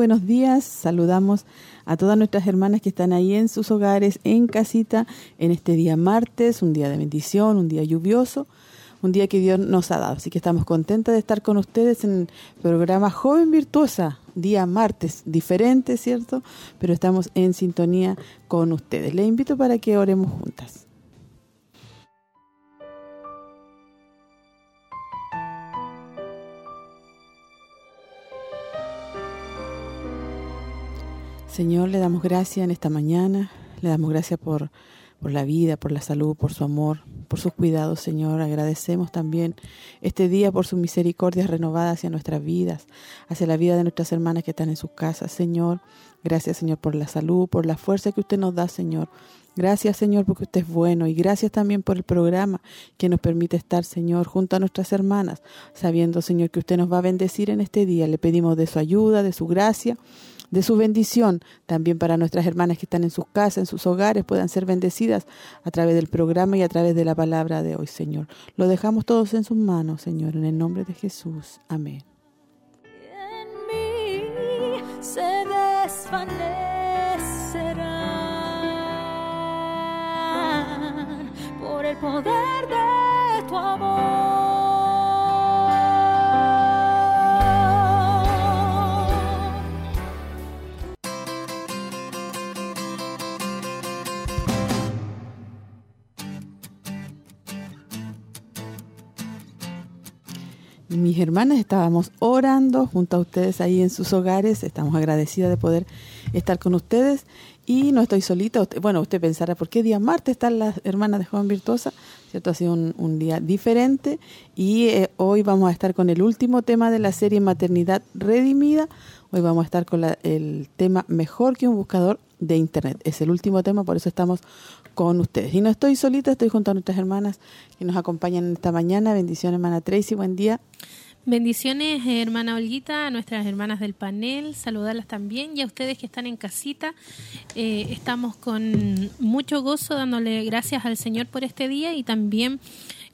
Buenos días, saludamos a todas nuestras hermanas que están ahí en sus hogares, en casita, en este día martes, un día de bendición, un día lluvioso, un día que Dios nos ha dado. Así que estamos contentas de estar con ustedes en el programa Joven Virtuosa, día martes, diferente, ¿cierto? Pero estamos en sintonía con ustedes. Les invito para que oremos juntas. Señor, le damos gracias en esta mañana, le damos gracias por, por la vida, por la salud, por su amor, por sus cuidados, Señor. Agradecemos también este día por sus misericordias renovadas hacia nuestras vidas, hacia la vida de nuestras hermanas que están en sus casas, Señor. Gracias, Señor, por la salud, por la fuerza que usted nos da, Señor. Gracias, Señor, porque usted es bueno y gracias también por el programa que nos permite estar, Señor, junto a nuestras hermanas, sabiendo, Señor, que usted nos va a bendecir en este día. Le pedimos de su ayuda, de su gracia de su bendición también para nuestras hermanas que están en sus casas, en sus hogares, puedan ser bendecidas a través del programa y a través de la palabra de hoy, Señor. Lo dejamos todos en sus manos, Señor, en el nombre de Jesús. Amén. se por el poder de tu amor. Mis hermanas estábamos orando junto a ustedes ahí en sus hogares. Estamos agradecidas de poder estar con ustedes y no estoy solita. bueno, usted pensará, ¿por qué día martes están las hermanas de Joven Virtuosa? ¿Cierto? Ha sido un, día diferente y eh, hoy vamos a estar con el último tema de la serie Maternidad Redimida. Hoy vamos a estar con el tema Mejor que un buscador de Internet. Es el último tema, por eso estamos con ustedes. Y no estoy solita, estoy junto a nuestras hermanas que nos acompañan esta mañana. Bendiciones, hermana Tracy, buen día. Bendiciones, hermana Olguita, a nuestras hermanas del panel, saludarlas también y a ustedes que están en casita. Eh, estamos con mucho gozo dándole gracias al Señor por este día y también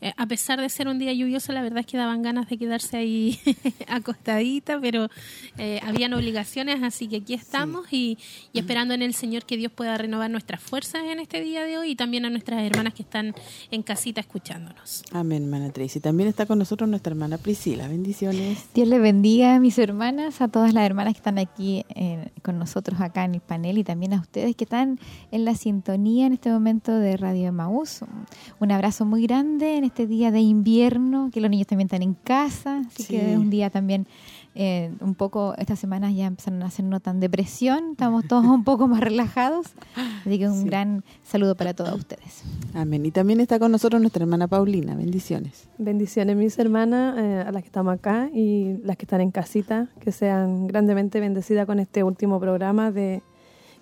eh, a pesar de ser un día lluvioso, la verdad es que daban ganas de quedarse ahí acostadita, pero eh, habían obligaciones, así que aquí estamos y, esperando en el Señor que Dios pueda renovar nuestras fuerzas en este día de hoy y también a nuestras hermanas que están en casita escuchándonos. Amén, hermana Tracy. También está con nosotros nuestra hermana Priscila. Bendiciones. Dios les bendiga a mis hermanas, a todas las hermanas que están aquí eh, con nosotros acá en el panel y también a ustedes que están en la sintonía en este momento de Radio Maús. Un abrazo muy grande en este día de invierno, que los niños también están en casa, así que es un día también eh, un poco, estas semanas ya empezaron a hacer no tan depresión, estamos todos un poco más relajados, así que un gran saludo para todos ustedes. Amén. Y también está con nosotros nuestra hermana Paulina, bendiciones. Bendiciones mis hermanas, eh, a las que estamos acá y las que están en casita, que sean grandemente bendecidas con este último programa de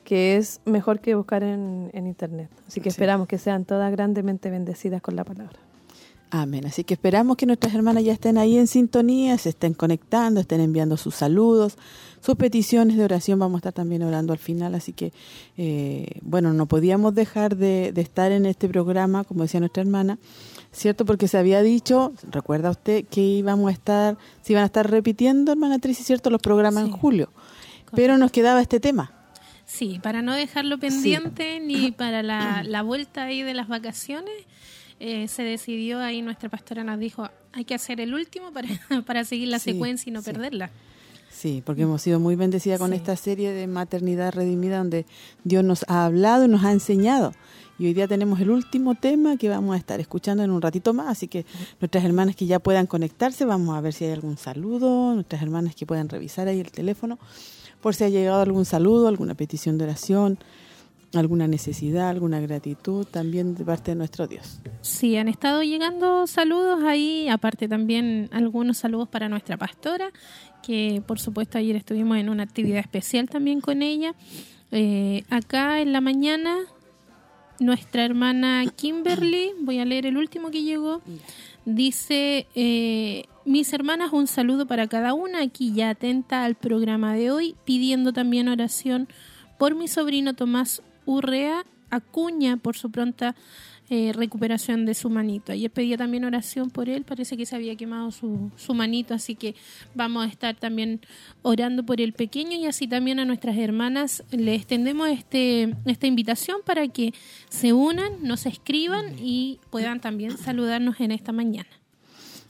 que es mejor que buscar en, internet. Así que esperamos que sean todas grandemente bendecidas con la palabra. Amén. Así que esperamos que nuestras hermanas ya estén ahí en sintonía, se estén conectando, estén enviando sus saludos, sus peticiones de oración. Vamos a estar también orando al final. Así que, eh, bueno, no podíamos dejar de, estar en este programa, como decía nuestra hermana, ¿cierto? Porque se había dicho, recuerda usted, que íbamos a estar, se iban a estar repitiendo, hermana Trici, ¿cierto? Los programas en julio. Pero nos quedaba este tema. Sí, para no dejarlo pendiente ni para la, la vuelta ahí de las vacaciones eh, se decidió ahí, nuestra pastora nos dijo, hay que hacer el último para, para seguir la secuencia y no perderla. Sí, porque hemos sido muy bendecidas con esta serie de maternidad redimida donde Dios nos ha hablado y nos ha enseñado. Y hoy día tenemos el último tema que vamos a estar escuchando en un ratito más, así que nuestras hermanas que ya puedan conectarse, vamos a ver si hay algún saludo, nuestras hermanas que puedan revisar ahí el teléfono, por si ha llegado algún saludo, alguna petición de oración, alguna necesidad, alguna gratitud también de parte de nuestro Dios. Sí, han estado llegando saludos ahí, aparte también algunos saludos para nuestra pastora, que por supuesto ayer estuvimos en una actividad especial también con ella. Eh, acá en la mañana, nuestra hermana Kimberly, voy a leer el último que llegó, dice, eh, mis hermanas, un saludo para cada una, aquí ya atenta al programa de hoy, pidiendo también oración por mi sobrino Tomás Urrea Acuña por su pronta eh, recuperación de su manito. Ayer pedía también oración por él, parece que se había quemado su, su manito, así que vamos a estar también orando por el pequeño y así también a nuestras hermanas le extendemos este, esta invitación para que se unan, nos escriban y puedan también saludarnos en esta mañana.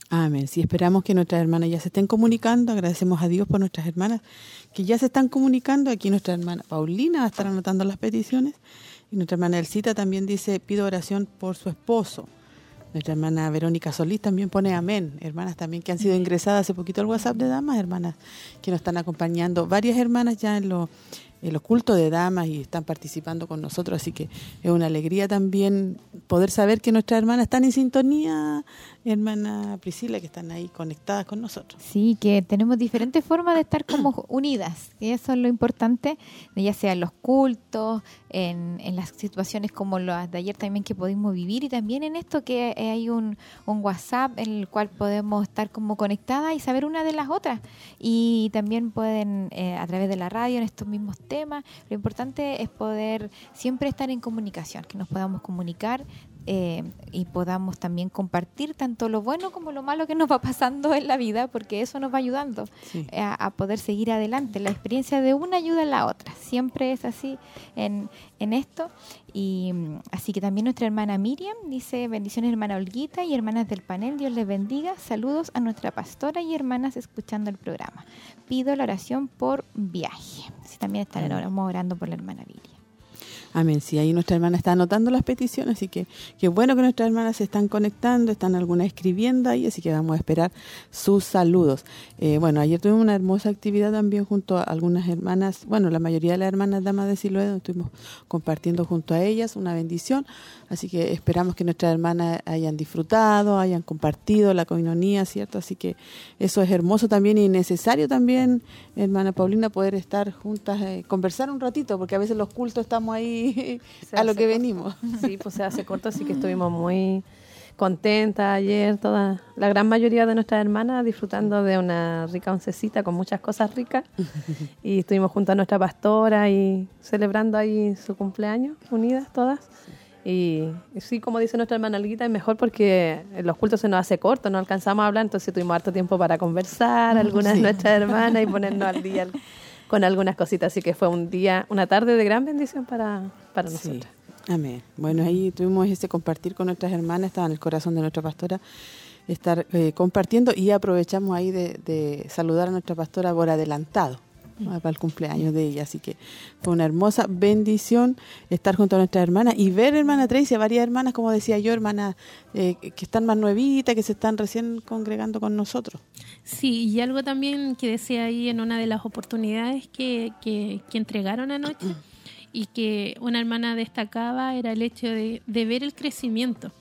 Amén. Si esperamos que nuestras hermanas ya se estén comunicando, agradecemos a Dios por nuestras hermanas que ya se están comunicando. Aquí nuestra hermana Paulina va a estar anotando las peticiones. Y nuestra hermana Elcita también dice, pido oración por su esposo. Nuestra hermana Verónica Solís también pone amén. Hermanas también que han sido ingresadas hace poquito al WhatsApp de damas, hermanas que nos están acompañando. Varias hermanas ya en los en los cultos de damas y están participando con nosotros, así que es una alegría también poder saber que nuestras hermanas están en sintonía, hermana Priscila, que están ahí conectadas con nosotros. Sí, que tenemos diferentes formas de estar como unidas, y eso es lo importante, ya sea en los cultos, en, en las situaciones como las de ayer también que pudimos vivir, y también en esto que hay un, un WhatsApp en el cual podemos estar como conectadas y saber una de las otras, y también pueden eh, a través de la radio en estos mismos temas, lo importante es poder siempre estar en comunicación, que nos podamos comunicar eh, y podamos también compartir tanto lo bueno como lo malo que nos va pasando en la vida, porque eso nos va ayudando a, poder seguir adelante. La experiencia de una ayuda a la otra, siempre es así en, en esto. Y mm, así que también nuestra hermana Miriam dice bendiciones hermana Olguita y hermanas del panel, Dios les bendiga. Saludos a nuestra pastora y hermanas escuchando el programa. Pido la oración por viaje. Sí, también estaremos orando por la hermana Miriam. Amén. Sí, ahí nuestra hermana está anotando las peticiones, así que qué bueno que nuestras hermanas se están conectando, están algunas escribiendo ahí, así que vamos a esperar sus saludos. Eh, bueno, ayer tuvimos una hermosa actividad también junto a algunas hermanas, bueno, la mayoría de las hermanas damas de Siloé, estuvimos compartiendo junto a ellas una bendición, así que esperamos que nuestras hermanas hayan disfrutado, hayan compartido la coinonía, ¿cierto? Así que eso es hermoso también y necesario también, hermana Paulina, poder estar juntas, eh, conversar un ratito, porque a veces los cultos estamos ahí a lo que venimos. Sí, pues se hace corto, así que estuvimos muy contentas ayer, toda la gran mayoría de nuestras hermanas disfrutando de una rica oncecita con muchas cosas ricas y estuvimos junto a nuestra pastora y celebrando ahí su cumpleaños, unidas todas. Y, sí, como dice nuestra hermana Alguita, es mejor porque los cultos se nos hace corto, no alcanzamos a hablar, entonces tuvimos harto tiempo para conversar, algunas de nuestras hermanas, y ponernos al día con algunas cositas. Así que fue un día, una tarde de gran bendición para, para nosotros. Amén. Bueno, ahí tuvimos ese compartir con nuestras hermanas, estaba en el corazón de nuestra pastora, estar eh, compartiendo y aprovechamos ahí de saludar a nuestra pastora por adelantado para el cumpleaños de ella. Así que fue una hermosa bendición estar junto a nuestras hermanas y ver, hermana Tracy, varias hermanas, como decía yo, hermanas eh, que están más nuevitas, que se están recién congregando con nosotros. Sí, y algo también que decía ahí en una de las oportunidades que, que, entregaron anoche y que una hermana destacaba era el hecho de ver el crecimiento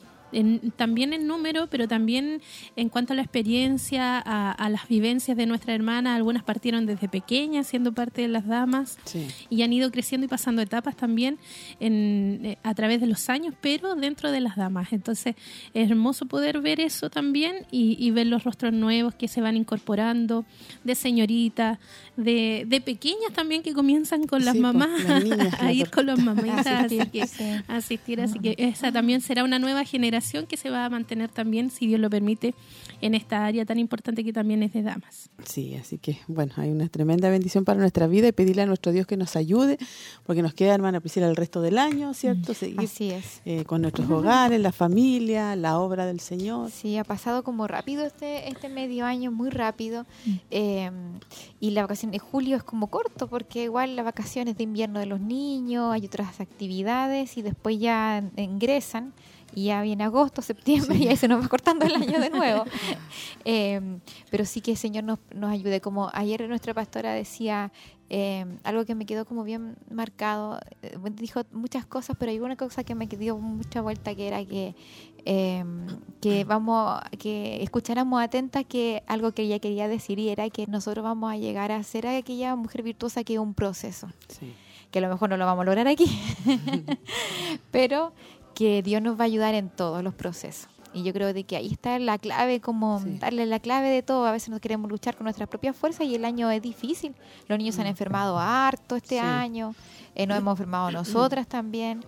también en número, pero también en cuanto a la experiencia, a, las vivencias de nuestra hermana. Algunas partieron desde pequeñas, siendo parte de las damas, y han ido creciendo y pasando etapas también en, eh, a través de los años, pero dentro de las damas. Entonces, es hermoso poder ver eso también y, ver los rostros nuevos que se van incorporando, de señoritas, de, de pequeñas también que comienzan con las mamás a ir con las mamás así que, asistir. Así que esa también será una nueva generación que se va a mantener también, si Dios lo permite, en esta área tan importante que también es de damas. Sí, así que bueno, hay una tremenda bendición para nuestra vida y pedirle a nuestro Dios que nos ayude, porque nos queda, hermana Priscila, el resto del año, ¿cierto? Mm, Seguir, así es. Eh, con nuestros hogares, la familia, la obra del Señor. Sí, ha pasado como rápido este, este medio año, muy rápido. Mm. Eh, y la vacación de julio es como corto, porque igual las vacaciones de invierno de los niños, hay otras actividades y después ya ingresan y ya viene agosto, septiembre y ahí se nos va cortando el año de nuevo. Eh, pero sí que el Señor nos, nos ayude. Como ayer nuestra pastora decía, eh, algo que me quedó como bien marcado, eh, dijo muchas cosas, pero hay una cosa que me dio mucha vuelta que era que eh, que vamos que escucháramos atentas que algo que ella quería decir y era que nosotros vamos a llegar a ser aquella mujer virtuosa que es un proceso que a lo mejor no lo vamos a lograr aquí pero que Dios nos va a ayudar en todos los procesos y yo creo de que ahí está la clave, como darle la clave de todo. A veces nos queremos luchar con nuestras propias fuerzas y el año es difícil. Los niños se han mm. enfermado harto este año, eh, nos hemos enfermado nosotras también.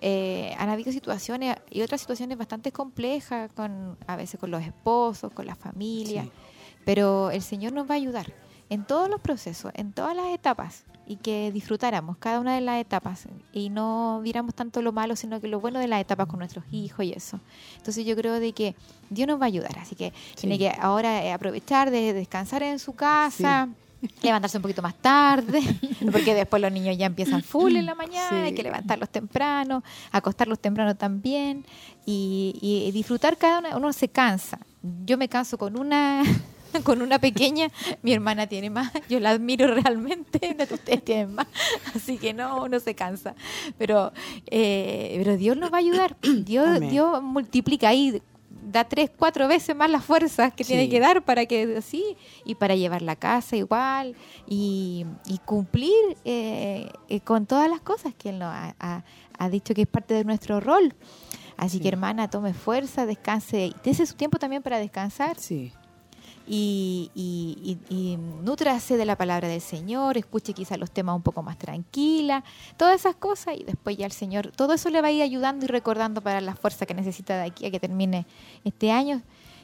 Eh, han habido situaciones y otras situaciones bastante complejas, con a veces con los esposos, con la familia, pero el Señor nos va a ayudar en todos los procesos, en todas las etapas y que disfrutáramos cada una de las etapas y no viéramos tanto lo malo, sino que lo bueno de las etapas con nuestros hijos y eso. Entonces yo creo de que Dios nos va a ayudar, así que tiene que ahora eh, aprovechar de descansar en su casa. levantarse un poquito más tarde, porque después los niños ya empiezan full en la mañana, hay que levantarlos temprano, acostarlos temprano también y, y disfrutar cada uno, uno se cansa. Yo me canso con una con una pequeña, mi hermana tiene más, yo la admiro realmente, ustedes tienen más, así que no, uno se cansa. Pero, eh, pero Dios nos va a ayudar, Dios, Dios multiplica ahí, da tres, cuatro veces más las fuerzas que tiene que dar para que así, y para llevar la casa igual, y, cumplir eh, eh, con todas las cosas que Él nos ha, dicho que es parte de nuestro rol. Así que hermana, tome fuerza, descanse, y dése su tiempo también para descansar. Sí y, y, y, nútrase de la palabra del Señor, escuche quizás los temas un poco más tranquila, todas esas cosas y después ya el Señor, todo eso le va a ir ayudando y recordando para la fuerza que necesita de aquí a que termine este año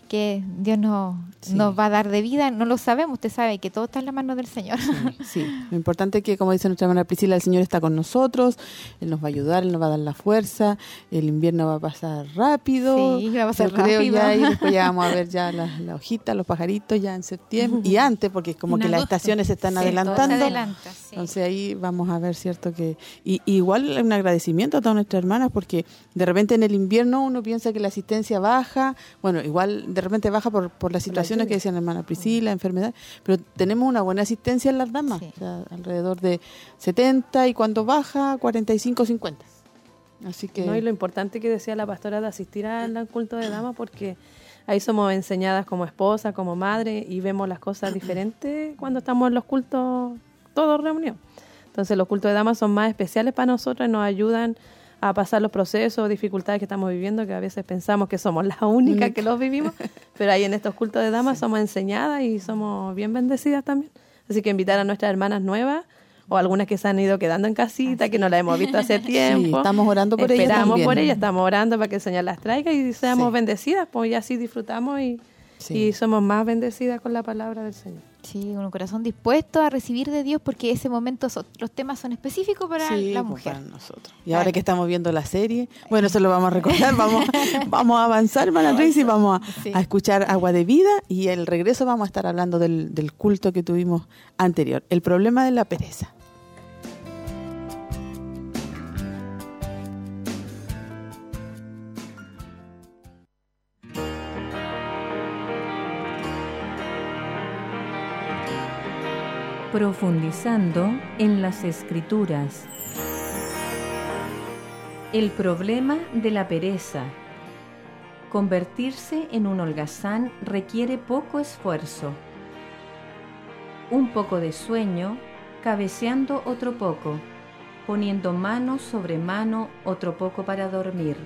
que Dios nos, nos va a dar de vida, no lo sabemos, usted sabe que todo está en la mano del Señor. Sí, lo importante es que, como dice nuestra hermana Priscila, el Señor está con nosotros, Él nos va a ayudar, Él nos va a dar la fuerza, el invierno va a pasar rápido, sí, va a pasar rápido. Ya, y después ya vamos a ver ya las la hojitas, los pajaritos ya en septiembre, y antes, porque es como que las estaciones se están adelantando, entonces ahí vamos a ver, ¿cierto? que y, Igual un agradecimiento a todas nuestras hermanas, porque de repente en el invierno uno piensa que la asistencia baja, bueno, igual de repente baja por, por las situaciones que decían la hermana Priscila, enfermedad, pero tenemos una buena asistencia en las damas, alrededor de 70 y cuando baja 45, 50. Así que... No, y lo importante que decía la pastora de asistir al culto de damas porque ahí somos enseñadas como esposa, como madre y vemos las cosas diferentes cuando estamos en los cultos todos reunidos. Entonces los cultos de damas son más especiales para nosotros nos ayudan a pasar los procesos, dificultades que estamos viviendo, que a veces pensamos que somos las únicas que los vivimos, pero ahí en estos cultos de damas somos enseñadas y somos bien bendecidas también. Así que invitar a nuestras hermanas nuevas o algunas que se han ido quedando en casita, que no las hemos visto hace tiempo. estamos orando por ellas. Esperamos por ellas, estamos orando para que el Señor las traiga y seamos bendecidas, pues y así disfrutamos y, y somos más bendecidas con la palabra del Señor. Sí, un corazón dispuesto a recibir de Dios porque ese momento los temas son específicos para la pues, mujer. Para nosotros. Y ahora que estamos viendo la serie, bueno, eso lo vamos a recordar, vamos, vamos a avanzar, hermana Tracy, y vamos a, escuchar Agua de Vida y el regreso vamos a estar hablando del, del culto que tuvimos anterior, el problema de la pereza. Profundizando en las escrituras. El problema de la pereza. Convertirse en un holgazán requiere poco esfuerzo. Un poco de sueño, cabeceando otro poco, poniendo mano sobre mano otro poco para dormir.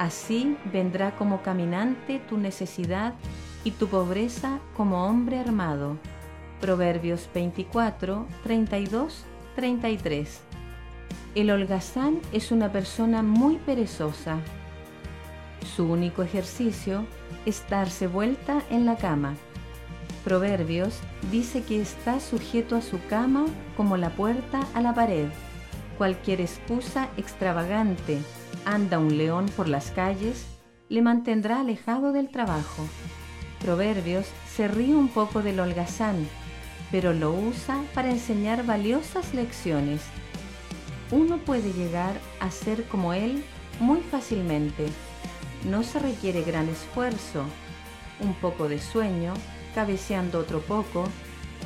Así vendrá como caminante tu necesidad y tu pobreza como hombre armado. Proverbios 24, 32, 33. El holgazán es una persona muy perezosa. Su único ejercicio es darse vuelta en la cama. Proverbios dice que está sujeto a su cama como la puerta a la pared. Cualquier excusa extravagante, anda un león por las calles, le mantendrá alejado del trabajo. Proverbios se ríe un poco del holgazán, pero lo usa para enseñar valiosas lecciones. Uno puede llegar a ser como él muy fácilmente. No se requiere gran esfuerzo, un poco de sueño, cabeceando otro poco,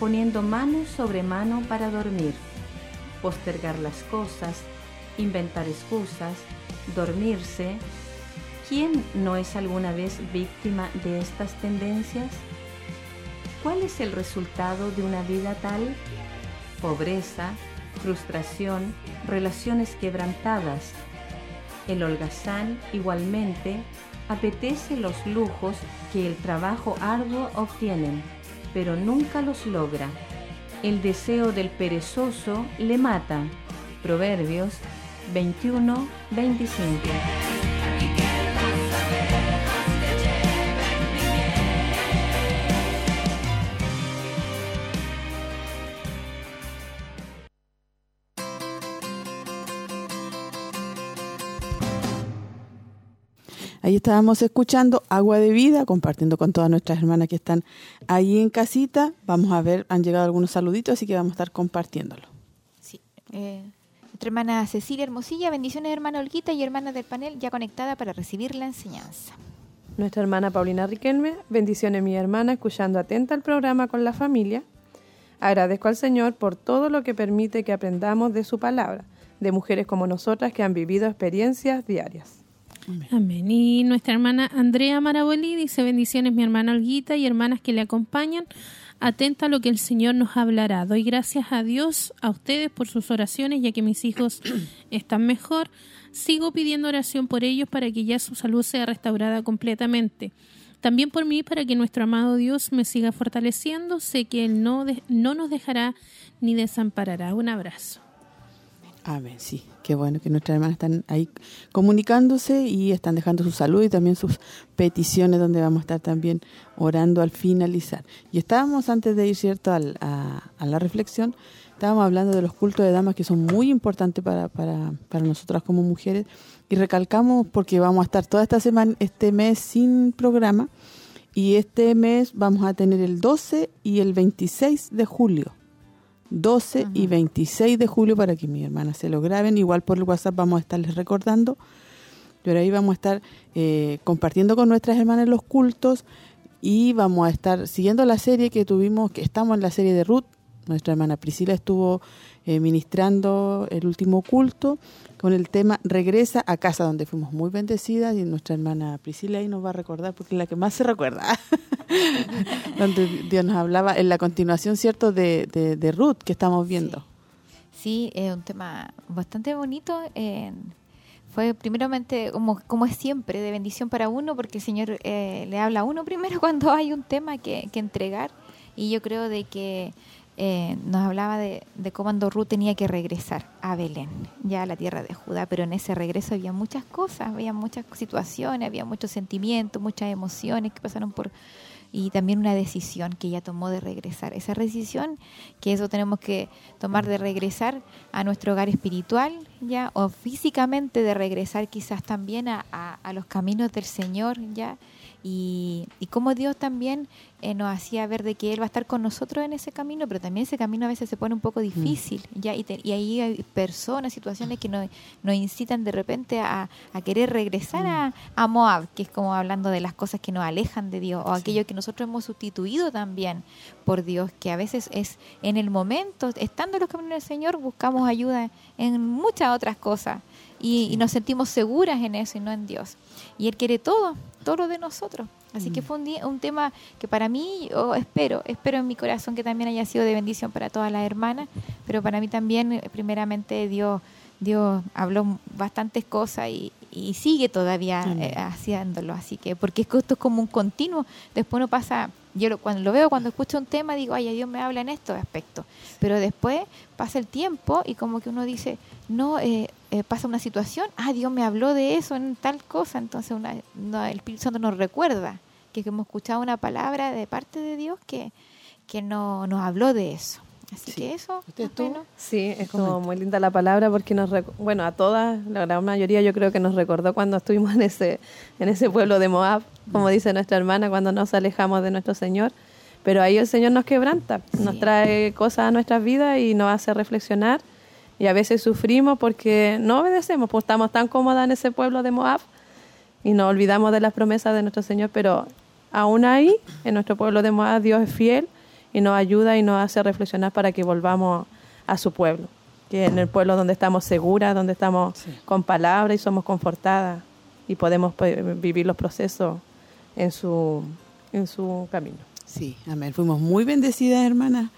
poniendo mano sobre mano para dormir, postergar las cosas, inventar excusas, dormirse. ¿Quién no es alguna vez víctima de estas tendencias? ¿Cuál es el resultado de una vida tal? Pobreza, frustración, relaciones quebrantadas. El holgazán, igualmente, apetece los lujos que el trabajo arduo obtienen, pero nunca los logra. El deseo del perezoso le mata. Proverbios 21, Ahí estábamos escuchando Agua de Vida, compartiendo con todas nuestras hermanas que están ahí en casita. Vamos a ver, han llegado algunos saluditos, así que vamos a estar compartiéndolo. Sí. Eh, nuestra hermana Cecilia Hermosilla, bendiciones hermana Olguita y hermana del panel ya conectada para recibir la enseñanza. Nuestra hermana Paulina Riquelme, bendiciones mi hermana, escuchando atenta el programa con la familia. Agradezco al Señor por todo lo que permite que aprendamos de su palabra, de mujeres como nosotras que han vivido experiencias diarias. Amén. Y nuestra hermana Andrea Marabolí dice bendiciones mi hermana Olguita y hermanas que le acompañan. Atenta a lo que el Señor nos hablará. Doy gracias a Dios, a ustedes por sus oraciones, ya que mis hijos están mejor. Sigo pidiendo oración por ellos para que ya su salud sea restaurada completamente. También por mí, para que nuestro amado Dios me siga fortaleciendo. Sé que Él no, no nos dejará ni desamparará. Un abrazo. Amén, sí. Qué bueno que nuestras hermanas están ahí comunicándose y están dejando su salud y también sus peticiones donde vamos a estar también orando al finalizar. Y estábamos antes de ir, ¿cierto?, a, la reflexión, estábamos hablando de los cultos de damas que son muy importantes para, para, para nosotras como mujeres y recalcamos porque vamos a estar toda esta semana, este mes sin programa y este mes vamos a tener el 12 y el 26 de julio 12 y 26 de julio para que mis hermanas se lo graben. Igual por el WhatsApp vamos a estarles recordando. Y ahora ahí vamos a estar eh, compartiendo con nuestras hermanas los cultos y vamos a estar siguiendo la serie que tuvimos, que estamos en la serie de Ruth. Nuestra hermana Priscila estuvo eh, ministrando el último culto con el tema Regresa a casa, donde fuimos muy bendecidas y nuestra hermana Priscila ahí nos va a recordar porque es la que más se recuerda, donde Dios nos hablaba en la continuación, ¿cierto?, de, de, Ruth que estamos viendo. Sí, es un tema bastante bonito. fue primeramente, como, como es siempre, de bendición para uno, porque el Señor eh, le habla a uno primero cuando hay un tema que, que entregar. Y yo creo de que eh, nos hablaba de, cómo Ruth tenía que regresar a Belén, ya a la tierra de Judá, pero en ese regreso había muchas cosas, había muchas situaciones, había muchos sentimientos, muchas emociones que pasaron por y también una decisión que ella tomó de regresar. Esa decisión que eso tenemos que tomar de regresar a nuestro hogar espiritual, ya o físicamente de regresar quizás también a los caminos del Señor, ya y, y cómo Dios también eh, nos hacía ver de que Él va a estar con nosotros en ese camino, pero también ese camino a veces se pone un poco difícil, mm. ya y, y, ahí hay personas, situaciones que nos, nos incitan de repente a, a querer regresar a, a, Moab, que es como hablando de las cosas que nos alejan de Dios, o aquello que nosotros hemos sustituido también por Dios, que a veces es en el momento, estando en los caminos del Señor, buscamos ayuda en muchas otras cosas y, y nos sentimos seguras en eso y no en Dios. Y Él quiere todo, todo de nosotros. Así que mm. fue un, un tema que para mí, yo espero, espero en mi corazón que también haya sido de bendición para todas las hermanas, pero para mí también, eh, primeramente, Dios, Dios habló bastantes cosas y, y sigue todavía eh, haciéndolo. Así que, porque esto es como un continuo, después no pasa yo cuando lo veo, cuando escucho un tema, digo, ay, Dios me habla en estos aspectos. Pero después pasa el tiempo y como que uno dice, no, eh, eh, pasa una situación, ah, Dios me habló de eso en tal cosa, entonces una, el Espíritu Santo nos recuerda que hemos escuchado una palabra de parte de Dios que, que no, nos habló de eso. Así que eso. Sí, es como muy linda la palabra porque nos, bueno, a todas, la gran mayoría yo creo que nos recordó cuando estuvimos en ese, en ese pueblo de Moab, como mm. dice nuestra hermana, cuando nos alejamos de nuestro Señor. Pero ahí el Señor nos quebranta, nos trae cosas a nuestras vidas y nos hace reflexionar Y a veces sufrimos porque no obedecemos, pues estamos tan cómodas en ese pueblo de Moab y nos olvidamos de las promesas de nuestro Señor, pero aún ahí, en nuestro pueblo de Moab, Dios es fiel y nos ayuda y nos hace reflexionar para que volvamos a su pueblo, que en el pueblo donde estamos seguras, donde estamos con palabras y somos confortadas y podemos pues, vivir los procesos en su, en su camino. Sí, amén. Fuimos muy bendecidas, hermanas,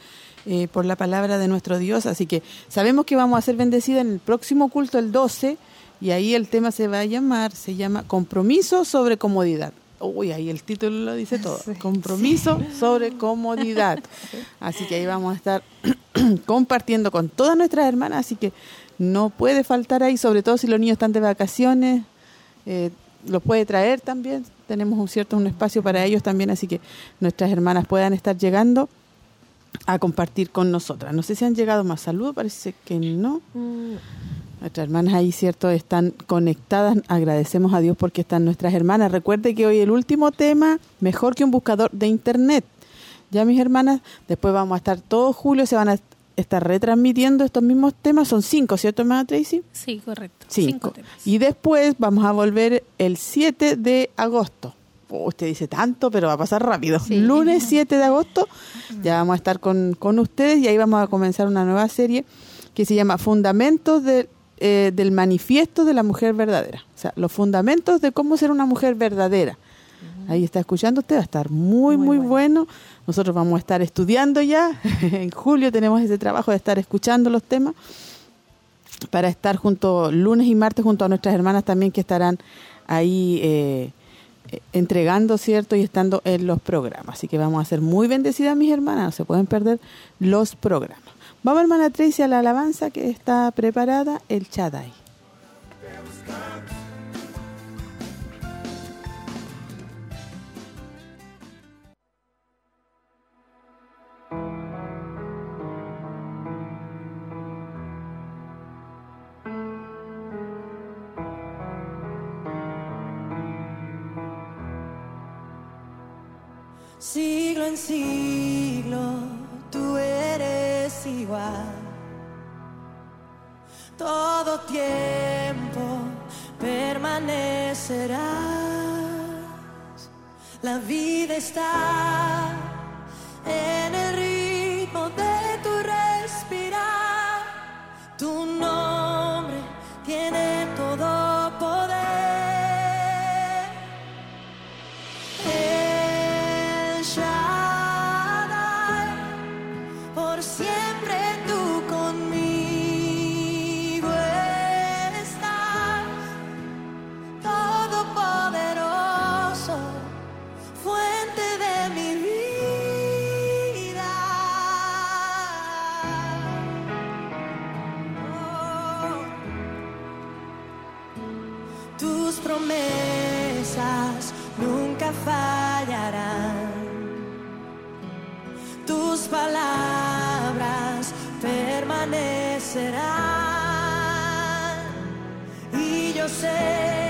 eh, por la palabra de nuestro Dios, así que sabemos que vamos a ser bendecidas en el próximo culto, el 12, y ahí el tema se va a llamar, se llama Compromiso sobre Comodidad. Uy, ahí el título lo dice todo. Compromiso sobre comodidad. Así que ahí vamos a estar compartiendo con todas nuestras hermanas, así que no puede faltar ahí, sobre todo si los niños están de vacaciones, eh, los puede traer también. Tenemos un cierto un espacio para ellos también, así que nuestras hermanas puedan estar llegando a compartir con nosotras. No sé si han llegado más saludos, parece que no. Mm. Nuestras hermanas ahí, cierto, están conectadas. Agradecemos a Dios porque están nuestras hermanas. Recuerde que hoy el último tema, mejor que un buscador de internet. Ya mis hermanas, después vamos a estar todo julio, se van a estar retransmitiendo estos mismos temas. Son cinco, ¿cierto, hermana Tracy? Sí, correcto. Cinco. Y después vamos a volver el 7 de agosto. usted dice tanto, pero va a pasar rápido. Lunes 7 de agosto ya vamos a estar con, con ustedes y ahí vamos a comenzar una nueva serie que se llama Fundamentos de eh, del manifiesto de la mujer verdadera. O sea, los fundamentos de cómo ser una mujer verdadera. Ahí está escuchando usted, va a estar muy, muy, bueno. Nosotros vamos a estar estudiando ya. en julio tenemos ese trabajo de estar escuchando los temas para estar junto lunes y martes junto a nuestras hermanas también que estarán ahí eh, eh, entregando, ¿cierto? Y estando en los programas. Así que vamos a ser muy bendecidas, mis hermanas. No se pueden perder los programas. Vamos, hermana Tracy, a la alabanza que está preparada, el Chadai. Siglo en siglo tú eres igual. Todo tiempo permanecerás. La vida está en el ritmo de tu respirar. Tu nombre tiene palabras permanecerán. Y yo sé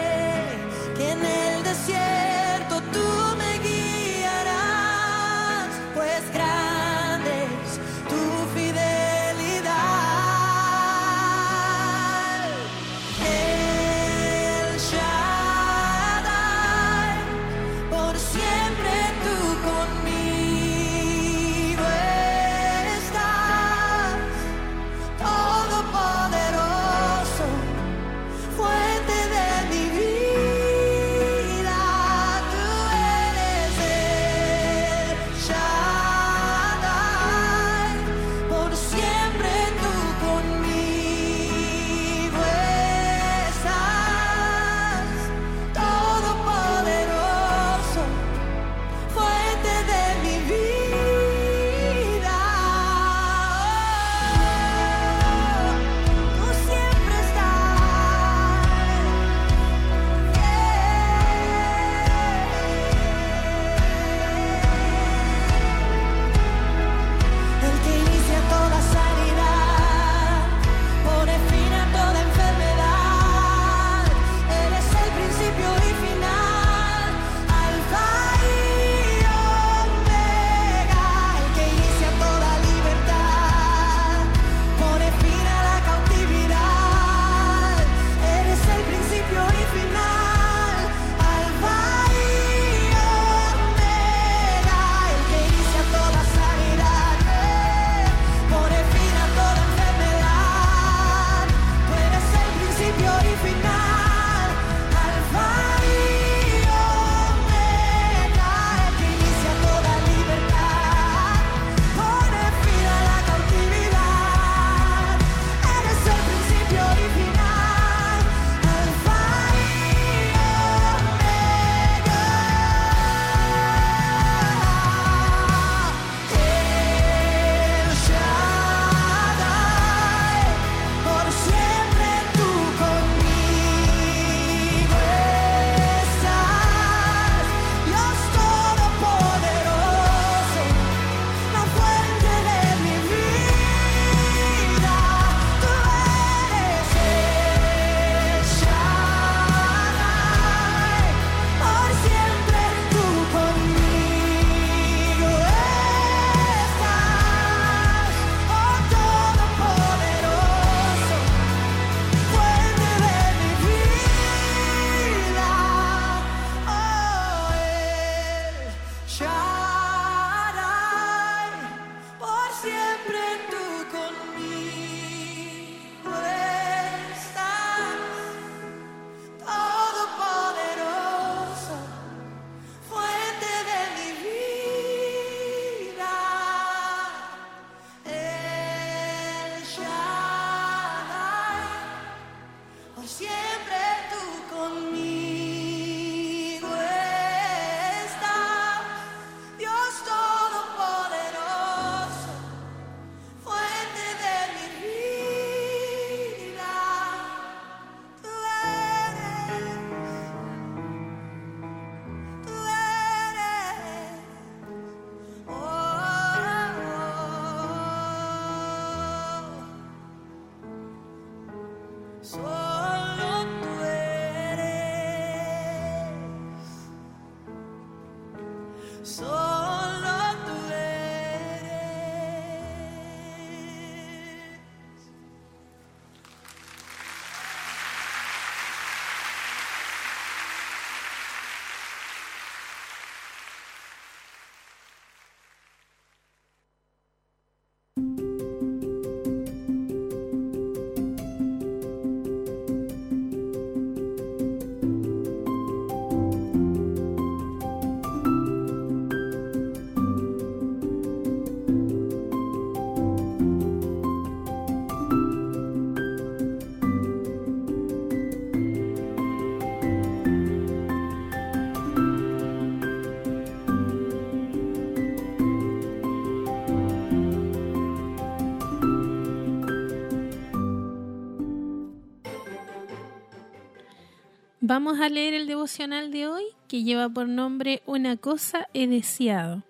Vamos a leer el devocional de hoy que lleva por nombre Una cosa he deseado.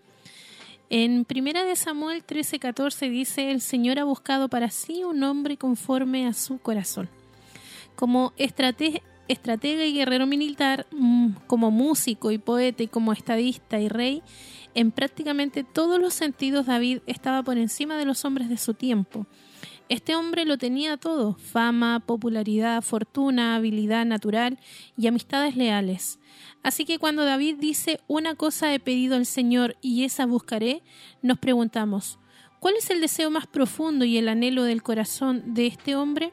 En Primera de Samuel 13:14 dice, el Señor ha buscado para sí un hombre conforme a su corazón. Como estrate- estratega y guerrero militar, mm, como músico y poeta y como estadista y rey, en prácticamente todos los sentidos David estaba por encima de los hombres de su tiempo. Este hombre lo tenía todo, fama, popularidad, fortuna, habilidad natural y amistades leales. Así que cuando David dice una cosa he pedido al Señor y esa buscaré, nos preguntamos, ¿cuál es el deseo más profundo y el anhelo del corazón de este hombre?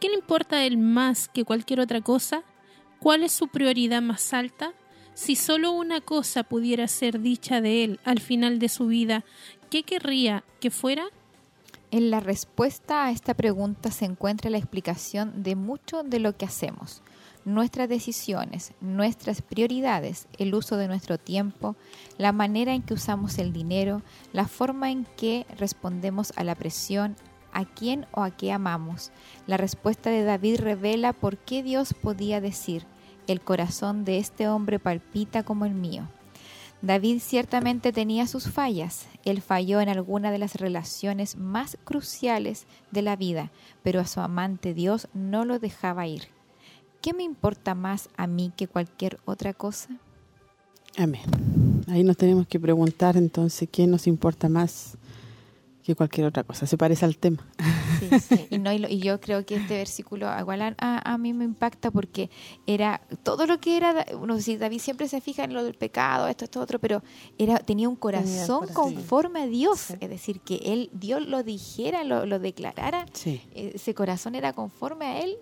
¿Qué le importa a él más que cualquier otra cosa? ¿Cuál es su prioridad más alta? Si solo una cosa pudiera ser dicha de él al final de su vida, ¿qué querría que fuera? En la respuesta a esta pregunta se encuentra la explicación de mucho de lo que hacemos, nuestras decisiones, nuestras prioridades, el uso de nuestro tiempo, la manera en que usamos el dinero, la forma en que respondemos a la presión, a quién o a qué amamos. La respuesta de David revela por qué Dios podía decir, el corazón de este hombre palpita como el mío. David ciertamente tenía sus fallas. Él falló en alguna de las relaciones más cruciales de la vida, pero a su amante Dios no lo dejaba ir. ¿Qué me importa más a mí que cualquier otra cosa? Amén. Ahí nos tenemos que preguntar entonces qué nos importa más que cualquier otra cosa. Se parece al tema. Sí, sí. Y, no, y, lo- y yo creo que este versículo igual a, a- mí me impacta porque era todo lo que era, uno si David siempre se fija en lo del pecado, esto, esto, otro, pero era tenía un corazón corazón. conforme a Dios, Sí. es decir, que él Dios lo dijera, lo, lo declarara, Sí. ese corazón era conforme a él.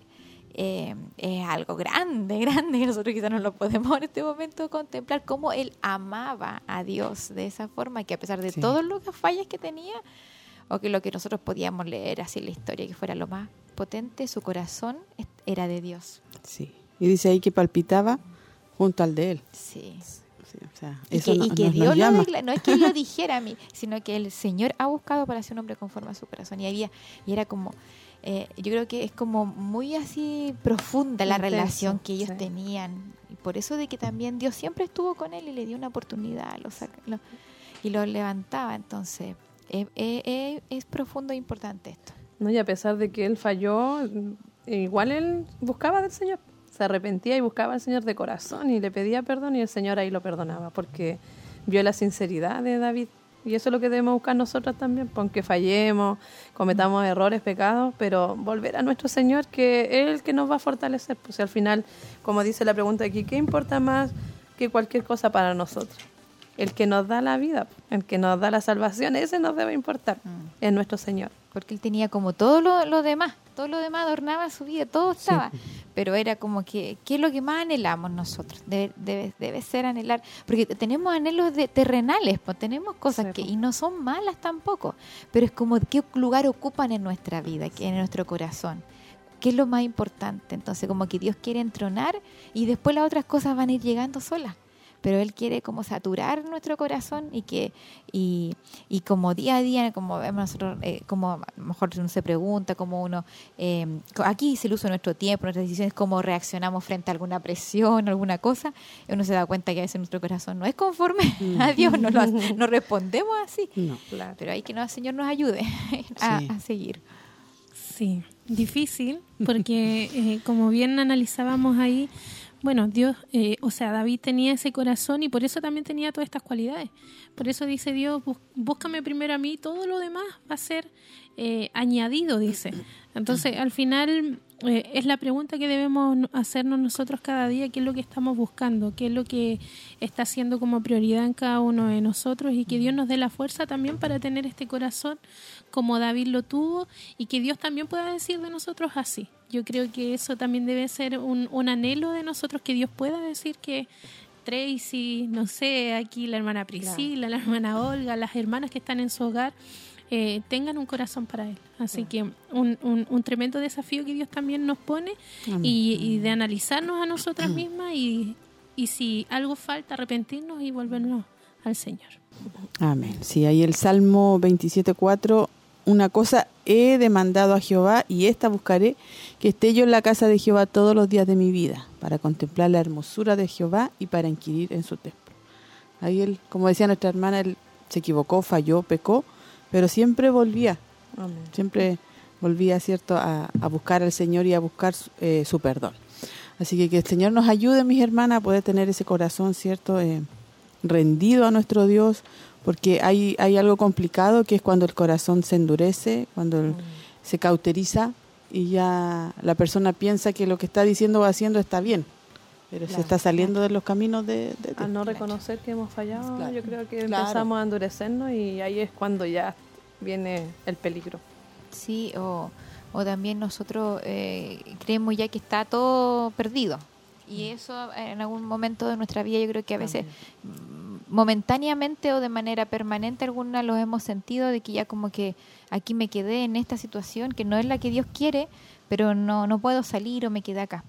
eh, es algo grande, grande, que nosotros quizás no lo podemos en este momento contemplar, cómo él amaba a Dios de esa forma, que a pesar de todas las fallas que tenía, o que lo que nosotros podíamos leer así en la historia, que fuera lo más potente, su corazón era de Dios. Sí. Y dice ahí que palpitaba junto al de él. Sí. Sí, o sea, Y eso que, no- y que nos- nos Dios llama. decla- no es que él lo dijera a mí, sino que el Señor ha buscado para ser un hombre conforme a su corazón. Y había, y era como, eh, yo creo que es como muy así profunda la Intenso, relación que ellos sí. tenían. Y por eso de que también Dios siempre estuvo con él y le dio una oportunidad lo saca- lo- y lo levantaba. Entonces, es, profundo e importante esto. ¿no? Y a pesar de que él falló, igual él buscaba del Señor. Se arrepentía y buscaba al Señor de corazón y le pedía perdón y el Señor ahí lo perdonaba porque vio la sinceridad de David. Y eso es lo que debemos buscar nosotros también, pues, aunque fallemos, cometamos errores, pecados, pero volver a nuestro Señor, que es el que nos va a fortalecer. Pues al final, como dice la pregunta aquí, ¿qué importa más que cualquier cosa para nosotros? El que nos da la vida, el que nos da la salvación, ese nos debe importar, es nuestro Señor. porque él tenía como todo lo, lo demás, todo lo demás adornaba su vida, todo estaba, pero era como que, ¿qué es lo que más anhelamos nosotros? Debe, debe, debe ser anhelar, porque tenemos anhelos de, terrenales, pues tenemos cosas Sí, que, po. y no son malas tampoco, pero es como qué lugar ocupan en nuestra vida, que en nuestro corazón. ¿Qué es lo más importante? Entonces, como que Dios quiere entronar y después las otras cosas van a ir llegando solas. Pero Él quiere como saturar nuestro corazón y que y, y como día a día, como vemos nosotros, eh, como a lo mejor uno se pregunta, como uno, eh, aquí es el uso de nuestro tiempo, nuestras decisiones, cómo reaccionamos frente a alguna presión, alguna cosa, uno se da cuenta que a veces nuestro corazón no es conforme a Dios, no, lo no respondemos así. No. Claro. Pero hay que no, el Señor nos ayude a, Sí. a seguir. Sí, difícil, porque eh, como bien analizábamos ahí, bueno, Dios, eh, o sea, David tenía ese corazón y por eso también tenía todas estas cualidades. Por eso dice Dios, búscame primero a mí, todo lo demás va a ser eh, añadido, dice. Entonces, al final, eh, es la pregunta que debemos hacernos nosotros cada día, qué es lo que estamos buscando, qué es lo que está haciendo como prioridad en cada uno de nosotros y que Dios nos dé la fuerza también para tener este corazón como David lo tuvo y que Dios también pueda decir de nosotros así. Yo creo que eso también debe ser un, un anhelo de nosotros, que Dios pueda decir que Tracy, no sé, aquí la hermana Priscila, la hermana Olga, las hermanas que están en su hogar, eh, tengan un corazón para Él. Así que un, un, tremendo desafío que Dios también nos pone y, de analizarnos a nosotras mismas y, y si algo falta, arrepentirnos y volvernos al Señor. Amén. Sí, ahí el Salmo 27.4, una cosa he demandado a Jehová y esta buscaré, que esté yo en la casa de Jehová todos los días de mi vida, para contemplar la hermosura de Jehová y para inquirir en su templo. Ahí él, como decía nuestra hermana, él se equivocó, falló, pecó, pero siempre volvía, siempre volvía, ¿cierto?, a, buscar al Señor y a buscar eh, su perdón. Así que que el Señor nos ayude, mis hermanas, a poder tener ese corazón, ¿cierto?, eh, rendido a nuestro Dios, porque hay, hay algo complicado que es cuando el corazón se endurece, cuando se cauteriza y ya la persona piensa que lo que está diciendo o haciendo está bien pero se está saliendo de los caminos de, de, Al no reconocer que hemos fallado, yo creo que empezamos a endurecernos y ahí es cuando ya viene el peligro. Sí, o, o también nosotros eh, creemos ya que está todo perdido. Y mm. eso en algún momento de nuestra vida yo creo que a veces momentáneamente o de manera permanente alguna los hemos sentido de que ya como que aquí me quedé en esta situación que no es la que Dios quiere, pero no, no puedo salir o me quedé acá.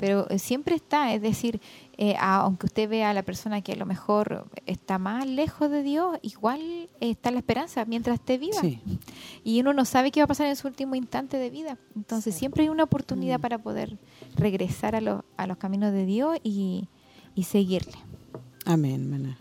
Pero eh, siempre está, es decir, eh, aunque usted vea a la persona que a lo mejor está más lejos de Dios, igual está la esperanza mientras esté viva. Y uno no sabe qué va a pasar en su último instante de vida. Entonces siempre hay una oportunidad mm. para poder regresar a, los a los caminos de Dios y, y seguirle. Amén, hermana.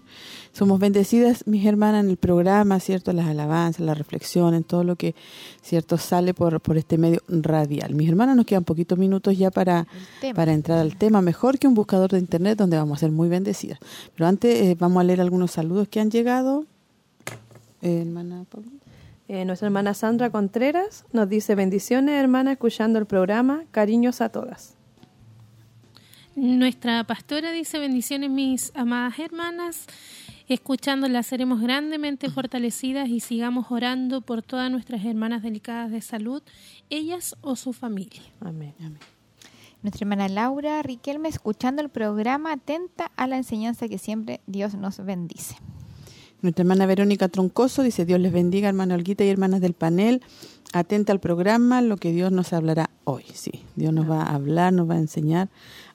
Somos bendecidas, mis hermanas, en el programa, ¿cierto? Las alabanzas, las reflexiones, todo lo que, ¿cierto? Sale por, por este medio radial. Mis hermanas, nos quedan poquitos minutos ya para, para entrar al tema. Mejor que un buscador de internet donde vamos a ser muy bendecidas. Pero antes eh, vamos a leer algunos saludos que han llegado. Eh, hermana Pablo. Eh, nuestra hermana Sandra Contreras nos dice, bendiciones hermana escuchando el programa, cariños a todas. Nuestra pastora dice, bendiciones mis amadas hermanas, escuchándolas seremos grandemente fortalecidas y sigamos orando por todas nuestras hermanas delicadas de salud, ellas o su familia. Amén. Nuestra hermana Laura Riquelme, escuchando el programa, atenta a la enseñanza que siempre Dios nos bendice. Nuestra hermana Verónica Troncoso dice, Dios les bendiga, hermana Olguita y hermanas del panel. Atenta al programa, lo que Dios nos hablará hoy. Sí, Dios nos va a hablar, nos va a enseñar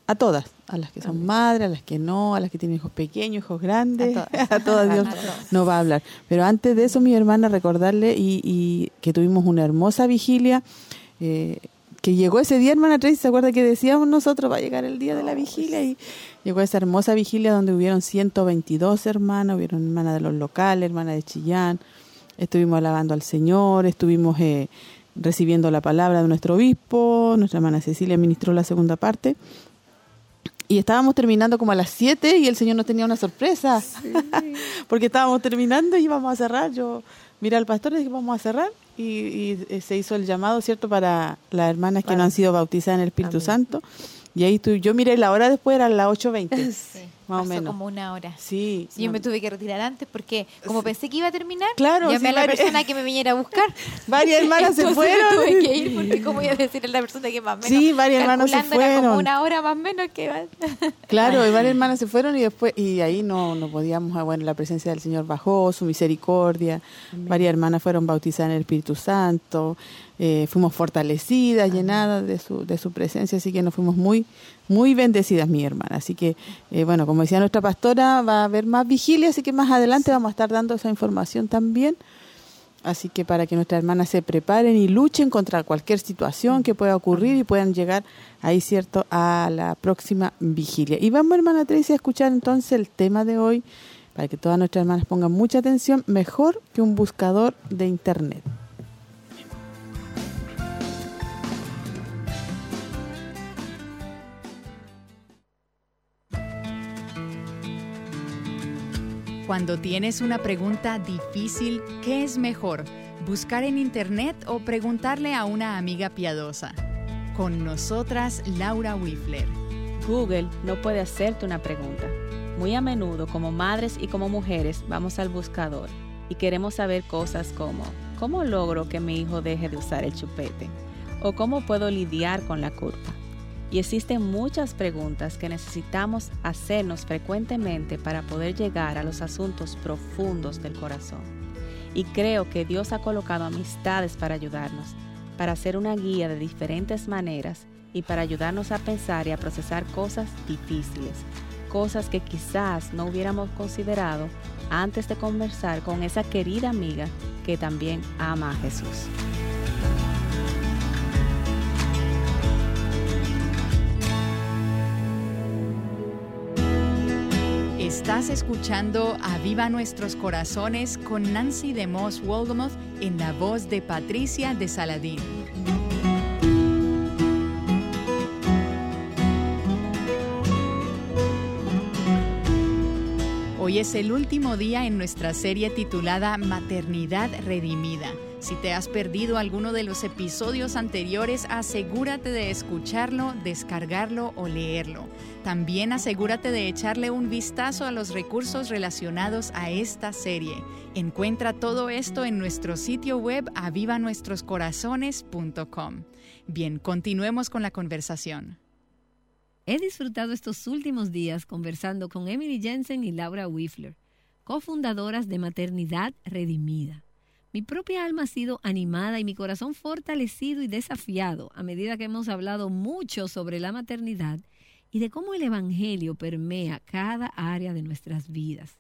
a todas, a las que son madres, a las que no, a las que tienen hijos pequeños, hijos grandes, a todas, Dios nos va a hablar. Pero antes de eso, mi hermana, recordarle y, que tuvimos una hermosa vigilia, eh, que llegó ese día, hermana Tracy, ¿se acuerda que decíamos nosotros va a llegar el día de la vigilia? Y llegó esa hermosa vigilia donde hubieron 122 hermanas, hubieron hermanas de los locales, hermanas de Chillán, estuvimos alabando al Señor, estuvimos... Eh, recibiendo la palabra de nuestro obispo, nuestra hermana Cecilia ministró la segunda parte, y estábamos terminando como a las 7 y el Señor nos tenía una sorpresa. Porque estábamos terminando y íbamos a cerrar. Yo miré al pastor y dije, vamos a cerrar. Y, eh, se hizo el llamado, ¿cierto?, para las hermanas que no han sido bautizadas en el Espíritu Santo. Y ahí tú, yo miré la hora después, era las 8.20. Sí más o menos. como una hora. Sí. Yo me tuve que retirar antes porque como pensé que iba a terminar, claro, llamé a la persona que me viniera a buscar. Varias hermanas se fueron. tuve que ir porque como iba a decirle a la persona que más o menos Sí, varias hermanas se fueron. como una hora más o menos que Claro, y varias hermanas se fueron y después y ahí no no podíamos, ah, bueno, la presencia del Señor bajó, su misericordia. Varias hermanas fueron bautizadas en el Espíritu Santo. Eh, fuimos fortalecidas, llenadas de su, de su presencia, así que nos fuimos muy, muy bendecidas, mi hermana. Así que, eh, bueno, como decía nuestra pastora, va a haber más vigilia, así que más adelante vamos a estar dando esa información también. Así que para que nuestras hermanas se preparen y luchen contra cualquier situación que pueda ocurrir y puedan llegar ahí, ¿cierto?, a la próxima vigilia. Y vamos, hermana Tracy, a escuchar entonces el tema de hoy, para que todas nuestras hermanas pongan mucha atención, mejor que un buscador de Internet. Cuando tienes una pregunta difícil, ¿qué es mejor? ¿Buscar en Internet o preguntarle a una amiga piadosa? Con nosotras, Laura Wifler. Google no puede hacerte una pregunta. Muy a menudo, como madres y como mujeres, vamos al buscador y queremos saber cosas como ¿cómo logro que mi hijo deje de usar el chupete? ¿O cómo puedo lidiar con la culpa? Y existen muchas preguntas que necesitamos hacernos frecuentemente para poder llegar a los asuntos profundos del corazón. Y creo que Dios ha colocado amistades para ayudarnos, para hacer una guía de diferentes maneras y para ayudarnos a pensar y a procesar cosas difíciles, cosas que quizás no hubiéramos considerado antes de conversar con esa querida amiga que también ama a Jesús. Estás escuchando Aviva Nuestros Corazones con Nancy de Moss Wolgamoth en la voz de Patricia de Saladín. Hoy es el último día en nuestra serie titulada Maternidad Redimida. Si te has perdido alguno de los episodios anteriores, asegúrate de escucharlo, descargarlo o leerlo. También asegúrate de echarle un vistazo a los recursos relacionados a esta serie. Encuentra todo esto en nuestro sitio web avivanuestroscorazones.com. Bien, continuemos con la conversación. He disfrutado estos últimos días conversando con Emily Jensen y Laura Wifler, cofundadoras de Maternidad Redimida. Mi propia alma ha sido animada y mi corazón fortalecido y desafiado a medida que hemos hablado mucho sobre la maternidad y de cómo el Evangelio permea cada área de nuestras vidas.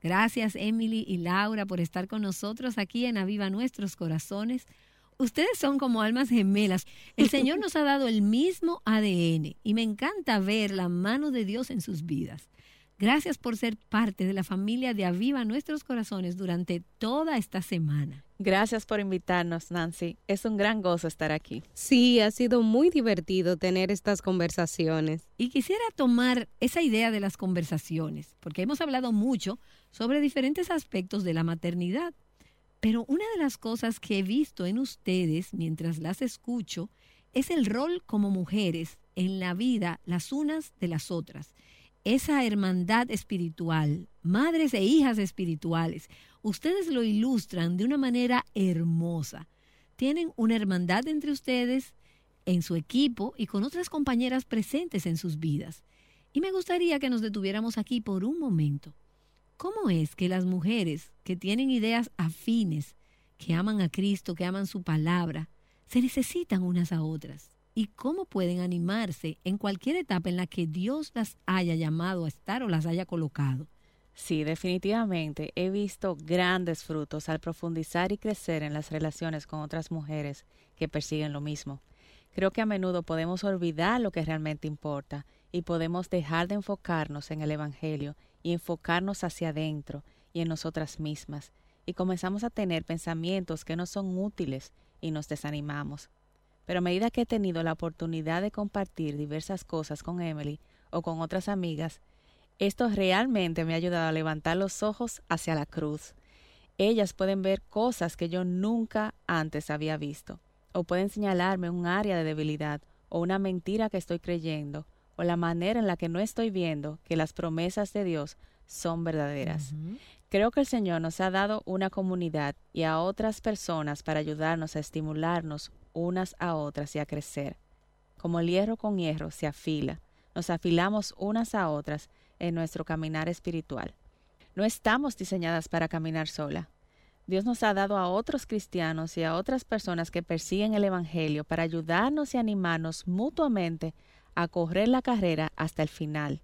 Gracias Emily y Laura por estar con nosotros aquí en Aviva Nuestros Corazones. Ustedes son como almas gemelas. El Señor nos ha dado el mismo ADN y me encanta ver la mano de Dios en sus vidas. Gracias por ser parte de la familia de Aviva Nuestros Corazones durante toda esta semana. Gracias por invitarnos, Nancy. Es un gran gozo estar aquí. Sí, ha sido muy divertido tener estas conversaciones. Y quisiera tomar esa idea de las conversaciones, porque hemos hablado mucho sobre diferentes aspectos de la maternidad. Pero una de las cosas que he visto en ustedes mientras las escucho es el rol como mujeres en la vida las unas de las otras esa hermandad espiritual, madres e hijas espirituales, ustedes lo ilustran de una manera hermosa. Tienen una hermandad entre ustedes, en su equipo y con otras compañeras presentes en sus vidas. Y me gustaría que nos detuviéramos aquí por un momento. ¿Cómo es que las mujeres que tienen ideas afines, que aman a Cristo, que aman su palabra, se necesitan unas a otras? Y cómo pueden animarse en cualquier etapa en la que Dios las haya llamado a estar o las haya colocado. Sí, definitivamente he visto grandes frutos al profundizar y crecer en las relaciones con otras mujeres que persiguen lo mismo. Creo que a menudo podemos olvidar lo que realmente importa y podemos dejar de enfocarnos en el Evangelio y enfocarnos hacia adentro y en nosotras mismas, y comenzamos a tener pensamientos que no son útiles y nos desanimamos. Pero a medida que he tenido la oportunidad de compartir diversas cosas con Emily o con otras amigas, esto realmente me ha ayudado a levantar los ojos hacia la cruz. Ellas pueden ver cosas que yo nunca antes había visto, o pueden señalarme un área de debilidad, o una mentira que estoy creyendo, o la manera en la que no estoy viendo que las promesas de Dios son verdaderas. Creo que el Señor nos ha dado una comunidad y a otras personas para ayudarnos a estimularnos unas a otras y a crecer. Como el hierro con hierro se afila, nos afilamos unas a otras en nuestro caminar espiritual. No estamos diseñadas para caminar sola. Dios nos ha dado a otros cristianos y a otras personas que persiguen el Evangelio para ayudarnos y animarnos mutuamente a correr la carrera hasta el final.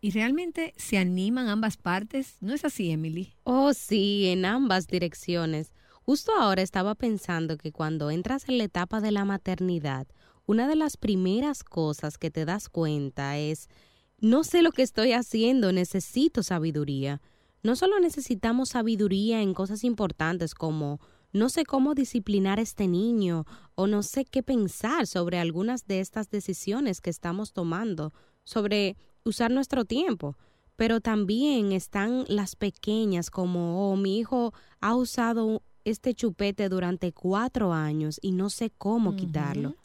¿Y realmente se animan ambas partes? ¿No es así, Emily? Oh, sí, en ambas direcciones. Justo ahora estaba pensando que cuando entras en la etapa de la maternidad, una de las primeras cosas que te das cuenta es, no sé lo que estoy haciendo, necesito sabiduría. No solo necesitamos sabiduría en cosas importantes como no sé cómo disciplinar a este niño o no sé qué pensar sobre algunas de estas decisiones que estamos tomando, sobre usar nuestro tiempo, pero también están las pequeñas como, oh, mi hijo ha usado este chupete durante cuatro años y no sé cómo quitarlo.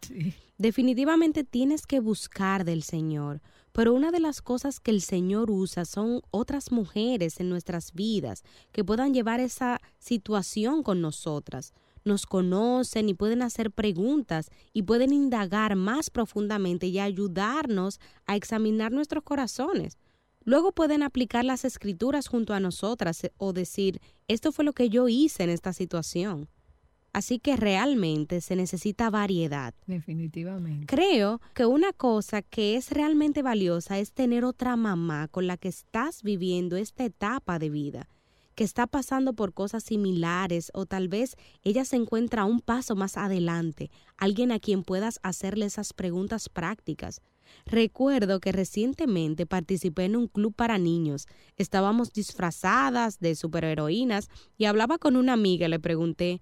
Definitivamente tienes que buscar del Señor, pero una de las cosas que el Señor usa son otras mujeres en nuestras vidas que puedan llevar esa situación con nosotras. Nos conocen y pueden hacer preguntas y pueden indagar más profundamente y ayudarnos a examinar nuestros corazones. Luego pueden aplicar las escrituras junto a nosotras eh, o decir, esto fue lo que yo hice en esta situación. Así que realmente se necesita variedad. Definitivamente. Creo que una cosa que es realmente valiosa es tener otra mamá con la que estás viviendo esta etapa de vida, que está pasando por cosas similares o tal vez ella se encuentra un paso más adelante, alguien a quien puedas hacerle esas preguntas prácticas. Recuerdo que recientemente participé en un club para niños. Estábamos disfrazadas de superheroínas y hablaba con una amiga y le pregunté,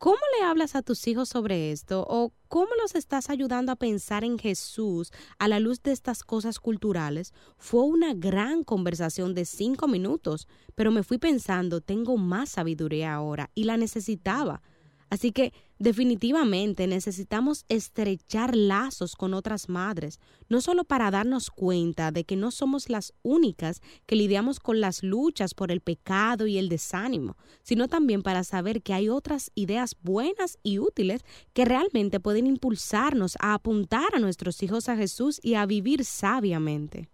¿Cómo le hablas a tus hijos sobre esto? ¿O cómo los estás ayudando a pensar en Jesús a la luz de estas cosas culturales? Fue una gran conversación de cinco minutos, pero me fui pensando, tengo más sabiduría ahora y la necesitaba. Así que definitivamente necesitamos estrechar lazos con otras madres, no solo para darnos cuenta de que no somos las únicas que lidiamos con las luchas por el pecado y el desánimo, sino también para saber que hay otras ideas buenas y útiles que realmente pueden impulsarnos a apuntar a nuestros hijos a Jesús y a vivir sabiamente.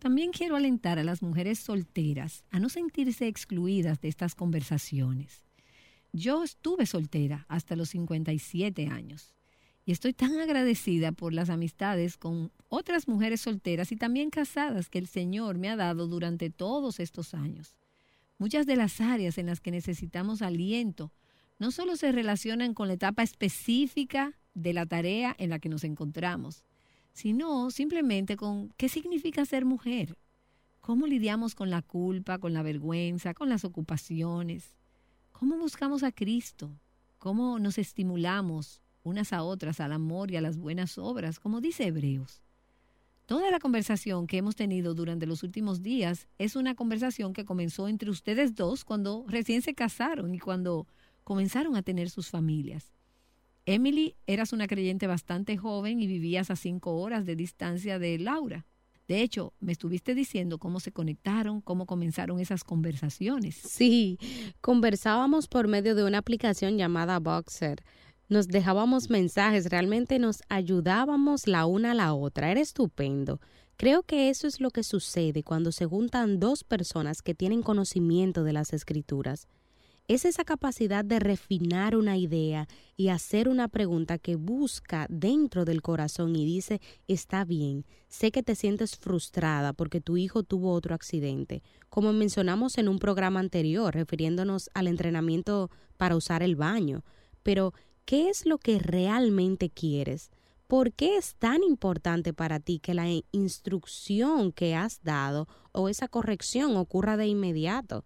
También quiero alentar a las mujeres solteras a no sentirse excluidas de estas conversaciones. Yo estuve soltera hasta los 57 años y estoy tan agradecida por las amistades con otras mujeres solteras y también casadas que el Señor me ha dado durante todos estos años. Muchas de las áreas en las que necesitamos aliento no solo se relacionan con la etapa específica de la tarea en la que nos encontramos, sino simplemente con qué significa ser mujer, cómo lidiamos con la culpa, con la vergüenza, con las ocupaciones, ¿Cómo buscamos a Cristo? ¿Cómo nos estimulamos unas a otras al amor y a las buenas obras, como dice Hebreos? Toda la conversación que hemos tenido durante los últimos días es una conversación que comenzó entre ustedes dos cuando recién se casaron y cuando comenzaron a tener sus familias. Emily, eras una creyente bastante joven y vivías a cinco horas de distancia de Laura. De hecho, me estuviste diciendo cómo se conectaron, cómo comenzaron esas conversaciones. Sí, conversábamos por medio de una aplicación llamada Boxer. Nos dejábamos mensajes, realmente nos ayudábamos la una a la otra. Era estupendo. Creo que eso es lo que sucede cuando se juntan dos personas que tienen conocimiento de las escrituras es esa capacidad de refinar una idea y hacer una pregunta que busca dentro del corazón y dice, está bien, sé que te sientes frustrada porque tu hijo tuvo otro accidente, como mencionamos en un programa anterior, refiriéndonos al entrenamiento para usar el baño, pero ¿qué es lo que realmente quieres? ¿Por qué es tan importante para ti que la instrucción que has dado o esa corrección ocurra de inmediato?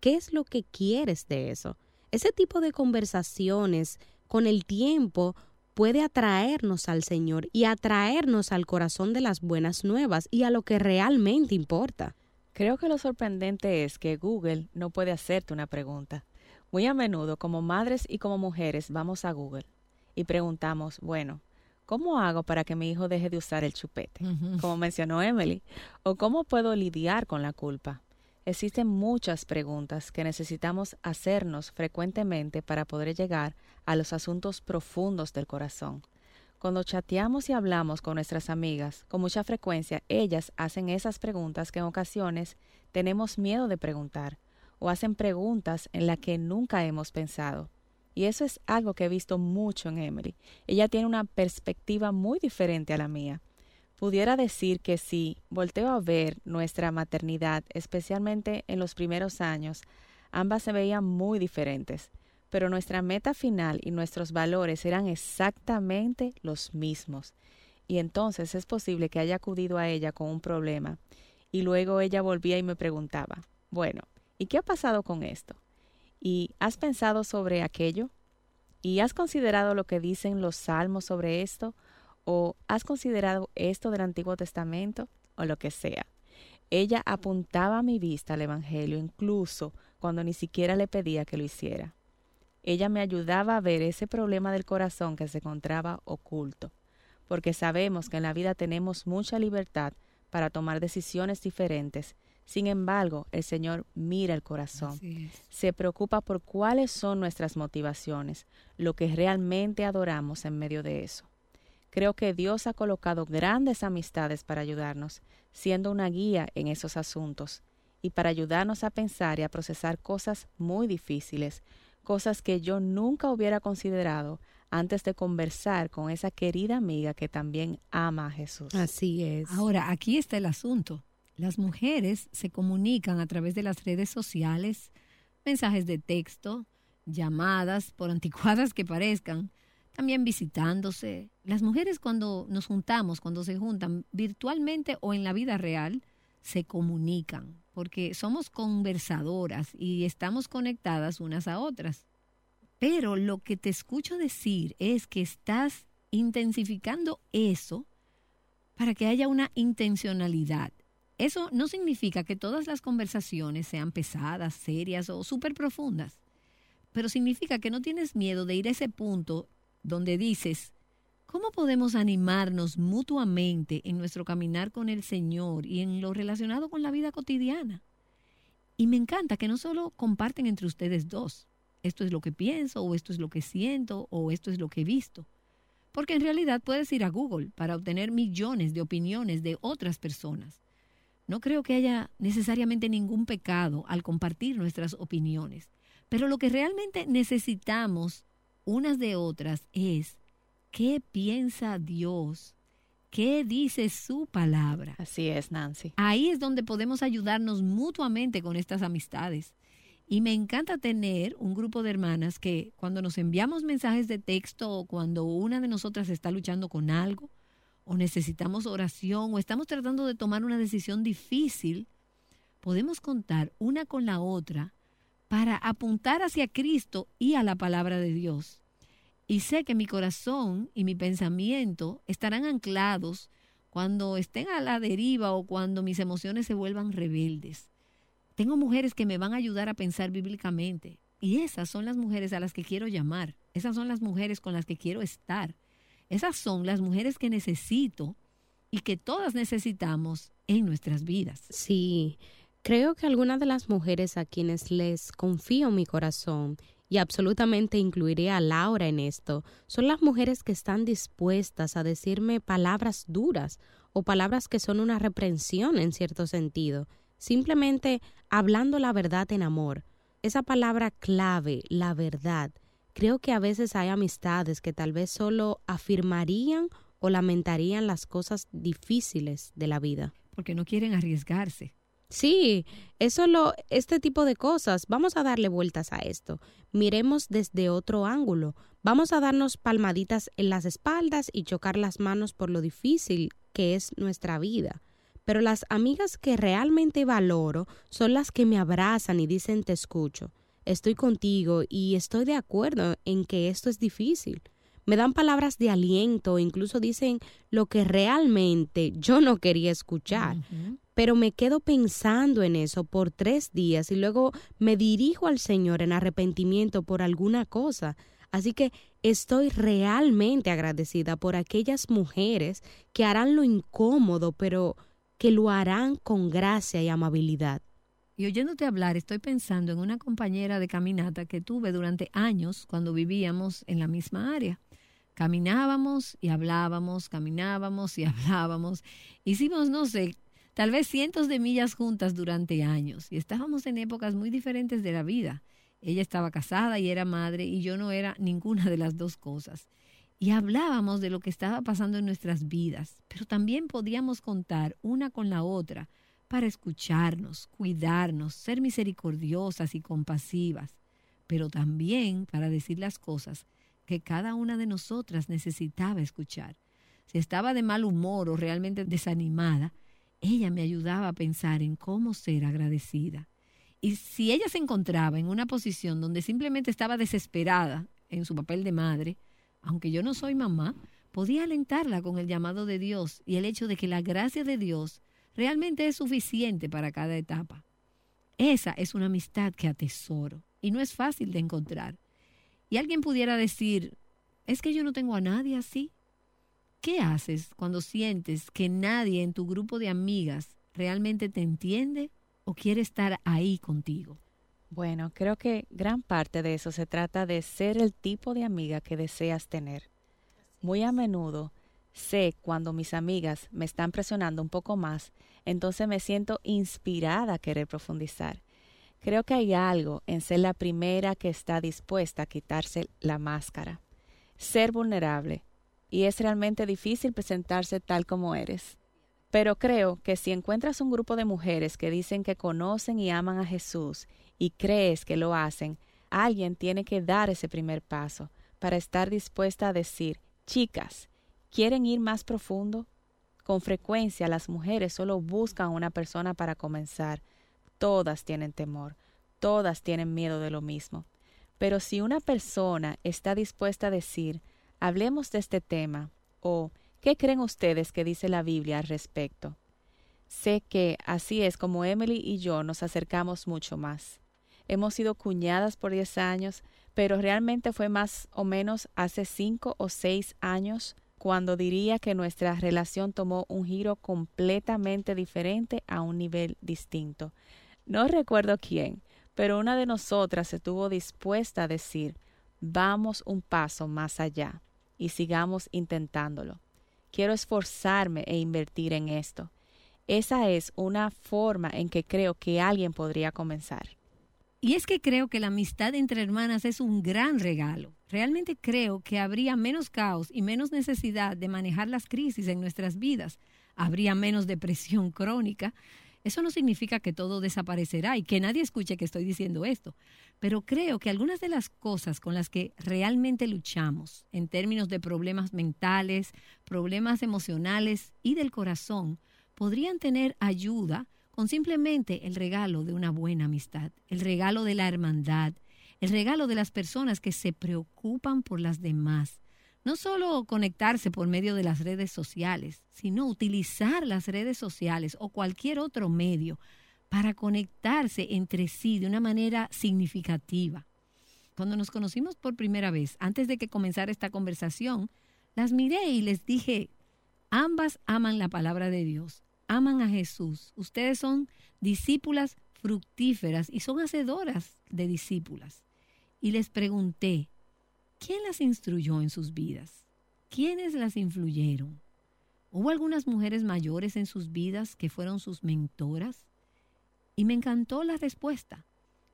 ¿Qué es lo que quieres de eso? Ese tipo de conversaciones con el tiempo puede atraernos al Señor y atraernos al corazón de las buenas nuevas y a lo que realmente importa. Creo que lo sorprendente es que Google no puede hacerte una pregunta. Muy a menudo, como madres y como mujeres, vamos a Google y preguntamos, bueno, ¿cómo hago para que mi hijo deje de usar el chupete? Como mencionó Emily. ¿O cómo puedo lidiar con la culpa? Existen muchas preguntas que necesitamos hacernos frecuentemente para poder llegar a los asuntos profundos del corazón. Cuando chateamos y hablamos con nuestras amigas, con mucha frecuencia ellas hacen esas preguntas que en ocasiones tenemos miedo de preguntar o hacen preguntas en las que nunca hemos pensado. Y eso es algo que he visto mucho en Emily. Ella tiene una perspectiva muy diferente a la mía pudiera decir que si volteo a ver nuestra maternidad, especialmente en los primeros años, ambas se veían muy diferentes, pero nuestra meta final y nuestros valores eran exactamente los mismos. Y entonces es posible que haya acudido a ella con un problema y luego ella volvía y me preguntaba, bueno, ¿y qué ha pasado con esto? ¿Y has pensado sobre aquello? ¿Y has considerado lo que dicen los salmos sobre esto? O has considerado esto del Antiguo Testamento o lo que sea. Ella apuntaba mi vista al Evangelio incluso cuando ni siquiera le pedía que lo hiciera. Ella me ayudaba a ver ese problema del corazón que se encontraba oculto, porque sabemos que en la vida tenemos mucha libertad para tomar decisiones diferentes. Sin embargo, el Señor mira el corazón, se preocupa por cuáles son nuestras motivaciones, lo que realmente adoramos en medio de eso. Creo que Dios ha colocado grandes amistades para ayudarnos, siendo una guía en esos asuntos, y para ayudarnos a pensar y a procesar cosas muy difíciles, cosas que yo nunca hubiera considerado antes de conversar con esa querida amiga que también ama a Jesús. Así es. Ahora, aquí está el asunto. Las mujeres se comunican a través de las redes sociales, mensajes de texto, llamadas, por anticuadas que parezcan, también visitándose. Las mujeres cuando nos juntamos, cuando se juntan virtualmente o en la vida real, se comunican, porque somos conversadoras y estamos conectadas unas a otras. Pero lo que te escucho decir es que estás intensificando eso para que haya una intencionalidad. Eso no significa que todas las conversaciones sean pesadas, serias o súper profundas, pero significa que no tienes miedo de ir a ese punto donde dices, ¿cómo podemos animarnos mutuamente en nuestro caminar con el Señor y en lo relacionado con la vida cotidiana? Y me encanta que no solo comparten entre ustedes dos, esto es lo que pienso o esto es lo que siento o esto es lo que he visto. Porque en realidad puedes ir a Google para obtener millones de opiniones de otras personas. No creo que haya necesariamente ningún pecado al compartir nuestras opiniones, pero lo que realmente necesitamos unas de otras es qué piensa Dios, qué dice su palabra. Así es, Nancy. Ahí es donde podemos ayudarnos mutuamente con estas amistades. Y me encanta tener un grupo de hermanas que cuando nos enviamos mensajes de texto o cuando una de nosotras está luchando con algo o necesitamos oración o estamos tratando de tomar una decisión difícil, podemos contar una con la otra para apuntar hacia Cristo y a la palabra de Dios. Y sé que mi corazón y mi pensamiento estarán anclados cuando estén a la deriva o cuando mis emociones se vuelvan rebeldes. Tengo mujeres que me van a ayudar a pensar bíblicamente. Y esas son las mujeres a las que quiero llamar. Esas son las mujeres con las que quiero estar. Esas son las mujeres que necesito y que todas necesitamos en nuestras vidas. Sí, creo que algunas de las mujeres a quienes les confío mi corazón y absolutamente incluiré a Laura en esto, son las mujeres que están dispuestas a decirme palabras duras o palabras que son una reprensión en cierto sentido simplemente hablando la verdad en amor. Esa palabra clave, la verdad. Creo que a veces hay amistades que tal vez solo afirmarían o lamentarían las cosas difíciles de la vida. Porque no quieren arriesgarse. Sí, eso lo, este tipo de cosas. Vamos a darle vueltas a esto. Miremos desde otro ángulo. Vamos a darnos palmaditas en las espaldas y chocar las manos por lo difícil que es nuestra vida pero las amigas que realmente valoro son las que me abrazan y dicen te escucho, estoy contigo y estoy de acuerdo en que esto es difícil. Me dan palabras de aliento, incluso dicen lo que realmente yo no quería escuchar. Pero me quedo pensando en eso por tres días y luego me dirijo al Señor en arrepentimiento por alguna cosa. Así que estoy realmente agradecida por aquellas mujeres que harán lo incómodo, pero que lo harán con gracia y amabilidad. Y oyéndote hablar, estoy pensando en una compañera de caminata que tuve durante años cuando vivíamos en la misma área. Caminábamos y hablábamos, caminábamos y hablábamos. Hicimos, no sé, tal vez cientos de millas juntas durante años y estábamos en épocas muy diferentes de la vida. Ella estaba casada y era madre y yo no era ninguna de las dos cosas y hablábamos de lo que estaba pasando en nuestras vidas, pero también podíamos contar una con la otra para escucharnos, cuidarnos, ser misericordiosas y compasivas, pero también para decir las cosas que cada una de nosotras necesitaba escuchar. Si estaba de mal humor o realmente desanimada, ella me ayudaba a pensar en cómo ser agradecida. Y si ella se encontraba en una posición donde simplemente estaba desesperada en su papel de madre, aunque yo no soy mamá, podía alentarla con el llamado de Dios y el hecho de que la gracia de Dios realmente es suficiente para cada etapa. Esa es una amistad que atesoro y no es fácil de encontrar. Y alguien pudiera decir, es que yo no tengo a nadie así. ¿Qué haces cuando sientes que nadie en tu grupo de amigas realmente te entiende o quiere estar ahí contigo? Bueno, creo que gran parte de eso se trata de ser el tipo de amiga que deseas tener. Muy a menudo sé cuando mis amigas me están presionando un poco más, entonces me siento inspirada a querer profundizar. Creo que hay algo en ser la primera que está dispuesta a quitarse la máscara, ser vulnerable, y es realmente difícil presentarse tal como eres. Pero creo que si encuentras un grupo de mujeres que dicen que conocen y aman a Jesús y crees que lo hacen, alguien tiene que dar ese primer paso para estar dispuesta a decir, chicas, ¿quieren ir más profundo? Con frecuencia las mujeres solo buscan una persona para comenzar. Todas tienen temor, todas tienen miedo de lo mismo. Pero si una persona está dispuesta a decir, hablemos de este tema, o ¿qué creen ustedes que dice la Biblia al respecto? Sé que así es como Emily y yo nos acercamos mucho más. Hemos sido cuñadas por diez años, pero realmente fue más o menos hace cinco o seis años cuando diría que nuestra relación tomó un giro completamente diferente a un nivel distinto. No recuerdo quién, pero una de nosotras estuvo dispuesta a decir vamos un paso más allá y sigamos intentándolo. Quiero esforzarme e invertir en esto. Esa es una forma en que creo que alguien podría comenzar. Y es que creo que la amistad entre hermanas es un gran regalo. Realmente creo que habría menos caos y menos necesidad de manejar las crisis en nuestras vidas. Habría menos depresión crónica. Eso no significa que todo desaparecerá y que nadie escuche que estoy diciendo esto. Pero creo que algunas de las cosas con las que realmente luchamos en términos de problemas mentales, problemas emocionales y del corazón podrían tener ayuda con simplemente el regalo de una buena amistad, el regalo de la hermandad, el regalo de las personas que se preocupan por las demás. No solo conectarse por medio de las redes sociales, sino utilizar las redes sociales o cualquier otro medio para conectarse entre sí de una manera significativa. Cuando nos conocimos por primera vez, antes de que comenzara esta conversación, las miré y les dije, ambas aman la palabra de Dios aman a Jesús. Ustedes son discípulas fructíferas y son hacedoras de discípulas. Y les pregunté, ¿quién las instruyó en sus vidas? ¿Quiénes las influyeron? ¿Hubo algunas mujeres mayores en sus vidas que fueron sus mentoras? Y me encantó la respuesta,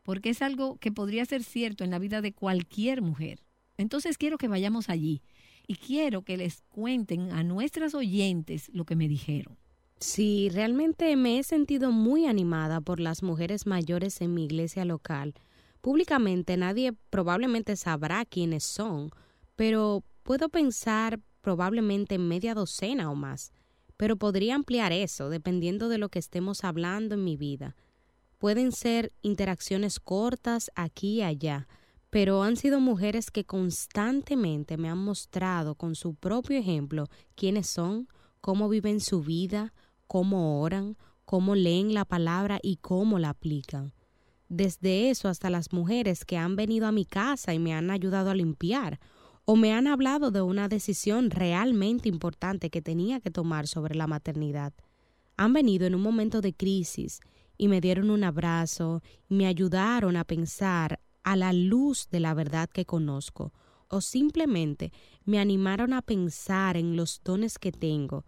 porque es algo que podría ser cierto en la vida de cualquier mujer. Entonces quiero que vayamos allí y quiero que les cuenten a nuestras oyentes lo que me dijeron. Sí, realmente me he sentido muy animada por las mujeres mayores en mi iglesia local. Públicamente nadie probablemente sabrá quiénes son, pero puedo pensar probablemente en media docena o más. Pero podría ampliar eso dependiendo de lo que estemos hablando en mi vida. Pueden ser interacciones cortas aquí y allá, pero han sido mujeres que constantemente me han mostrado con su propio ejemplo quiénes son, cómo viven su vida, cómo oran, cómo leen la palabra y cómo la aplican. Desde eso hasta las mujeres que han venido a mi casa y me han ayudado a limpiar, o me han hablado de una decisión realmente importante que tenía que tomar sobre la maternidad. Han venido en un momento de crisis y me dieron un abrazo y me ayudaron a pensar a la luz de la verdad que conozco, o simplemente me animaron a pensar en los dones que tengo,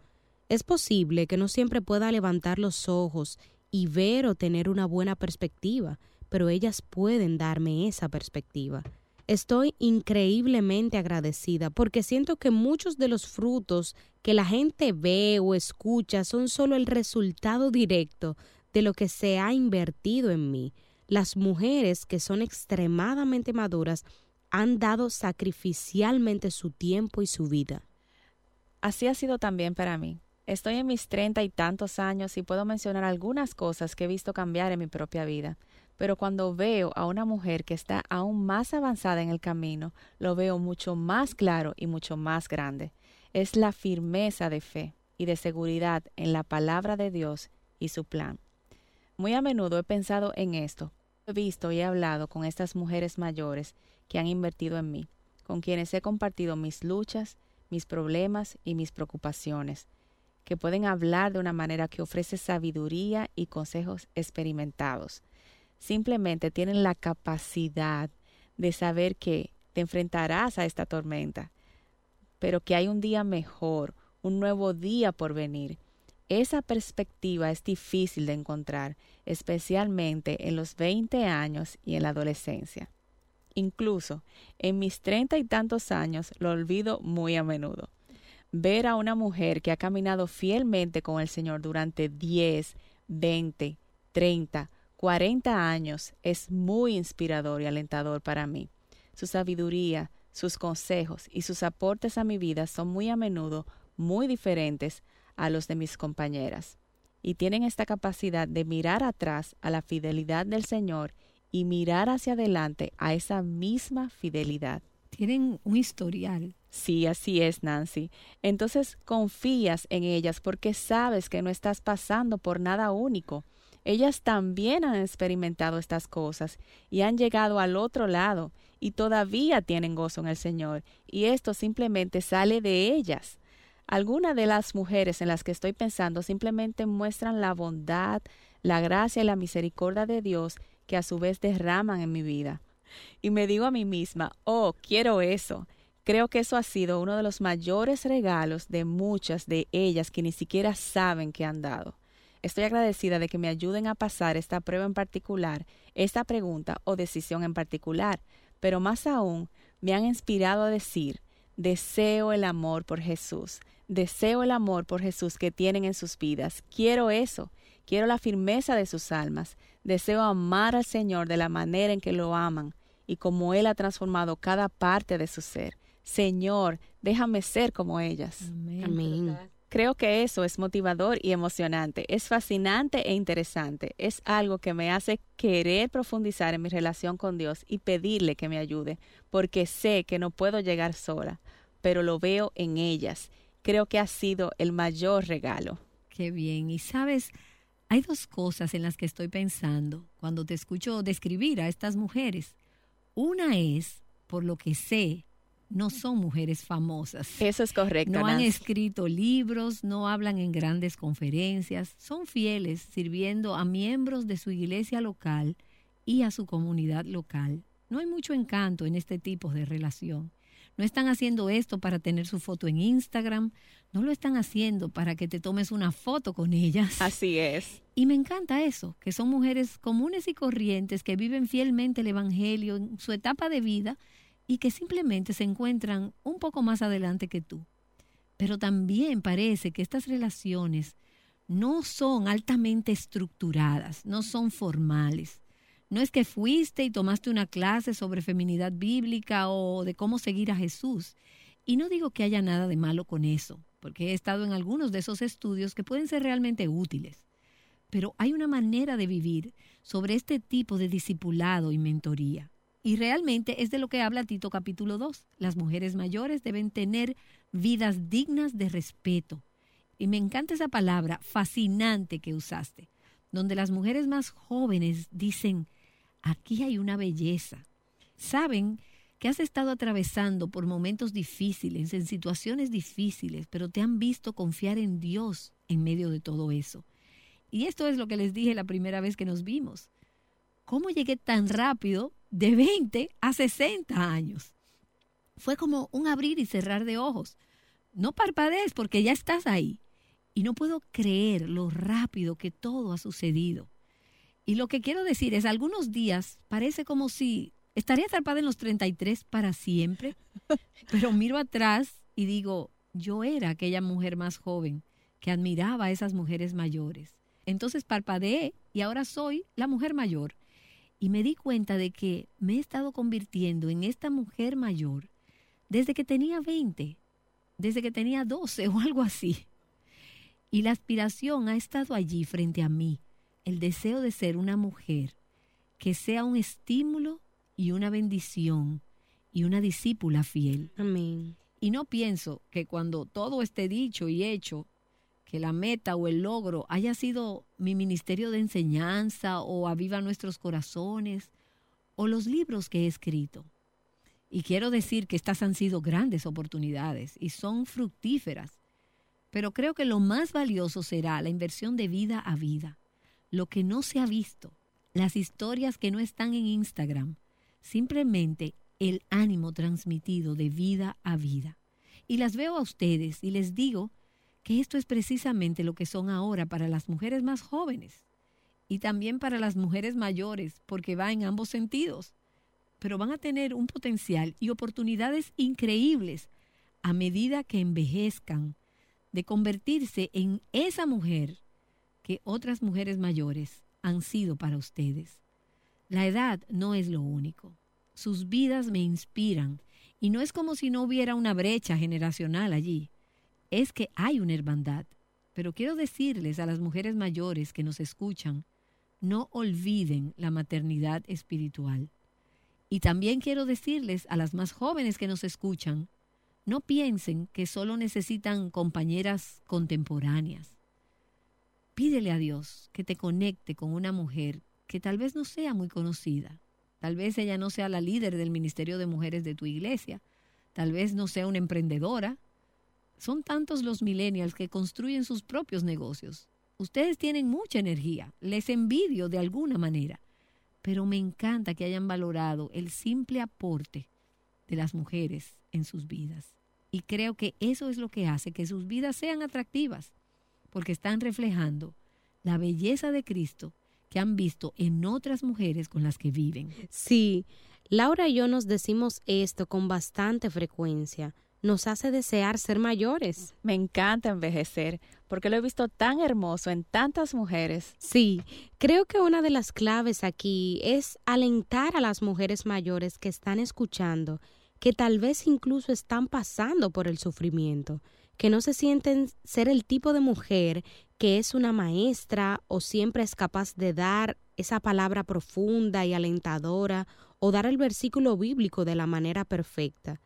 es posible que no siempre pueda levantar los ojos y ver o tener una buena perspectiva, pero ellas pueden darme esa perspectiva. Estoy increíblemente agradecida porque siento que muchos de los frutos que la gente ve o escucha son solo el resultado directo de lo que se ha invertido en mí. Las mujeres que son extremadamente maduras han dado sacrificialmente su tiempo y su vida. Así ha sido también para mí. Estoy en mis treinta y tantos años y puedo mencionar algunas cosas que he visto cambiar en mi propia vida, pero cuando veo a una mujer que está aún más avanzada en el camino, lo veo mucho más claro y mucho más grande. Es la firmeza de fe y de seguridad en la palabra de Dios y su plan. Muy a menudo he pensado en esto. He visto y he hablado con estas mujeres mayores que han invertido en mí, con quienes he compartido mis luchas, mis problemas y mis preocupaciones, que pueden hablar de una manera que ofrece sabiduría y consejos experimentados. Simplemente tienen la capacidad de saber que te enfrentarás a esta tormenta, pero que hay un día mejor, un nuevo día por venir. Esa perspectiva es difícil de encontrar, especialmente en los 20 años y en la adolescencia. Incluso en mis treinta y tantos años lo olvido muy a menudo. Ver a una mujer que ha caminado fielmente con el Señor durante 10, 20, 30, 40 años es muy inspirador y alentador para mí. Su sabiduría, sus consejos y sus aportes a mi vida son muy a menudo muy diferentes a los de mis compañeras, y tienen esta capacidad de mirar atrás a la fidelidad del Señor y mirar hacia adelante a esa misma fidelidad. Tienen un historial. Sí, así es, Nancy. Entonces confías en ellas porque sabes que no estás pasando por nada único. Ellas también han experimentado estas cosas y han llegado al otro lado y todavía tienen gozo en el Señor, y esto simplemente sale de ellas. Algunas de las mujeres en las que estoy pensando simplemente muestran la bondad, la gracia y la misericordia de Dios que a su vez derraman en mi vida. Y me digo a mí misma, oh, quiero eso. Creo que eso ha sido uno de los mayores regalos de muchas de ellas que ni siquiera saben que han dado. Estoy agradecida de que me ayuden a pasar esta prueba en particular, esta pregunta o decisión en particular, pero más aún me han inspirado a decir, deseo el amor por Jesús, deseo el amor por Jesús que tienen en sus vidas, quiero eso, quiero la firmeza de sus almas, deseo amar al Señor de la manera en que lo aman y como Él ha transformado cada parte de su ser. Señor, déjame ser como ellas. Amén. Creo que eso es motivador y emocionante, es fascinante e interesante, es algo que me hace querer profundizar en mi relación con Dios y pedirle que me ayude, porque sé que no puedo llegar sola, pero lo veo en ellas. Creo que ha sido el mayor regalo. Qué bien. Y sabes, hay dos cosas en las que estoy pensando cuando te escucho describir a estas mujeres. Una es, por lo que sé, no son mujeres famosas. Eso es correcto. No han Nancy. escrito libros, no hablan en grandes conferencias, son fieles sirviendo a miembros de su iglesia local y a su comunidad local. No hay mucho encanto en este tipo de relación. No están haciendo esto para tener su foto en Instagram, no lo están haciendo para que te tomes una foto con ellas. Así es. Y me encanta eso, que son mujeres comunes y corrientes que viven fielmente el Evangelio en su etapa de vida y que simplemente se encuentran un poco más adelante que tú. Pero también parece que estas relaciones no son altamente estructuradas, no son formales. No es que fuiste y tomaste una clase sobre feminidad bíblica o de cómo seguir a Jesús. Y no digo que haya nada de malo con eso, porque he estado en algunos de esos estudios que pueden ser realmente útiles. Pero hay una manera de vivir sobre este tipo de discipulado y mentoría. Y realmente es de lo que habla Tito capítulo 2. Las mujeres mayores deben tener vidas dignas de respeto. Y me encanta esa palabra fascinante que usaste, donde las mujeres más jóvenes dicen, aquí hay una belleza. Saben que has estado atravesando por momentos difíciles, en situaciones difíciles, pero te han visto confiar en Dios en medio de todo eso. Y esto es lo que les dije la primera vez que nos vimos. ¿Cómo llegué tan rápido de 20 a 60 años? Fue como un abrir y cerrar de ojos. No parpadees porque ya estás ahí. Y no puedo creer lo rápido que todo ha sucedido. Y lo que quiero decir es, algunos días parece como si estaría atrapada en los 33 para siempre, pero miro atrás y digo, yo era aquella mujer más joven que admiraba a esas mujeres mayores. Entonces parpadeé y ahora soy la mujer mayor. Y me di cuenta de que me he estado convirtiendo en esta mujer mayor desde que tenía 20, desde que tenía 12 o algo así. Y la aspiración ha estado allí frente a mí, el deseo de ser una mujer que sea un estímulo y una bendición y una discípula fiel. Amén. Y no pienso que cuando todo esté dicho y hecho, que la meta o el logro haya sido mi ministerio de enseñanza o aviva nuestros corazones o los libros que he escrito. Y quiero decir que estas han sido grandes oportunidades y son fructíferas. Pero creo que lo más valioso será la inversión de vida a vida, lo que no se ha visto, las historias que no están en Instagram, simplemente el ánimo transmitido de vida a vida. Y las veo a ustedes y les digo que esto es precisamente lo que son ahora para las mujeres más jóvenes y también para las mujeres mayores, porque va en ambos sentidos pero van a tener un potencial y oportunidades increíbles a medida que envejezcan de convertirse en esa mujer que otras mujeres mayores han sido para ustedes. La edad no es lo único. Sus vidas me inspiran y no es como si no hubiera una brecha generacional allí. Es que hay una hermandad. Pero quiero decirles a las mujeres mayores que nos escuchan, no olviden la maternidad espiritual. Y también quiero decirles a las más jóvenes que nos escuchan, no piensen que solo necesitan compañeras contemporáneas. Pídele a Dios que te conecte con una mujer que tal vez no sea muy conocida. Tal vez ella no sea la líder del Ministerio de Mujeres de tu iglesia. Tal vez no sea una emprendedora. Son tantos los millennials que construyen sus propios negocios. Ustedes tienen mucha energía. Les envidio de alguna manera pero me encanta que hayan valorado el simple aporte de las mujeres en sus vidas. Y creo que eso es lo que hace que sus vidas sean atractivas, porque están reflejando la belleza de Cristo que han visto en otras mujeres con las que viven. Sí, Laura y yo nos decimos esto con bastante frecuencia nos hace desear ser mayores. Me encanta envejecer, porque lo he visto tan hermoso en tantas mujeres. Sí, creo que una de las claves aquí es alentar a las mujeres mayores que están escuchando, que tal vez incluso están pasando por el sufrimiento, que no se sienten ser el tipo de mujer que es una maestra o siempre es capaz de dar esa palabra profunda y alentadora o dar el versículo bíblico de la manera perfecta.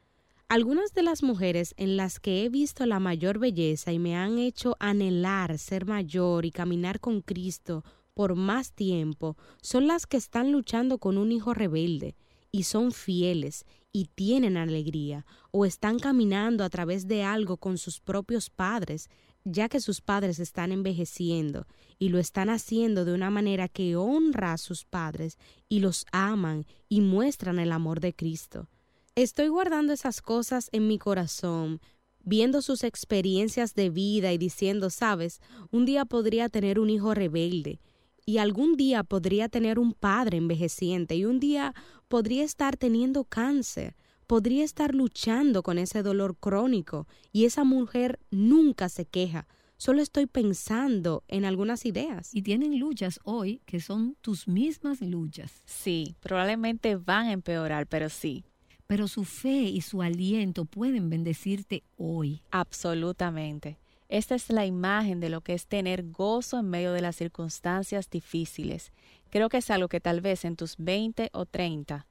Algunas de las mujeres en las que he visto la mayor belleza y me han hecho anhelar ser mayor y caminar con Cristo por más tiempo son las que están luchando con un hijo rebelde y son fieles y tienen alegría o están caminando a través de algo con sus propios padres, ya que sus padres están envejeciendo y lo están haciendo de una manera que honra a sus padres y los aman y muestran el amor de Cristo. Estoy guardando esas cosas en mi corazón, viendo sus experiencias de vida y diciendo, sabes, un día podría tener un hijo rebelde y algún día podría tener un padre envejeciente y un día podría estar teniendo cáncer, podría estar luchando con ese dolor crónico y esa mujer nunca se queja. Solo estoy pensando en algunas ideas. Y tienen luchas hoy que son tus mismas luchas. Sí, probablemente van a empeorar, pero sí, pero su fe y su aliento pueden bendecirte hoy. Absolutamente. Esta es la imagen de lo que es tener gozo en medio de las circunstancias difíciles. Creo que es algo que tal vez en tus 20 o 30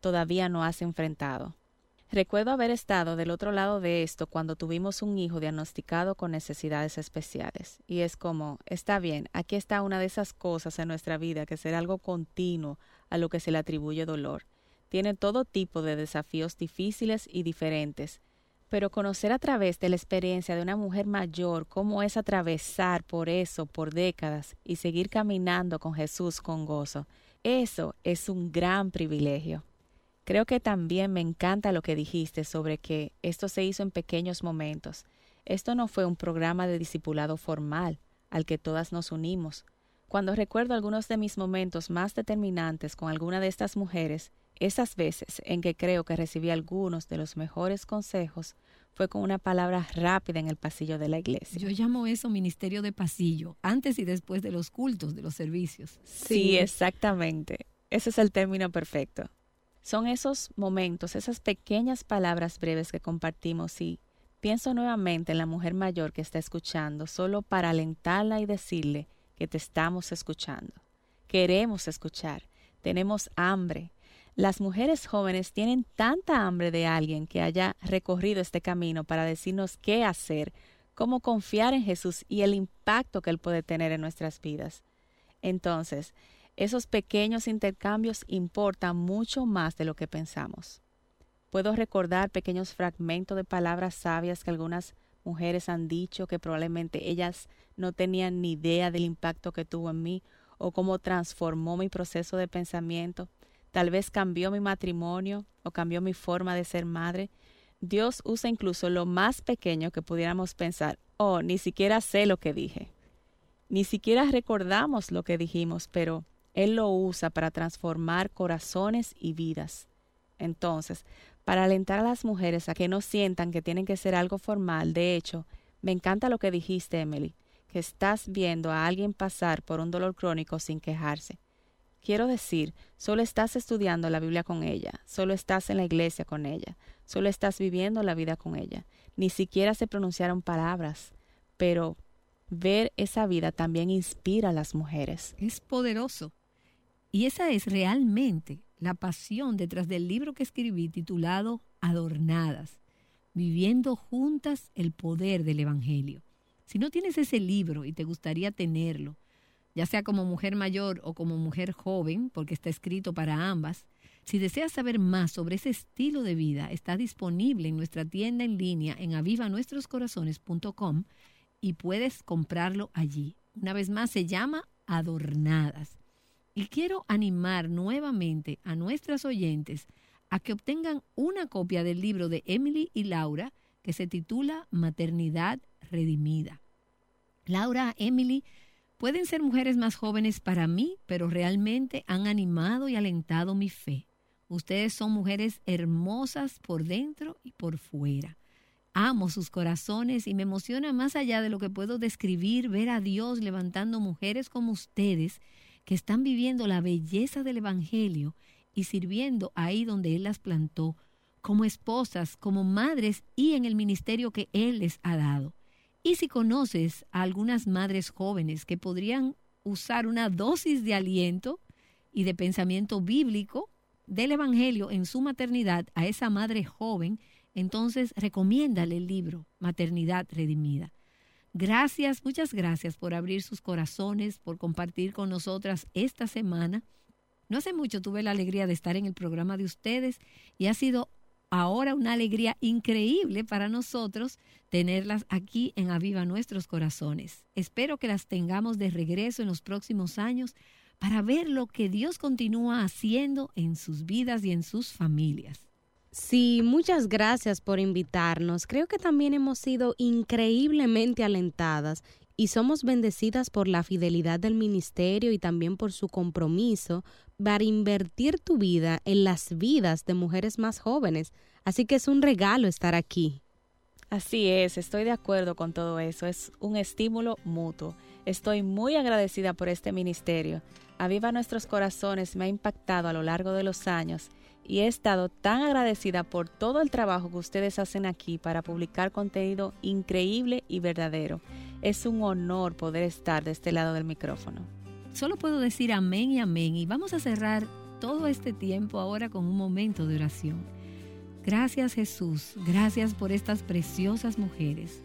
todavía no has enfrentado. Recuerdo haber estado del otro lado de esto cuando tuvimos un hijo diagnosticado con necesidades especiales. Y es como, está bien, aquí está una de esas cosas en nuestra vida que será algo continuo a lo que se le atribuye dolor tiene todo tipo de desafíos difíciles y diferentes, pero conocer a través de la experiencia de una mujer mayor cómo es atravesar por eso por décadas y seguir caminando con Jesús con gozo, eso es un gran privilegio. Creo que también me encanta lo que dijiste sobre que esto se hizo en pequeños momentos. Esto no fue un programa de discipulado formal al que todas nos unimos. Cuando recuerdo algunos de mis momentos más determinantes con alguna de estas mujeres, esas veces en que creo que recibí algunos de los mejores consejos fue con una palabra rápida en el pasillo de la iglesia. Yo llamo eso ministerio de pasillo, antes y después de los cultos, de los servicios. Sí, exactamente. Ese es el término perfecto. Son esos momentos, esas pequeñas palabras breves que compartimos y pienso nuevamente en la mujer mayor que está escuchando, solo para alentarla y decirle que te estamos escuchando. Queremos escuchar, tenemos hambre, las mujeres jóvenes tienen tanta hambre de alguien que haya recorrido este camino para decirnos qué hacer, cómo confiar en Jesús y el impacto que Él puede tener en nuestras vidas. Entonces, esos pequeños intercambios importan mucho más de lo que pensamos. Puedo recordar pequeños fragmentos de palabras sabias que algunas mujeres han dicho que probablemente ellas no tenían ni idea del impacto que tuvo en mí o cómo transformó mi proceso de pensamiento. Tal vez cambió mi matrimonio o cambió mi forma de ser madre. Dios usa incluso lo más pequeño que pudiéramos pensar, oh, ni siquiera sé lo que dije. Ni siquiera recordamos lo que dijimos, pero Él lo usa para transformar corazones y vidas. Entonces, para alentar a las mujeres a que no sientan que tienen que ser algo formal, de hecho, me encanta lo que dijiste, Emily, que estás viendo a alguien pasar por un dolor crónico sin quejarse. Quiero decir, solo estás estudiando la Biblia con ella, solo estás en la iglesia con ella, solo estás viviendo la vida con ella. Ni siquiera se pronunciaron palabras, pero ver esa vida también inspira a las mujeres. Es poderoso. Y esa es realmente la pasión detrás del libro que escribí titulado Adornadas, viviendo juntas el poder del Evangelio. Si no tienes ese libro y te gustaría tenerlo, ya sea como mujer mayor o como mujer joven, porque está escrito para ambas, si deseas saber más sobre ese estilo de vida, está disponible en nuestra tienda en línea en avivanuestroscorazones.com y puedes comprarlo allí. Una vez más, se llama Adornadas. Y quiero animar nuevamente a nuestras oyentes a que obtengan una copia del libro de Emily y Laura que se titula Maternidad Redimida. Laura, Emily, pueden ser mujeres más jóvenes para mí, pero realmente han animado y alentado mi fe. Ustedes son mujeres hermosas por dentro y por fuera. Amo sus corazones y me emociona más allá de lo que puedo describir ver a Dios levantando mujeres como ustedes que están viviendo la belleza del Evangelio y sirviendo ahí donde Él las plantó, como esposas, como madres y en el ministerio que Él les ha dado. Y si conoces a algunas madres jóvenes que podrían usar una dosis de aliento y de pensamiento bíblico del Evangelio en su maternidad a esa madre joven, entonces recomiéndale el libro Maternidad Redimida. Gracias, muchas gracias por abrir sus corazones, por compartir con nosotras esta semana. No hace mucho tuve la alegría de estar en el programa de ustedes y ha sido ahora una alegría increíble para nosotros tenerlas aquí en Aviva Nuestros Corazones. Espero que las tengamos de regreso en los próximos años para ver lo que Dios continúa haciendo en sus vidas y en sus familias. Sí, muchas gracias por invitarnos. Creo que también hemos sido increíblemente alentadas y somos bendecidas por la fidelidad del ministerio y también por su compromiso para invertir tu vida en las vidas de mujeres más jóvenes. Así que es un regalo estar aquí. Así es, estoy de acuerdo con todo eso, es un estímulo mutuo. Estoy muy agradecida por este ministerio. Aviva nuestros corazones me ha impactado a lo largo de los años y he estado tan agradecida por todo el trabajo que ustedes hacen aquí para publicar contenido increíble y verdadero. Es un honor poder estar de este lado del micrófono. Solo puedo decir amén y amén y vamos a cerrar todo este tiempo ahora con un momento de oración. Gracias Jesús, gracias por estas preciosas mujeres,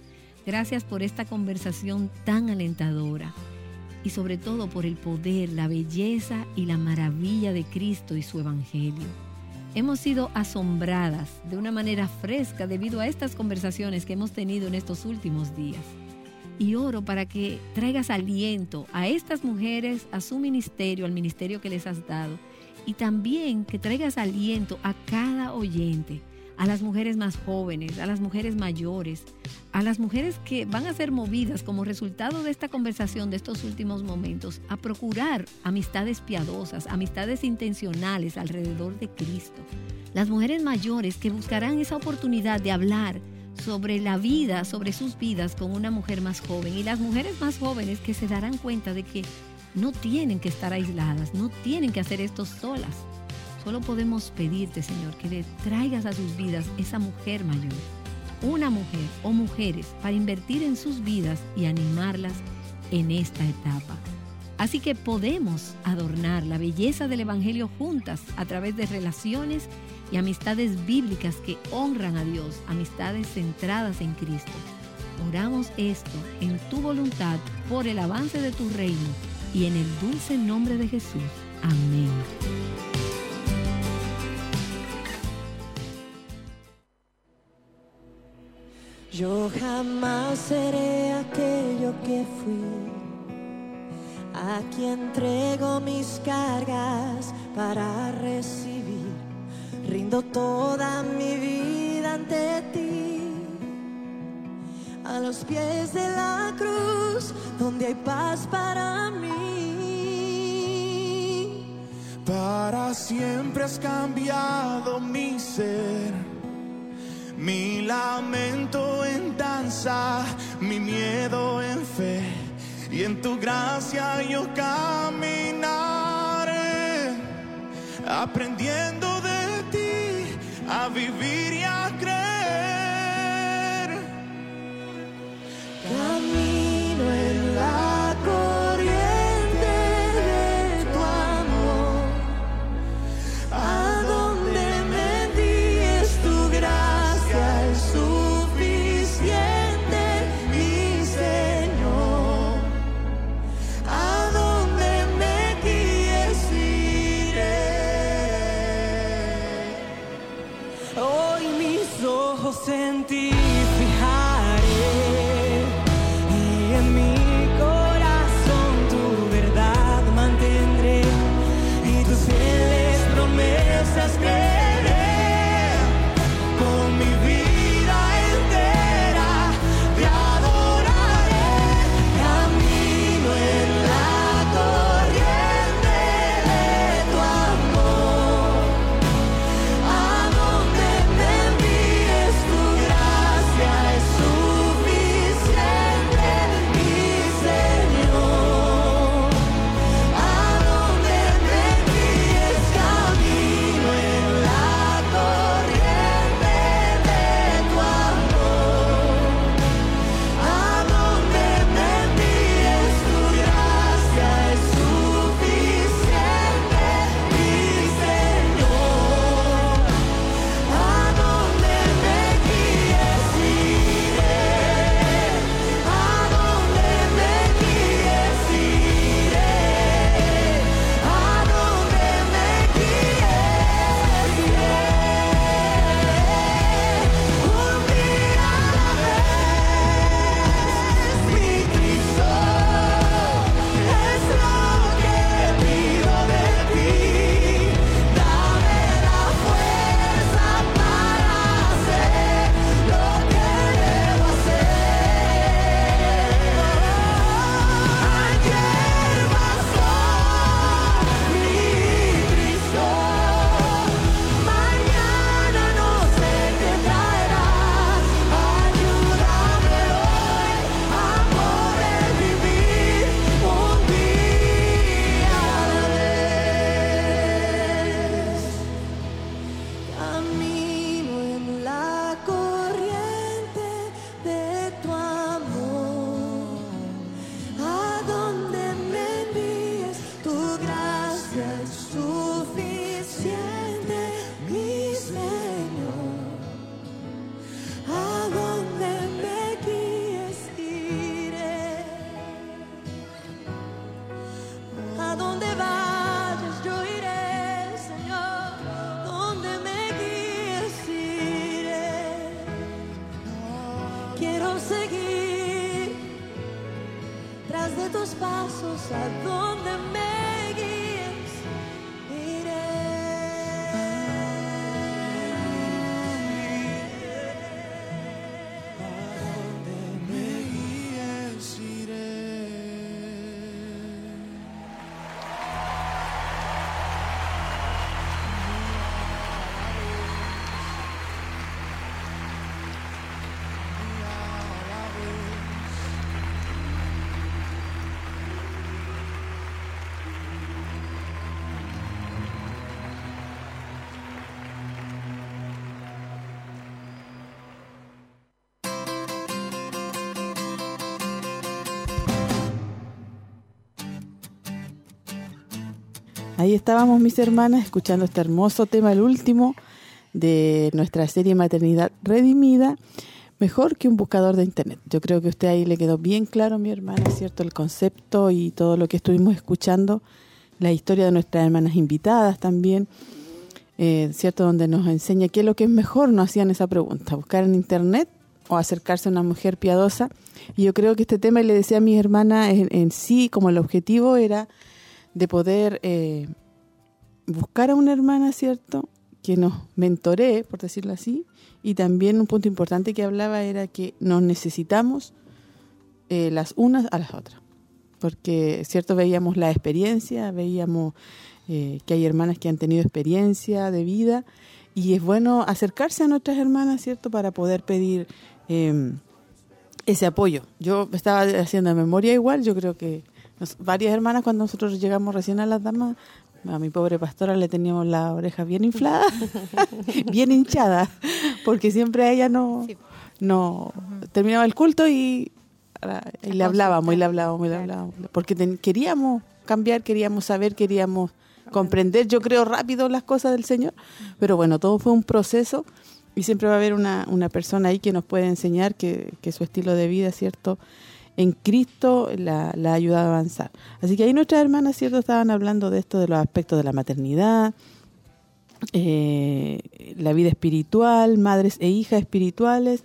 gracias por esta conversación tan alentadora y sobre todo por el poder, la belleza y la maravilla de Cristo y su Evangelio. Hemos sido asombradas de una manera fresca debido a estas conversaciones que hemos tenido en estos últimos días. Y oro para que traigas aliento a estas mujeres, a su ministerio, al ministerio que les has dado. Y también que traigas aliento a cada oyente a las mujeres más jóvenes, a las mujeres mayores, a las mujeres que van a ser movidas como resultado de esta conversación de estos últimos momentos a procurar amistades piadosas, amistades intencionales alrededor de Cristo. Las mujeres mayores que buscarán esa oportunidad de hablar sobre la vida, sobre sus vidas con una mujer más joven y las mujeres más jóvenes que se darán cuenta de que no tienen que estar aisladas, no tienen que hacer esto solas Solo podemos pedirte, Señor, que le traigas a sus vidas esa mujer mayor, una mujer o mujeres, para invertir en sus vidas y animarlas en esta etapa. Así que podemos adornar la belleza del Evangelio juntas a través de relaciones y amistades bíblicas que honran a Dios, amistades centradas en Cristo. Oramos esto en tu voluntad por el avance de tu reino y en el dulce nombre de Jesús. Amén. Yo jamás seré aquello que fui. Aquí entrego mis cargas para recibir. Rindo toda mi vida ante ti. A los pies de la cruz, donde hay paz para mí. Para siempre has cambiado mi ser mi lamento en danza, mi miedo en fe, y en tu gracia yo caminaré, aprendiendo de ti a vivir y a creer. Ahí estábamos mis hermanas escuchando este hermoso tema, el último de nuestra serie Maternidad Redimida, mejor que un buscador de Internet. Yo creo que usted ahí le quedó bien claro, mi hermana, ¿cierto? El concepto y todo lo que estuvimos escuchando, la historia de nuestras hermanas invitadas también, eh, ¿cierto? Donde nos enseña qué es lo que es mejor, nos hacían esa pregunta, buscar en Internet o acercarse a una mujer piadosa. Y yo creo que este tema, y le decía a mi hermana, en, en sí, como el objetivo era de poder eh, buscar a una hermana, ¿cierto? Que nos mentoree, por decirlo así, y también un punto importante que hablaba era que nos necesitamos eh, las unas a las otras. Porque, ¿cierto? Veíamos la experiencia, veíamos eh, que hay hermanas que han tenido experiencia de vida y es bueno acercarse a nuestras hermanas, ¿cierto? Para poder pedir eh, ese apoyo. Yo estaba haciendo memoria igual, yo creo que nos- varias hermanas cuando nosotros llegamos recién a las damas, a mi pobre pastora le teníamos la oreja bien inflada, bien hinchada, porque siempre a ella no, no terminaba el culto y, ah, y le hablábamos y le hablábamos y le hablábamos, porque ten- queríamos cambiar, queríamos saber, queríamos comprender, yo creo, rápido las cosas del Señor, pero bueno, todo fue un proceso y siempre va a haber una, una persona ahí que nos puede enseñar que, que su estilo de vida, ¿cierto?, en Cristo la, la ha ayudado a avanzar. Así que ahí nuestras hermanas, ¿cierto?, estaban hablando de esto, de los aspectos de la maternidad, eh, la vida espiritual, madres e hijas espirituales.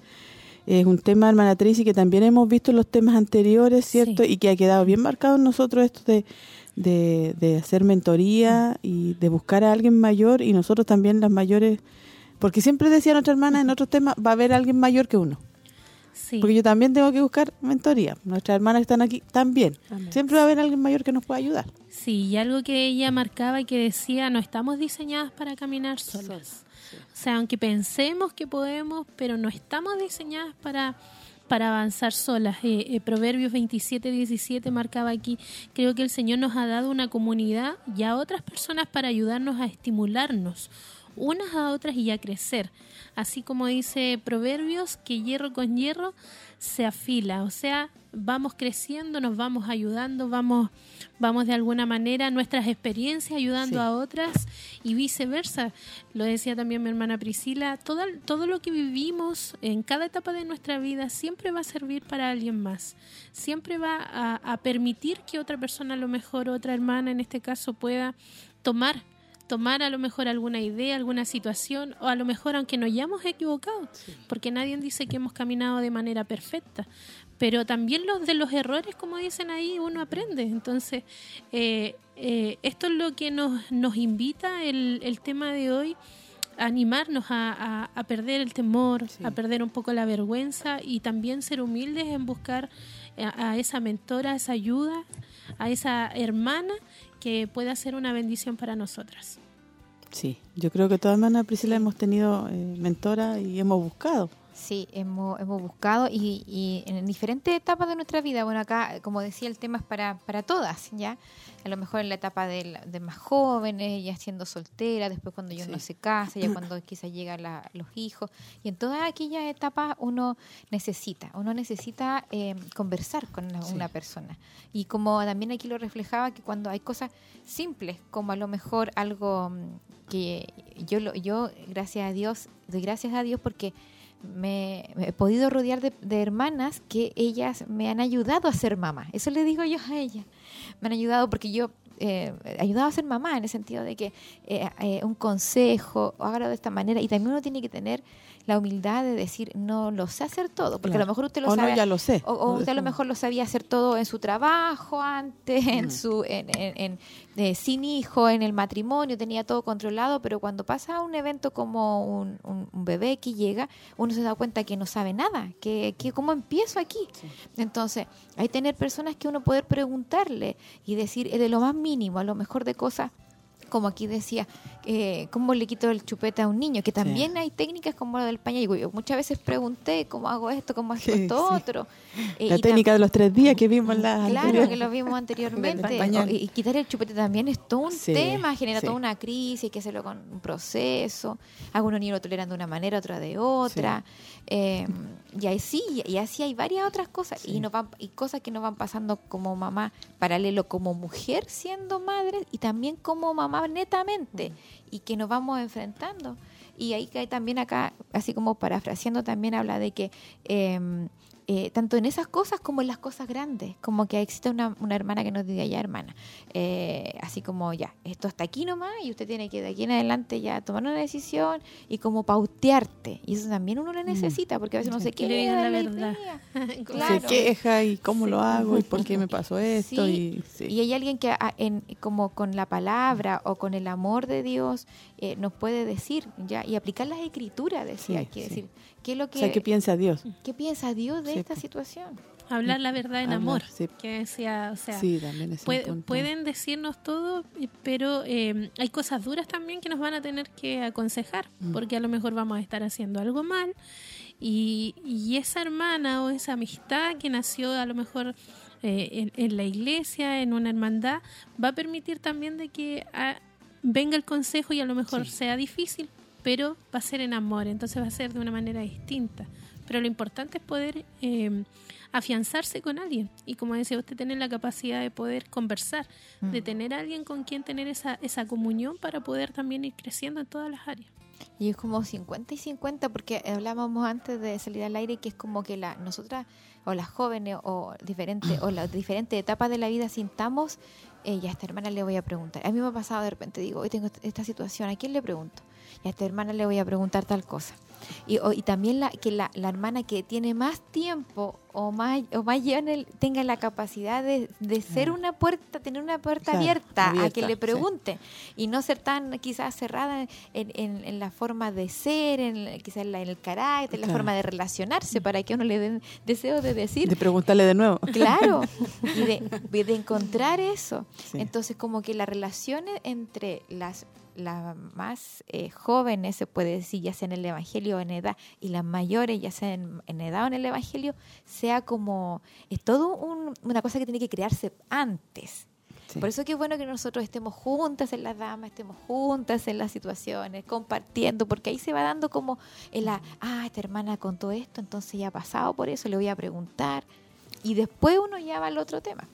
Es un tema, hermana Tracy, que también hemos visto en los temas anteriores, ¿cierto? Y que ha quedado bien marcado en nosotros esto de, de, de hacer mentoría y de buscar a alguien mayor y nosotros también las mayores, porque siempre decía nuestra hermana en otros temas, va a haber alguien mayor que uno. Sí. Porque yo también tengo que buscar mentoría. Nuestras hermanas que están aquí también. Amén. Siempre va a haber alguien mayor que nos pueda ayudar. Sí, y algo que ella marcaba y que decía, no estamos diseñadas para caminar solas. O sea, aunque pensemos que podemos, pero no estamos diseñadas para para avanzar solas. Eh, eh, Proverbios 27, 17 marcaba aquí, creo que el Señor nos ha dado una comunidad y a otras personas para ayudarnos a estimularnos unas a otras y a crecer. Así como dice Proverbios, que hierro con hierro se afila, o sea, vamos creciendo, nos vamos ayudando, vamos, vamos de alguna manera nuestras experiencias ayudando Sí. a otras y viceversa. Lo decía también mi hermana Priscila, todo, todo lo que vivimos en cada etapa de nuestra vida siempre va a servir para alguien más, siempre va a, a permitir que otra persona, a lo mejor otra hermana en este caso, pueda tomar tomar a lo mejor alguna idea, alguna situación, o a lo mejor aunque nos hayamos equivocado, porque nadie dice que hemos caminado de manera perfecta, pero también los de los errores, como dicen ahí, uno aprende. Entonces, eh, eh, esto es lo que nos, nos invita el, el tema de hoy, a animarnos a, a- a perder el temor, a perder un poco la vergüenza y también ser humildes en buscar a, a esa mentora, a esa ayuda, a esa hermana que pueda ser una bendición para nosotras. Sí, yo creo que todas hermana Priscila hemos tenido eh, mentora y hemos buscado. Sí, hemos, hemos buscado y, y en diferentes etapas de nuestra vida, bueno, acá, como decía, el tema es para, para todas, ¿ya? A lo mejor en la etapa de, la- de más jóvenes, ya siendo soltera, después cuando ya uno se casa, ya cuando quizás llegan la- los hijos. Y en todas aquellas etapas uno necesita, uno necesita eh, conversar con una, Sí. una persona. Y como también aquí lo reflejaba, que cuando hay cosas simples, como a lo mejor algo mm, que yo, lo, yo gracias a Dios, doy gracias a Dios porque me, me he podido rodear de, hermanas que ellas me han ayudado a ser mamá. Eso le digo yo a ellas. Me han ayudado porque yo eh, ayudado a ser mamá en el sentido de que eh, eh, un consejo, hágalo de esta manera. Y también uno tiene que tener la humildad de decir, no lo sé hacer todo, porque a lo mejor usted lo O no, sabe. ya lo sé. O, o usted a lo mejor lo sabía hacer todo en su trabajo antes, en Mm. su, en, en- en- eh, sin hijo, en el matrimonio, tenía todo controlado, pero cuando pasa un evento como un, un- un bebé que llega, uno se da cuenta que no sabe nada, que, que cómo empiezo aquí. Entonces, hay tener personas que uno poder preguntarle y decir de lo más mínimo, a lo mejor de cosas como aquí decía, eh, ¿cómo le quito el chupete a un niño? Que también hay técnicas como lo del pañal. Yo muchas veces pregunté cómo hago esto, cómo hago esto sí. otro. Eh, La técnica de los tres días que vimos en la Claro, anterior. que lo vimos anteriormente. O- Y, y quitar el chupete también es todo un tema, genera toda una crisis, hay que hacerlo con un proceso. Algunos niños lo toleran de una manera, otra de otra. Eh, y así, y así hay varias otras cosas. Y, nos van, y cosas que nos van pasando como mamá, paralelo como mujer siendo madre y también como mamá netamente. Y que nos vamos enfrentando. Y ahí que hay también acá, así como parafraseando, también habla de que em, eh, tanto en esas cosas como en las cosas grandes, como que existe una, una hermana que nos diga, ya hermana, eh, así como ya, esto hasta aquí nomás y usted tiene que de aquí en adelante ya tomar una decisión y como pautearte. Y eso también uno lo necesita, porque a veces uno se quiere la verdad. Se queja y cómo lo hago y por qué me pasó esto. Sí, Y, sí. y hay alguien que a- en, como con la palabra o con el amor de Dios eh, nos puede decir ya y aplicar las escrituras, decía, Sí, que sí. decir, ¿qué es lo que O sea, ¿qué piensa Dios? qué piensa Dios de Sí, esta pues. situación? Hablar la verdad en Hablar, amor. sí. Que decía, o sea, Sí, también es un puede- punto. pueden decirnos todo, pero eh, hay cosas duras también que nos van a tener que aconsejar, Mm. porque a lo mejor vamos a estar haciendo algo mal. Y, y esa hermana o esa amistad que nació a lo mejor eh, en, en la iglesia, en una hermandad, va a permitir también de que ah, venga el consejo y a lo mejor sea difícil, pero va a ser en amor, entonces va a ser de una manera distinta. Pero lo importante es poder eh, afianzarse con alguien y como decía usted, tener la capacidad de poder conversar, de tener a alguien con quien tener esa, esa comunión para poder también ir creciendo en todas las áreas. Y es como 50 y 50, porque hablábamos antes de salir al aire que es como que la nosotras o las jóvenes o diferentes o las diferentes etapas de la vida sintamos, eh, a esta hermana le voy a preguntar. A mí me ha pasado de repente, digo, hoy tengo esta situación, ¿a quién le pregunto? Y a esta hermana le voy a preguntar tal cosa. Y, o- y también la, que la, la hermana que tiene más tiempo o más, o más lleva en el- tenga la capacidad de, de ser una puerta, tener una puerta Claro, abierta, a que le sí. pregunte y no ser tan quizás cerrada en, en- en la forma de ser, en, quizás en, el carácter, en la forma de relacionarse, para que uno le den deseo de decir. De preguntarle de nuevo. Claro, y de, encontrar eso. Sí. Entonces, como que las relaciones entre las, las más eh, jóvenes, se puede decir, ya sea en el Evangelio o en edad, y las mayores, ya sea en, en edad o en el Evangelio, sea como, es todo un- una cosa que tiene que crearse antes. Sí. Por eso que es bueno que nosotros estemos juntas en las damas, estemos juntas en las situaciones, compartiendo, porque ahí se va dando como el, ah, esta hermana contó esto, entonces ya ha pasado por eso, le voy a preguntar. Y después uno ya va al otro tema.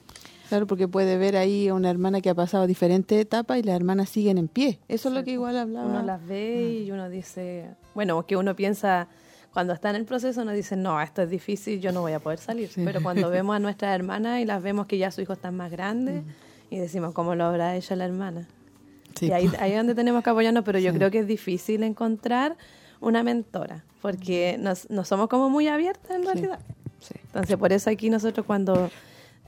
Claro, porque puede ver ahí a una hermana que ha pasado diferentes etapas y las hermanas siguen en pie. Eso es lo que igual hablaba. Uno las ve y uno dice, bueno, que uno piensa, cuando está en el proceso, uno dice, no, esto es difícil, yo no voy a poder salir. Sí. Pero cuando vemos a nuestras hermanas y las vemos que ya su hijo está más grande, y decimos, ¿cómo lo habrá hecho la hermana? Sí, y ahí, pues. ahí es donde tenemos que apoyarnos, pero yo Sí. creo que es difícil encontrar una mentora, porque nos- no somos como muy abiertas en realidad. Entonces, por eso aquí nosotros cuando...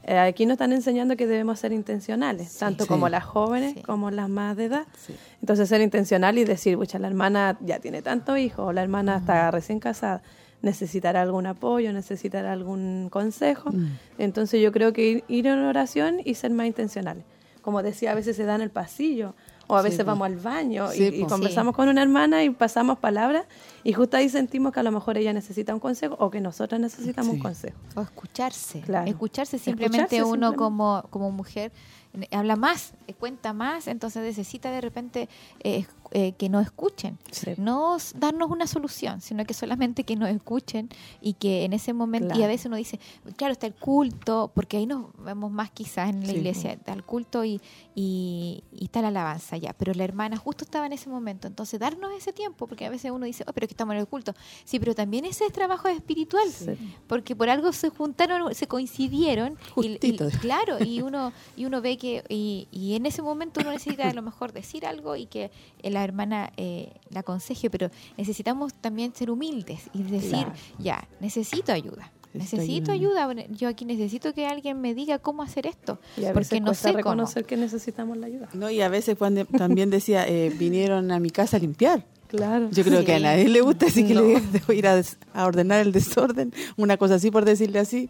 eh, aquí nos están enseñando que debemos ser intencionales, tanto Sí. como las jóvenes Sí. como las más de edad. Sí. Entonces, ser intencional y decir, pucha, la hermana ya tiene tantos hijos, o la hermana está recién casada, necesitará algún apoyo, necesitará algún consejo. Mm. Entonces, yo creo que ir, ir en oración y ser más intencionales. Como decía, a veces se da en el pasillo, o a Sí, veces vamos al baño Sí, y, conversamos con una hermana y pasamos palabras, y justo ahí sentimos que a lo mejor ella necesita un consejo o que nosotras necesitamos Sí. un consejo. O escucharse. Claro. Escucharse simplemente Escucharse uno simplemente. como, como mujer eh, habla más, eh, cuenta más, entonces necesita de repente eh, eh, que nos escuchen. Sí. No darnos una solución, sino que solamente que nos escuchen y que en ese momento, y a veces uno dice, claro, está el culto, porque ahí nos vemos más quizás en la Sí. iglesia, está el culto y, y, y está la alabanza ya, pero la hermana justo estaba en ese momento, entonces darnos ese tiempo, porque a veces uno dice, oh, pero que estamos en el culto, sí, pero también ese es trabajo espiritual, Sí. porque por algo se juntaron, se coincidieron, y, y- claro, y uno, y uno ve que, y, y en ese momento uno necesita a lo mejor decir algo y que eh, la hermana eh, la aconseje, pero necesitamos también ser humildes y decir, Claro. ya, necesito ayuda. Necesito ayuda. yo aquí necesito que alguien me diga cómo hacer esto, Y a porque veces no sé cómo. reconocer que necesitamos la ayuda. No, y a veces cuando también decía, eh, vinieron a mi casa a limpiar. Claro. Yo creo Sí. que a nadie le gusta así que No. le digan, "Debo ir a, des- a ordenar el desorden, una cosa así por decirle así.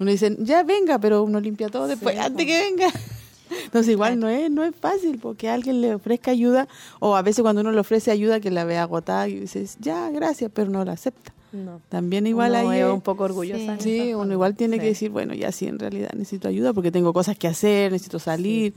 Uno dice, ya venga, pero uno limpia todo después, Sí, antes po. que venga. Entonces igual no es, no es fácil porque alguien le ofrezca ayuda o a veces cuando uno le ofrece ayuda que la ve agotada y dices, ya, gracias, pero no la acepta. No. También igual Uno ahí es un poco orgullosa. Sí, esa uno igual tiene Sí. que decir, bueno, ya sí, en realidad necesito ayuda porque tengo cosas que hacer, necesito salir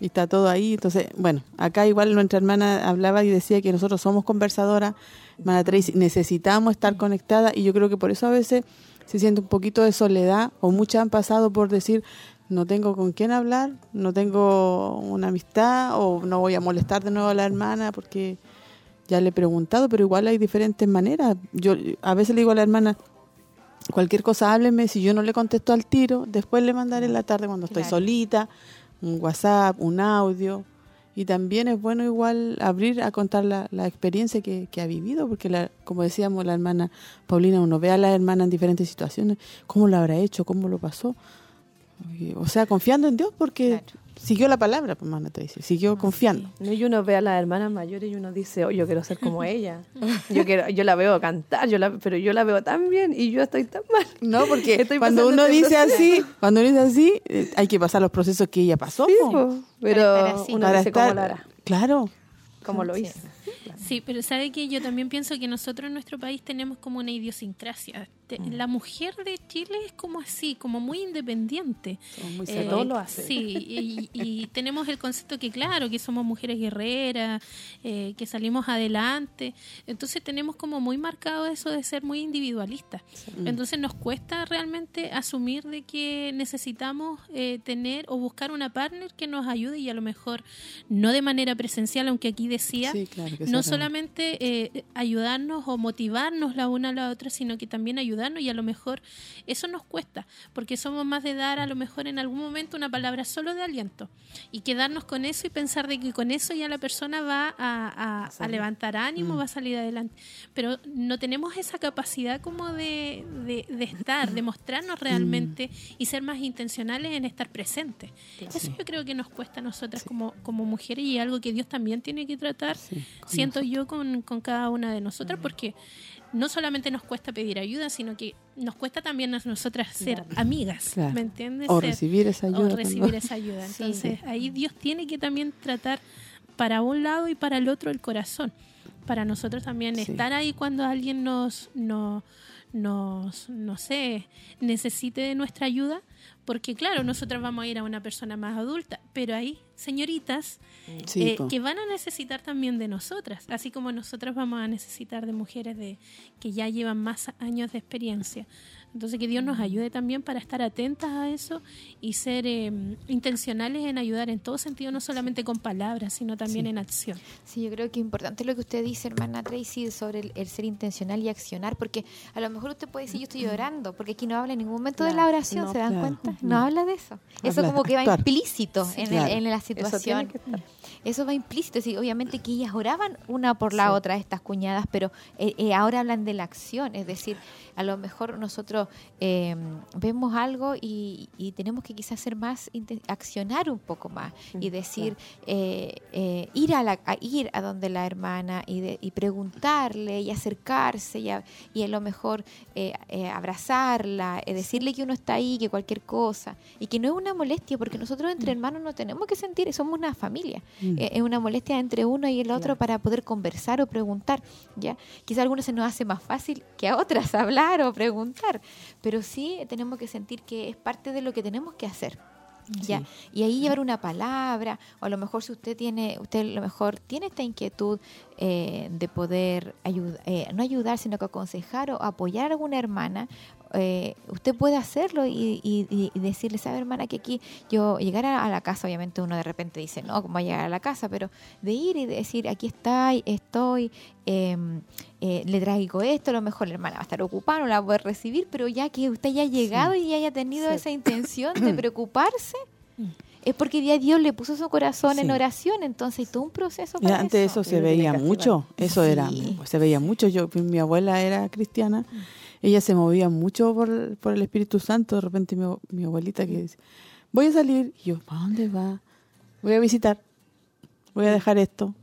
y está todo ahí. Entonces, bueno, acá igual nuestra hermana hablaba y decía que nosotros somos conversadoras, hermana Tracy, necesitamos estar conectadas y yo creo que por eso a veces se siente un poquito de soledad o muchas han pasado por decir, no tengo con quién hablar, no tengo una amistad o no voy a molestar de nuevo a la hermana porque ya le he preguntado, pero igual hay diferentes maneras. Yo a veces le digo a la hermana, cualquier cosa hábleme, si yo no le contesto al tiro, después le mandaré en la tarde cuando estoy Claro. solita, un WhatsApp, un audio. Y también es bueno igual abrir a contar la, la experiencia que, que ha vivido, porque la, como decíamos la hermana Paulina, uno ve a la hermana en diferentes situaciones, cómo lo habrá hecho, cómo lo pasó. O sea, confiando en Dios porque siguió la palabra, pues hermana Tracy, siguió confiando. No, y uno ve a las hermanas mayores y uno dice, oh, yo quiero ser como ella. Yo quiero, yo la veo cantar, yo la, pero yo la veo tan bien y yo estoy tan mal. No, porque Estoy cuando pasando uno este dice proceso. así, cuando uno dice así, eh, hay que pasar los procesos que ella pasó. Sí, pero uno Para dice estar- cómo lo hará, Claro. cómo lo hizo. Sí, pero sabe que yo también pienso que nosotros en nuestro país tenemos como una idiosincrasia. Te- Mm. La mujer de Chile es como así, como muy independiente. Somos muy Eh, todo lo hace. Sí, y, y tenemos el concepto que, claro, que somos mujeres guerreras, eh, que salimos adelante. Entonces tenemos como muy marcado eso de ser muy individualistas. Entonces nos cuesta realmente asumir de que necesitamos eh, tener o buscar una partner que nos ayude y a lo mejor no de manera presencial, aunque aquí decía, Sí, claro que no solamente eh, ayudarnos o motivarnos la una a la otra, sino que también ayudarnos y a lo mejor eso nos cuesta, porque somos más de dar a lo mejor en algún momento una palabra solo de aliento y quedarnos con eso y pensar de que con eso ya la persona va a, a- a levantar ánimo, Mm. va a salir adelante. Pero no tenemos esa capacidad como de, de- de estar, de mostrarnos realmente y ser más intencionales en estar presentes. Eso yo creo que nos cuesta a nosotras como, como mujeres y algo que Dios también tiene que tratar Sí, siento yo con, con cada una de nosotras porque no solamente nos cuesta pedir ayuda, sino que nos cuesta también a nosotras ser amigas, Claro. ¿me entiendes? O Ser- recibir esa ayuda. o recibir esa ayuda. Sí. Entonces ahí Dios tiene que también tratar para un lado y para el otro el corazón. Para nosotros también Sí. estar ahí cuando alguien nos, no, nos, no sé, necesite de nuestra ayuda, porque claro, nosotros vamos a ir a una persona más adulta, pero hay señoritas Sí, eh, que van a necesitar también de nosotras, así como nosotras vamos a necesitar de mujeres de que ya llevan más años de experiencia. Entonces que Dios nos ayude también para estar atentas a eso y ser eh, intencionales en ayudar en todo sentido, no solamente con palabras, sino también en acción. Sí, yo creo que es importante lo que usted dice, hermana Tracy, sobre el, el ser intencional y accionar, porque a lo mejor usted puede decir, yo estoy orando, porque aquí no habla en ningún momento de la oración, no, ¿se dan claro. cuenta? No habla de eso. Eso Habla como que va actuar. implícito en, el- en la Eso tiene situación. que estar. Eso va implícito, sí, obviamente que ellas oraban una por la otra, estas cuñadas, pero eh, eh, ahora hablan de la acción, es decir, a lo mejor nosotros eh, vemos algo y, y tenemos que quizás ser más, accionar un poco más y decir, eh, eh, ir a, la, a ir a donde la hermana y, de- y preguntarle y acercarse y a, y a lo mejor eh, eh, abrazarla, eh, decirle que uno está ahí, que cualquier cosa y que no es una molestia porque nosotros entre hermanos no tenemos que sentir, somos una familia, Mm. Eh, es una molestia entre uno y el otro para poder conversar o preguntar, ¿ya? Quizá a algunos se nos hace más fácil que a otras hablar o preguntar, pero sí tenemos que sentir que es parte de lo que tenemos que hacer. ¿ya? Y ahí llevar una palabra, o a lo mejor si usted tiene, usted a lo mejor tiene esta inquietud eh, de poder ayudar, no ayudar, sino que aconsejar o apoyar a alguna hermana, eh, usted puede hacerlo y, y- y- y decirle, sabe hermana, que aquí yo llegar a, a la casa, obviamente uno de repente dice, no, ¿cómo voy a llegar a la casa? Pero de ir y decir, aquí está, estoy, eh, eh, le traigo esto, a lo mejor la hermana va a estar ocupada, no la va a poder recibir, pero ya que usted haya llegado y haya tenido Sí. esa intención de preocuparse, es porque ya Dios le puso su corazón en oración, entonces hay todo un proceso para antes eso. eso se veía mucho, eso era, se veía mucho. Yo, mi abuela era cristiana, ella se movía mucho por, por el Espíritu Santo. De repente mi, mi abuelita que dice, voy a salir, y yo, ¿para dónde va? Voy a visitar, voy a dejar esto.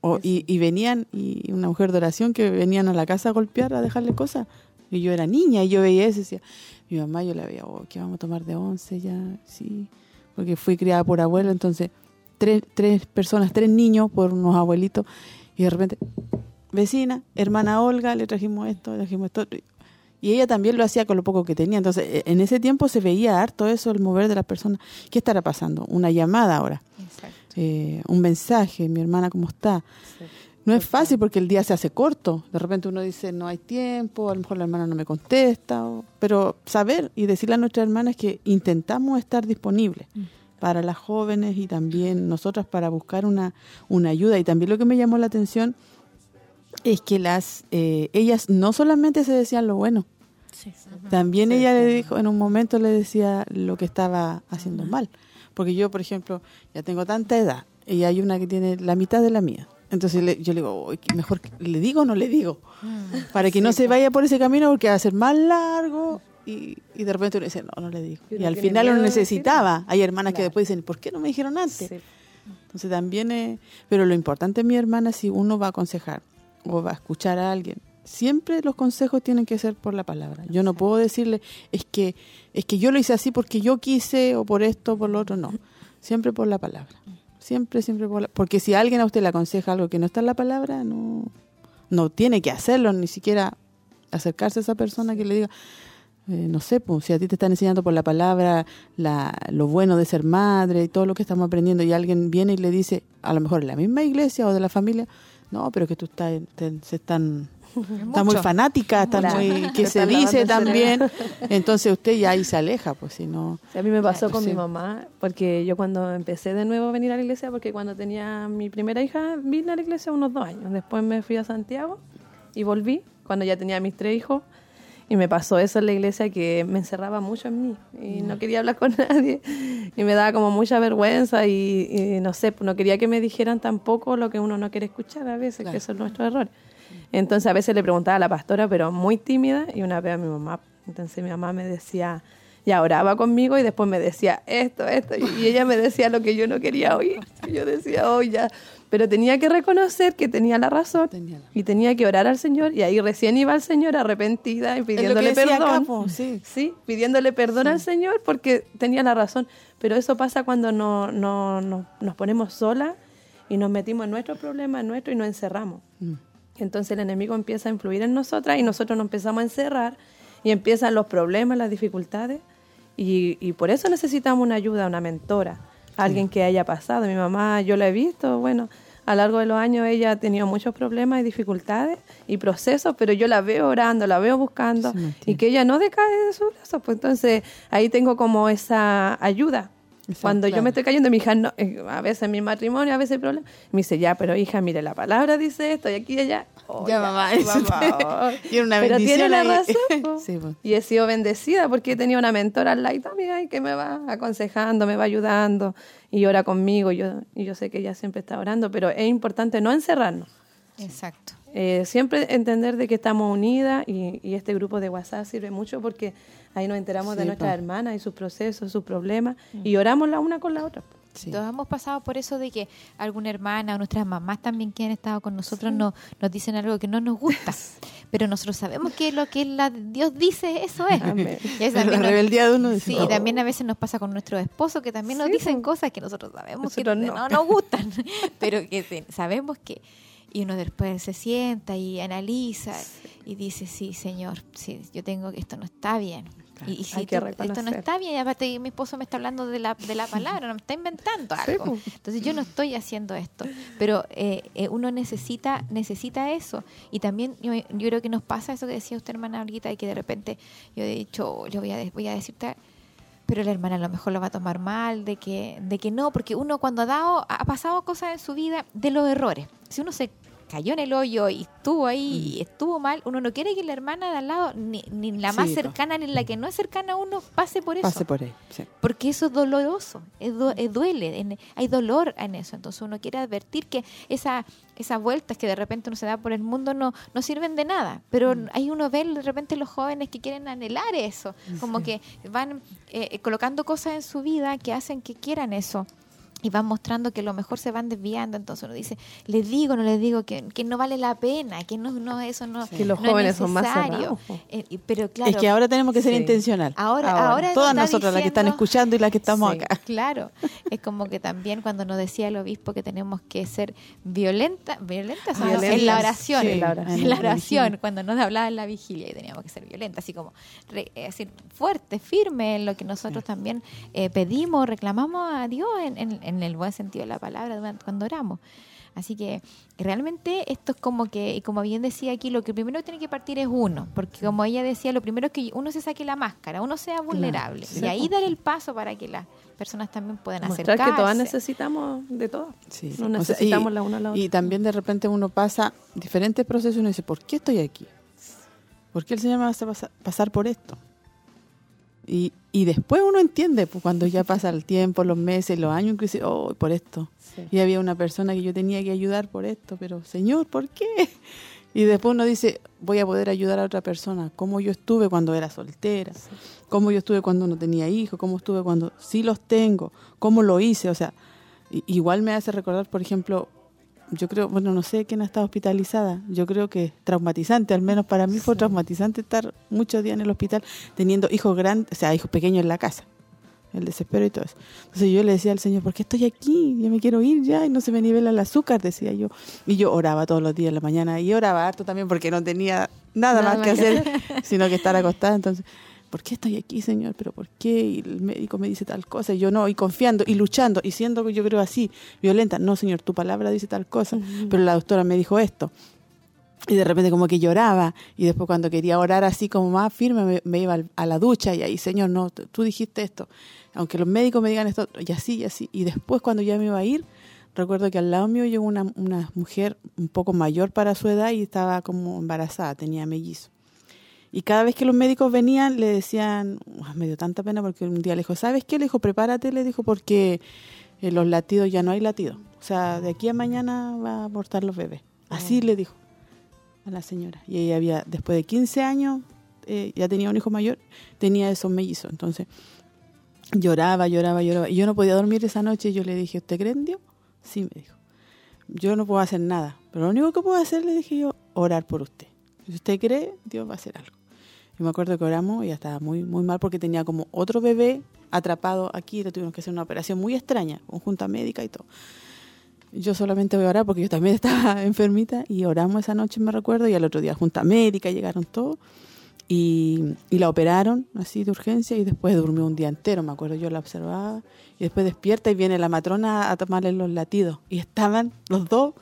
O, y, y venían, y una mujer de oración que venían a la casa a golpear, a dejarle cosas. Y yo era niña y yo veía eso y decía, mi mamá yo la veía, oh, ¿qué vamos a tomar de once ya? Sí, porque fui criada por abuelo, entonces tres, tres personas, tres niños por unos abuelitos y de repente, vecina, hermana Olga, le trajimos esto, le trajimos esto. Y ella también lo hacía con lo poco que tenía. Entonces, e- en ese tiempo se veía harto eso, el mover de las personas. ¿Qué estará pasando? Una llamada ahora, eh, un mensaje, mi hermana, ¿cómo está? No es fácil porque el día se hace corto. De repente uno dice, no hay tiempo, a lo mejor la hermana no me contesta. o- pero saber y decirle a nuestras hermanas que intentamos estar disponibles para las jóvenes y también nosotras para buscar una, una ayuda. Y también lo que me llamó la atención es que las eh, ellas no solamente se decían lo bueno, también ella le dijo, en un momento le decía lo que estaba haciendo mal. Porque yo, por ejemplo, ya tengo tanta edad y hay una que tiene la mitad de la mía. Entonces le- yo le digo, "Uy, que mejor que- le digo o no le digo, para que no se vaya por ese camino porque va a ser más largo. Y, y de repente uno dice, no, no le digo. Y al final de necesitaba. Hay hermanas que después dicen, ¿por qué no me dijeron antes? Entonces también, eh, pero lo importante, mi hermana, si uno va a aconsejar o va a escuchar a alguien, siempre los consejos tienen que ser por la palabra. Yo no puedo decirle, es que es que yo lo hice así porque yo quise o por esto o por lo otro, no. Siempre por la palabra. Siempre, siempre por la Porque si alguien a usted le aconseja algo que no está en la palabra, no, no tiene que hacerlo, ni siquiera acercarse a esa persona que le diga, eh, no sé, pues, si a ti te están enseñando por la palabra la, lo bueno de ser madre y todo lo que estamos aprendiendo y alguien viene y le dice, a lo mejor en la misma iglesia o de la familia, no, pero que tú estás, te- se están, está muy fanática, está muy, que se dice también, entonces usted ya ahí se aleja, pues si no... Sí, a mí me pasó Claro, con sí. mi mamá, porque yo cuando empecé de nuevo a venir a la iglesia, porque cuando tenía mi primera hija vine a la iglesia unos dos años, después me fui a Santiago y volví cuando ya tenía mis tres hijos y me pasó eso en la iglesia que me encerraba mucho en mí y no quería hablar con nadie y me daba como mucha vergüenza y, y no sé, no quería que me dijeran tampoco lo que uno no quiere escuchar a veces, que eso es nuestro error. Entonces a veces le preguntaba a la pastora, pero muy tímida, y una vez a mi mamá. Entonces mi mamá me decía, ya oraba conmigo y después me decía esto, esto, y, y ella me decía lo que yo no quería oír. Y yo decía, oh, ya. Pero tenía que reconocer que tenía la razón y tenía que orar al Señor, y ahí recién iba al Señor arrepentida y pidiéndole perdón. sí. Sí, pidiéndole perdón al Señor porque tenía la razón. Pero eso pasa cuando no, no, no- nos ponemos solas y nos metimos en nuestros problemas, en nuestro y nos encerramos. Mm. Entonces el enemigo empieza a influir en nosotras y nosotros nos empezamos a encerrar y empiezan los problemas, las dificultades y, y por eso necesitamos una ayuda, una mentora, alguien que haya pasado. Mi mamá, yo la he visto, bueno, a lo largo de los años ella ha tenido muchos problemas y dificultades y procesos, pero yo la veo orando, la veo buscando y que ella no decae de sus brazos. Pues entonces ahí tengo como esa ayuda. Cuando yo me estoy cayendo, mi hija, no, eh, a veces en mi matrimonio, a veces hay problemas, me dice, ya, pero hija, mire, la palabra dice esto y aquí y allá. Oh, Ya, mamá, eso mamá, te- era una Pero tiene la razón. po. Sí, pues. Y he sido bendecida porque he tenido una mentora al lado también que me va aconsejando, me va ayudando y ora conmigo. Yo, y yo sé que ella siempre está orando, pero es importante no encerrarnos. Exacto. Eh, siempre entender de que estamos unidas y, y este grupo de WhatsApp sirve mucho porque ahí nos enteramos de Sí, nuestras po. hermanas y sus procesos, sus problemas y oramos la una con la otra. Todos hemos pasado por eso de que alguna hermana o nuestras mamás también que han estado con nosotros nos, nos dicen algo que no nos gusta. Pero nosotros sabemos que lo que la, Dios dice, eso es. Amén. Y La nos- rebeldía de uno dice, Sí, "No". y también a veces nos pasa con nuestros esposos que también nos Sí, dicen po. cosas que nosotros sabemos que Nosotros no. no. nos gustan. pero que sabemos que. Y uno después se sienta y analiza y dice, sí, Señor, sí, yo tengo que esto no está bien. Y, y si esto no está bien, y aparte mi esposo me está hablando de la, de la palabra, no me está inventando algo. po. Entonces yo no estoy haciendo esto, pero eh, eh, uno necesita necesita eso. Y también yo, yo creo que nos pasa eso que decía usted, hermana Olguita, y que de repente yo he dicho, yo voy a, voy a decirte, pero la hermana a lo mejor lo va a tomar mal, de que, de que no, porque uno cuando ha dado, ha pasado cosas en su vida de los errores. Si uno se cayó en el hoyo y estuvo ahí y estuvo mal, uno no quiere que la hermana de al lado, ni, ni la más Sí, cercana ni la que no es cercana a uno, pase por eso. Pase por ahí. sí. Porque eso es doloroso, es es duele, en- hay dolor en eso. Entonces uno quiere advertir que esa, esas vueltas que de repente uno se da por el mundo no, no sirven de nada. Pero hay uno ve de repente los jóvenes que quieren anhelar eso, como que van eh, eh, colocando cosas en su vida que hacen que quieran eso. Y van mostrando que a lo mejor se van desviando, entonces uno dice, le digo, no le digo, que, que no vale la pena, que no, no eso no, Que los no es jóvenes son más cerrados. Eh, pero claro, es que ahora tenemos que ser Sí. intencional. Ahora, Ahora. ahora, Todas nosotras, las que están escuchando y las que estamos Sí, acá. Claro, es como que también cuando nos decía el obispo que tenemos que ser violentas, violentas, ¿o no? en Violentas, la oración, sí, en la oración. en la En la oración, cuando nos hablaba en la vigilia y teníamos que ser violentas, así como re- eh, así, fuerte, firme en lo que nosotros también eh, pedimos, reclamamos a Dios en, en- en el buen sentido de la palabra cuando oramos. Así que realmente esto es como que, y como bien decía aquí, lo que primero tiene que partir es uno, porque como ella decía, lo primero es que uno se saque la máscara, uno sea vulnerable, y ahí dar el paso para que las personas también puedan Mostrar acercarse. que todas necesitamos de todo. Sí. No O sea, necesitamos y- la una a la otra. Y también de repente uno pasa diferentes procesos y uno dice, ¿por qué estoy aquí? ¿Por qué el Señor me hace pasa- pasar por esto? Y, y después uno entiende, pues, cuando ya pasa el tiempo, los meses, los años, inclusive, oh, por esto. Sí. Y había una persona que yo tenía que ayudar por esto, pero Señor, ¿por qué? Y después uno dice, voy a poder ayudar a otra persona, como yo estuve cuando era soltera, cómo yo estuve cuando no tenía hijos, cómo estuve cuando sí los tengo, cómo lo hice, o sea, igual me hace recordar, por ejemplo, yo creo, bueno, no sé quién ha estado hospitalizada, yo creo que es traumatizante, al menos para mí fue traumatizante estar muchos días en el hospital teniendo hijos grandes, o sea, hijos pequeños en la casa, el desespero y todo eso. Entonces yo le decía al Señor, ¿por qué estoy aquí? Yo me quiero ir ya y no se me nivela el azúcar, decía yo. Y yo oraba todos los días en la mañana y oraba harto también porque no tenía nada, Nada más que más que hacer, sino que estar acostada. Entonces, ¿por qué estoy aquí, Señor? ¿Pero por qué? Y el médico me dice tal cosa y yo no, y confiando y luchando y siendo que yo creo así, violenta. No, Señor, tu palabra dice tal cosa, pero la doctora me dijo esto. Y de repente como que lloraba y después cuando quería orar así como más firme me, me iba a la ducha y ahí, Señor, no, tú dijiste esto. Aunque los médicos me digan esto, y así, y así. Y después cuando ya me iba a ir, recuerdo que al lado mío llegó una, una mujer un poco mayor para su edad y estaba como embarazada, tenía mellizo. Y cada vez que los médicos venían le decían, "Uah, me dio tanta pena porque un día le dijo, ¿sabes qué? Le dijo, prepárate, le dijo, porque eh, los latidos ya no hay latidos. O sea, de aquí a mañana va a abortar los bebés. Así le dijo a la señora. Y ella había, después de 15 años, eh, ya tenía un hijo mayor, tenía esos mellizos. Entonces, lloraba, lloraba, lloraba. Y yo no podía dormir esa noche. Y yo le dije, ¿usted cree en Dios? Sí, me dijo. Yo no puedo hacer nada. Pero lo único que puedo hacer, le dije yo, orar por usted. Si usted cree, Dios va a hacer algo. Y me acuerdo que oramos y estaba muy, muy mal porque tenía como otro bebé atrapado aquí. Le tuvimos que hacer una operación muy extraña, con junta médica y todo. Yo solamente voy a orar porque yo también estaba enfermita y oramos esa noche, me recuerdo, y al otro día junta médica, llegaron todos y la operaron así de urgencia y después durmió un día entero, me acuerdo, yo la observaba y después despierta y viene la matrona a tomarle los latidos y estaban los dos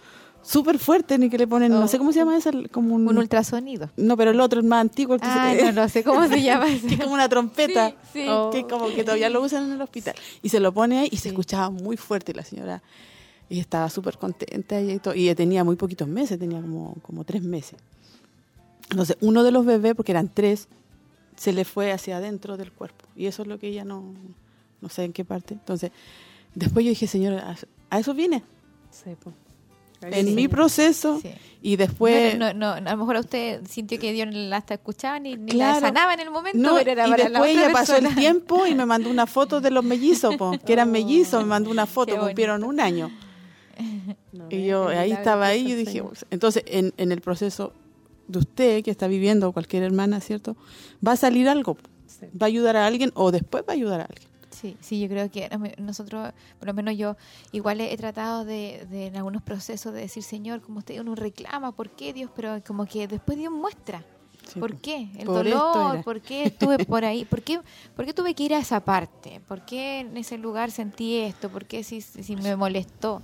súper fuertes, ni que le ponen, no sé cómo se llama eso, como un, Un ultrasonido. No, pero el otro, el más antiguo, el que Ah, se- no, no sé cómo se llama que es como una trompeta, Sí, sí. que como que todavía lo usan en el hospital. Y se lo pone ahí y se escuchaba muy fuerte la señora y estaba súper contenta y todo. Y tenía muy poquitos meses, tenía como, como tres meses. Entonces, uno de los bebés, porque eran tres, se le fue hacia adentro del cuerpo. Y eso es lo que ella no, no sé en qué parte. Entonces, después yo dije, señora, ¿a- ¿a eso viene? Sí, pues. En mi proceso. Sí. Y después... No, no, no, a lo mejor usted sintió que Dios la está escuchando ni, ni Claro. la sanaba en el momento, No, pero era y para después ella pasó el tiempo y me mandó una foto de los mellizos, po, que eran mellizos, me mandó una foto, cumplieron un año. Y yo ahí estaba ahí y dije, entonces en, en el proceso de usted que está viviendo, cualquier hermana, ¿cierto? Va a salir algo, Sí. va a ayudar a alguien o después va a ayudar a alguien. Sí, sí, yo creo que nosotros, por lo menos yo, igual he, he tratado de, de en algunos procesos de decir, Señor, como usted uno reclama, ¿por qué Dios? Pero como que después Dios muestra. Sí, ¿Por po. qué? El Por dolor. ¿por qué estuve por ahí? ¿Por qué, ¿Por qué tuve que ir a esa parte? ¿Por qué en ese lugar sentí esto? ¿Por qué si, si me molestó?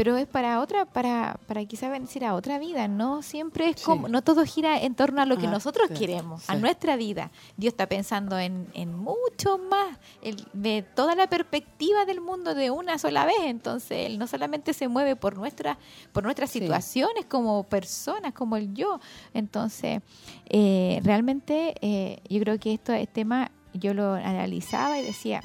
Pero es para otra, para, para quizá bendecir a otra vida, no siempre es Sí. como, no todo gira en torno a lo que Ah, nosotros sí, queremos, a nuestra vida. Dios está pensando en, en mucho más, Él ve toda la perspectiva del mundo de una sola vez, entonces Él no solamente se mueve por nuestra, por nuestras situaciones como personas, como el yo. Entonces, eh, realmente eh, yo creo que esto es tema, yo lo analizaba y decía,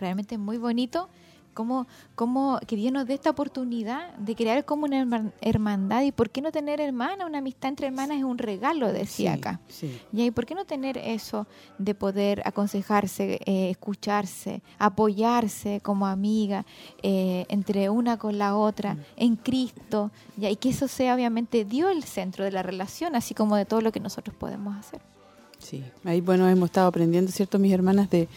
realmente es muy bonito cómo, cómo que Dios nos dé esta oportunidad de crear como una herman- hermandad y por qué no tener hermana, una amistad entre hermanas es un regalo, decía Sí, acá. sí. ¿Y por qué no tener eso de poder aconsejarse, eh, escucharse, apoyarse como amiga eh, entre una con la otra Mm. en Cristo? ¿ya? Y que eso sea obviamente Dios el centro de la relación, así como de todo lo que nosotros podemos hacer. Sí, ahí bueno, hemos estado aprendiendo, ¿cierto, mis hermanas, de,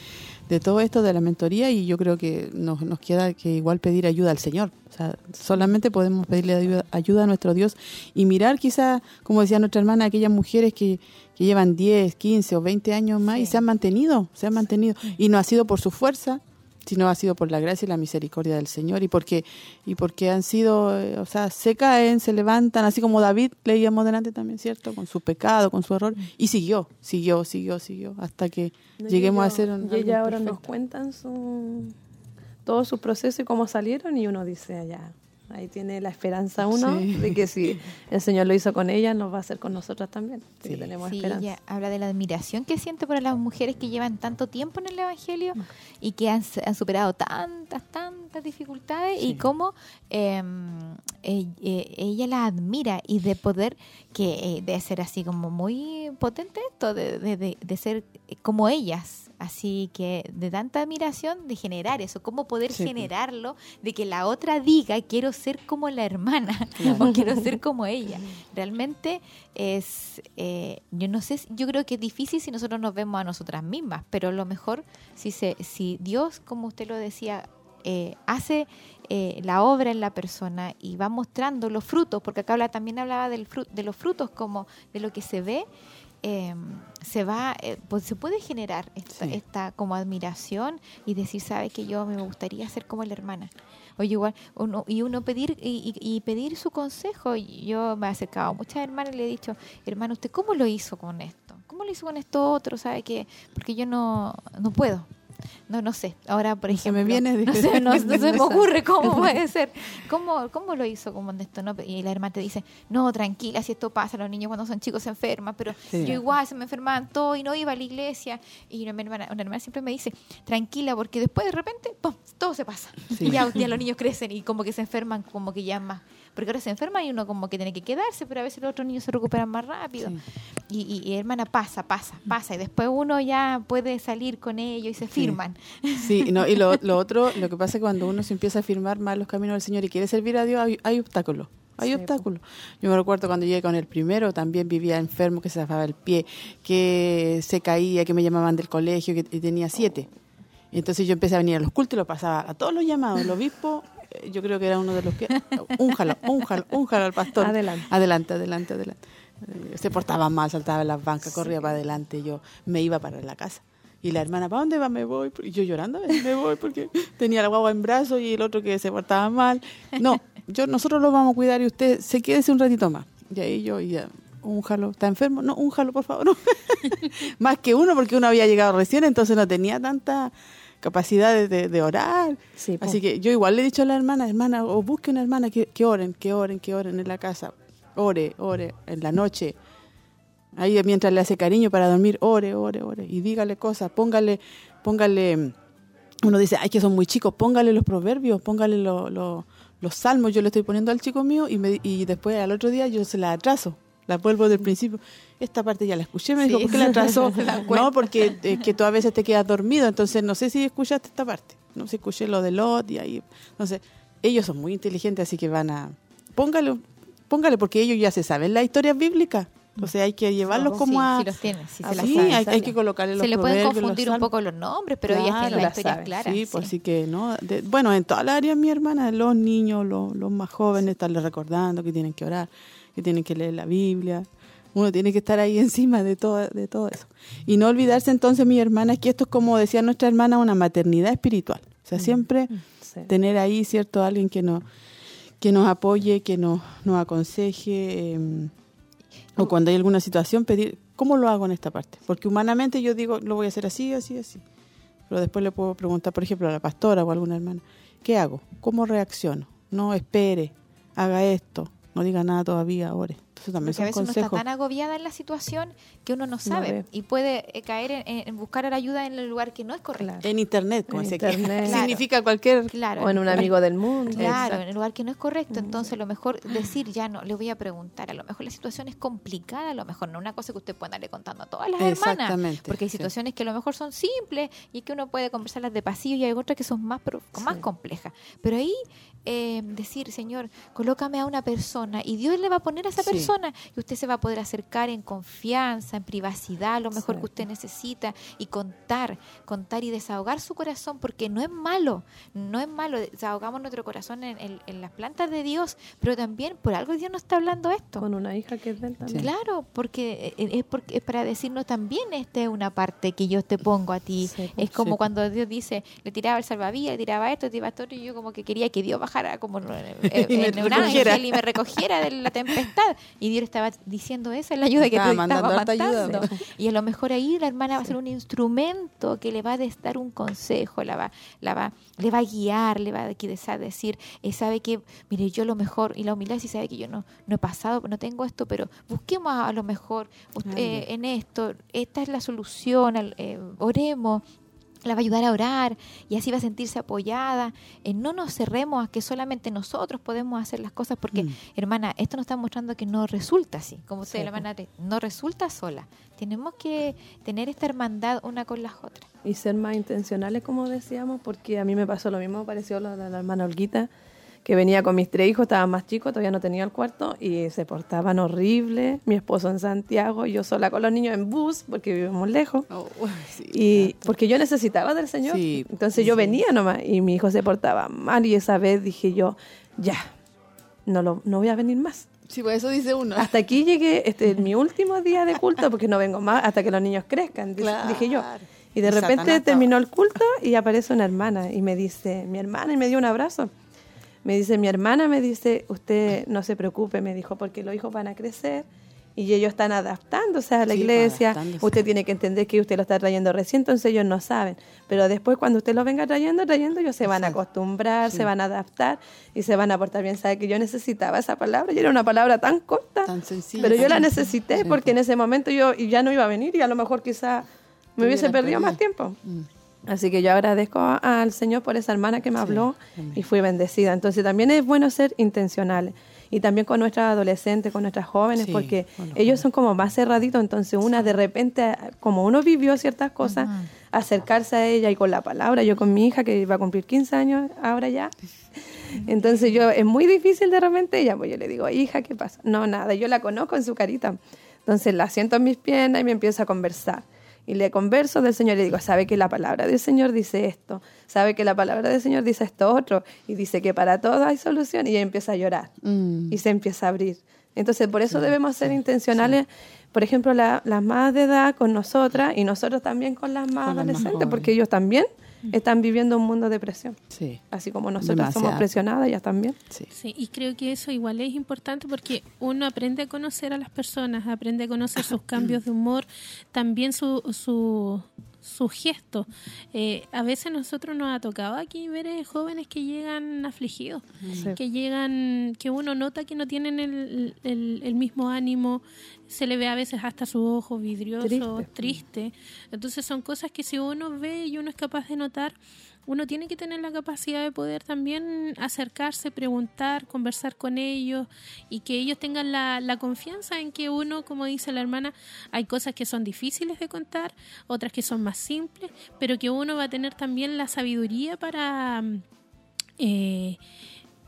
de todo esto, de la mentoría, y yo creo que nos, nos queda que igual pedir ayuda al Señor. O sea, solamente podemos pedirle ayuda, ayuda a nuestro Dios y mirar quizá, como decía nuestra hermana, aquellas mujeres que, que llevan 10, 15 o 20 años más y se han mantenido, se han mantenido. Y no ha sido por su fuerza, sino ha sido por la gracia y la misericordia del Señor y porque y porque han sido, eh, o sea, se caen, se levantan, así como David leíamos delante también, ¿cierto? Con su pecado, con su error y siguió, siguió, siguió, siguió hasta que No, lleguemos a ser un, Y ella ahora nos cuentan su, todo su proceso y cómo salieron y uno dice allá. Ahí tiene la esperanza uno Sí. de que si el Señor lo hizo con ella, nos va a hacer con nosotras también. Que tenemos Sí, esperanza. ella habla de la admiración que siente por las mujeres que llevan tanto tiempo en el Evangelio y que han, han superado tantas, tantas dificultades y cómo eh, ella la admira y de poder, que eh, debe ser así como muy potente esto, de, de, de- de ser como ellas. Así que de tanta admiración, de generar eso, cómo poder Sí, pues. generarlo, de que la otra diga, quiero ser como la hermana Claro. o quiero ser como ella. Realmente es, eh, yo no sé, yo creo que es difícil si nosotros nos vemos a nosotras mismas, pero lo mejor si, se, si Dios, como usted lo decía, eh, hace eh, la obra en la persona y va mostrando los frutos, porque acá habla, también hablaba del fru- de los frutos como de lo que se ve, eh, se va, eh, pues se puede generar esta, Sí. esta como admiración y decir, sabe que yo me gustaría ser como la hermana. Oye, igual, uno, y uno pedir y, y- pedir su consejo. Yo me he acercado a muchas hermanas y le he dicho, hermano, ¿usted cómo lo hizo con esto? ¿Cómo lo hizo con esto otro? ¿Sabe que Porque yo no, no puedo. No, no sé. Ahora, por ejemplo, me viene, no, dice. sé, no- no se me ocurre cómo puede ser. ¿Cómo, cómo lo hizo como esto? No? Y la hermana te dice, no, tranquila, si esto pasa, los niños cuando son chicos se enferman, pero Sí. yo igual se me enfermaban todo y no iba a la iglesia. Y una hermana, una hermana siempre me dice, tranquila, porque después de repente, ¡pum! todo se pasa. Sí. Y ya, ya los niños crecen y como que se enferman, como que ya más. Porque ahora se enferman y uno como que tiene que quedarse, pero a veces los otros niños se recuperan más rápido. Y, y- y, hermana pasa, pasa, pasa. Y después uno ya puede salir con ellos y se firman. Sí, no, y lo, lo otro, lo que pasa es que cuando uno se empieza a firmar más los caminos del Señor y quiere servir a Dios, hay, hay obstáculos. Hay obstáculos. Yo me recuerdo cuando llegué con el primero, también vivía enfermo, que se zafaba el pie, que se caía, que me llamaban del colegio, que tenía siete. Y entonces yo empecé a venir a los cultos y lo pasaba a todos los llamados. El obispo, yo creo que era uno de los que... Únjalo, únjalo, únjalo al pastor. Adelante. Adelante, adelante, adelante. Eh, Se portaba mal, saltaba en las bancas, corría para adelante. Yo me iba para la casa. Y la hermana, ¿para dónde va? Me voy. Y yo llorando, ver, me voy porque tenía la guagua en brazos y el otro que se portaba mal. No, yo nosotros lo vamos a cuidar y usted se quédese un ratito más. Y ahí yo, y ya, un jalo, ¿está enfermo? No, un jalo, por favor. no. más que uno porque uno había llegado recién, entonces no tenía tanta capacidad de, orar. Así que yo igual le he dicho a la hermana, hermana, o busque una hermana que, que oren, que oren, que oren en la casa. Ore, ore, en la noche. Ahí mientras le hace cariño para dormir, ore, ore, ore. Y dígale cosas, póngale, póngale, uno dice, ay, que son muy chicos, póngale los proverbios, póngale lo- lo- los salmos, yo le estoy poniendo al chico mío y, me, y después al otro día yo se la atraso, la vuelvo del principio. Esta parte ya la escuché, me dijo, Sí, ¿por qué la atrasó? no, porque es que tú a veces te quedas dormido, entonces no sé si escuchaste esta parte, no sé si escuché lo de Lot y ahí, entonces ellos son muy inteligentes, así que van a, póngale, póngale porque ellos ya se saben las historias bíblicas. O sea, hay que llevarlos como Sí, a... sí los tienen, sí se a- las sí, saben. hay, hay que colocarle los Se le pueden confundir un poco los nombres, pero ellas Claro, tienen la las historias saben. claras. Sí, pues así que no. de- bueno, en todas las áreas, mi hermana, los niños, los, los más jóvenes, estarles recordando que tienen que orar, que tienen que leer la Biblia. Uno tiene que estar ahí encima de todo, de todo eso. Y no olvidarse entonces, mi hermana, que esto es como decía nuestra hermana, una maternidad espiritual. O sea, siempre Sí. tener ahí, ¿cierto? Alguien que nos, que nos apoye, que nos, nos aconseje. eh, o cuando hay alguna situación, pedir, ¿cómo lo hago en esta parte? Porque humanamente yo digo, lo voy a hacer así, así, así. Pero después le puedo preguntar, por ejemplo, a la pastora o a alguna hermana, ¿qué hago? ¿Cómo reacciono? No espere, haga esto, no diga nada todavía, ore. Entonces también Porque a son veces uno está tan agobiada en la situación que uno no sabe y puede eh, caer en, en buscar la ayuda en el lugar que no es correcto. En internet, como se quiera. internet. Significa cualquier... Claro. O en un amigo del mundo. Claro, Exacto. en el lugar que no es correcto. Entonces, lo mejor decir, ya no, le voy a preguntar. A lo mejor la situación es complicada, a lo mejor no una cosa que usted pueda andarle contando a todas las hermanas. Exactamente, Porque hay sí. situaciones que a lo mejor son simples y que uno puede conversarlas de pasillo y hay otras que son más, pro- más complejas. Pero ahí eh, decir, Señor, colócame a una persona y Dios le va a poner a esa Sí, persona y usted se va a poder acercar en confianza, en privacidad, lo mejor que usted necesita y contar, contar y desahogar su corazón, porque no es malo, no es malo, desahogamos nuestro corazón en, en, las plantas de Dios, pero también por algo Dios nos está hablando esto. Con una hija que es de él también. Claro, porque eh, es, porque es para decirnos también esta es una parte que yo te pongo a ti. es como cuando Dios dice, le tiraba el salvavidas, le tiraba esto, le tiraba esto, y yo como que quería que Dios bajara como en, en un ángel y me recogiera de la tempestad. Y Dios estaba diciendo, esa es la ayuda que te estaba mandando. Y a lo mejor ahí la hermana va a ser un instrumento que le va a dar un consejo, la va, la va, le va a guiar, le va a decir, eh, sabe que, mire, yo lo mejor, y la humildad si sabe que yo no, no he pasado, no tengo esto, pero busquemos a, lo mejor eh, en esto, esta es la solución, eh, oremos, la va a ayudar a orar y así va a sentirse apoyada. Eh, no nos cerremos a que solamente nosotros podemos hacer las cosas porque, mm. hermana, esto nos está mostrando que no resulta así, como usted, la hermana, no resulta sola. Tenemos que tener esta hermandad una con las otras. Y ser más intencionales, como decíamos, porque a mí me pasó lo mismo, pareció la, la hermana Olguita que venía con mis tres hijos, estaban más chicos, todavía no tenía el cuarto y se portaban horrible. Mi esposo en Santiago, yo sola con los niños en bus porque vivimos lejos. Oh, y porque yo necesitaba del Señor. Entonces yo venía nomás y mi hijo se portaba mal y esa vez dije yo, ya, no, lo, no voy a venir más. Sí, pues eso dice uno. Hasta aquí llegué, este es mi último día de culto porque no vengo más hasta que los niños crezcan, dije yo. Y de repente terminó el culto y aparece una hermana y me dice, mi hermana, y me dio un abrazo. Me dice, mi hermana me dice, usted no se preocupe, me dijo, porque los hijos van a crecer y ellos están adaptándose a la iglesia. Usted tiene que entender que usted lo está trayendo recién, entonces ellos no saben. Pero después cuando usted los venga trayendo, trayendo, ellos se van a acostumbrar, se van a adaptar y se van a portar bien. Sabe que yo necesitaba esa palabra y era una palabra tan corta, tan sencilla, pero yo la necesité porque en ese momento yo ya no iba a venir y a lo mejor quizá me hubiese perdido más tiempo. Mm. Así que yo agradezco al Señor por esa hermana que me habló y fui bendecida. Entonces también es bueno ser intencionales. Y también con nuestras adolescentes, con nuestras jóvenes, porque ellos son como más cerraditos. Entonces una de repente, como uno vivió ciertas cosas, acercarse a ella y con la palabra. Yo con mi hija que va a cumplir 15 años ahora ya. Entonces yo, es muy difícil de repente ella, pues yo le digo, hija, ¿qué pasa? No, nada, yo la conozco en su carita. Entonces la siento en mis piernas y me empiezo a conversar y le converso del Señor y le digo, sabe que la palabra del Señor dice esto, sabe que la palabra del Señor dice esto otro, y dice que para todo hay solución, y ella empieza a llorar mm. y se empieza a abrir. Entonces, por eso debemos ser intencionales, por ejemplo, las más de edad con nosotras y nosotros también con las más adolescentes, porque ellos también están viviendo un mundo de presión. Sí. Así como nosotros somos presionadas, ellas también. Sí. sí. Y creo que eso igual es importante porque uno aprende a conocer a las personas, aprende a conocer sus cambios de humor, también su, su, sus gestos. Eh, a veces nosotros nos ha tocado aquí ver eh, jóvenes que llegan afligidos, que llegan, que uno nota que no tienen el, el, mismo ánimo, se le ve a veces hasta sus ojos vidriosos, triste. Entonces son cosas que si uno ve y uno es capaz de notar, uno tiene que tener la capacidad de poder también acercarse, preguntar, conversar con ellos y que ellos tengan la, la confianza en que uno, como dice la hermana, hay cosas que son difíciles de contar, otras que son más simples, pero que uno va a tener también la sabiduría para... Eh,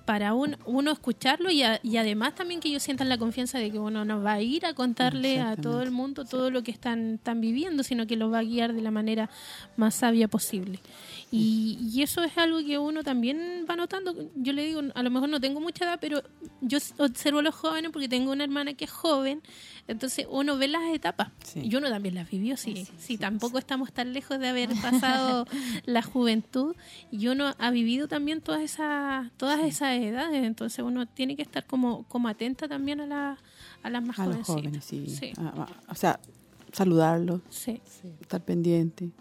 para uno escucharlo y, y, además también que ellos sientan la confianza de que uno no va a ir a contarle a todo el mundo todo lo que están, están viviendo, sino que los va a guiar de la manera más sabia posible. Y, eso es algo que uno también va notando. Yo le digo, a lo mejor no tengo mucha edad, pero yo observo a los jóvenes porque tengo una hermana que es joven, entonces uno ve las etapas. Y uno también las vivió, sí. Sí, tampoco estamos tan lejos de haber pasado la juventud y uno ha vivido también todas esas, todas esas edades, entonces uno tiene que estar como, como atenta también a, la, a las más jóvenes. sí. o sea, saludarlos, estar pendiente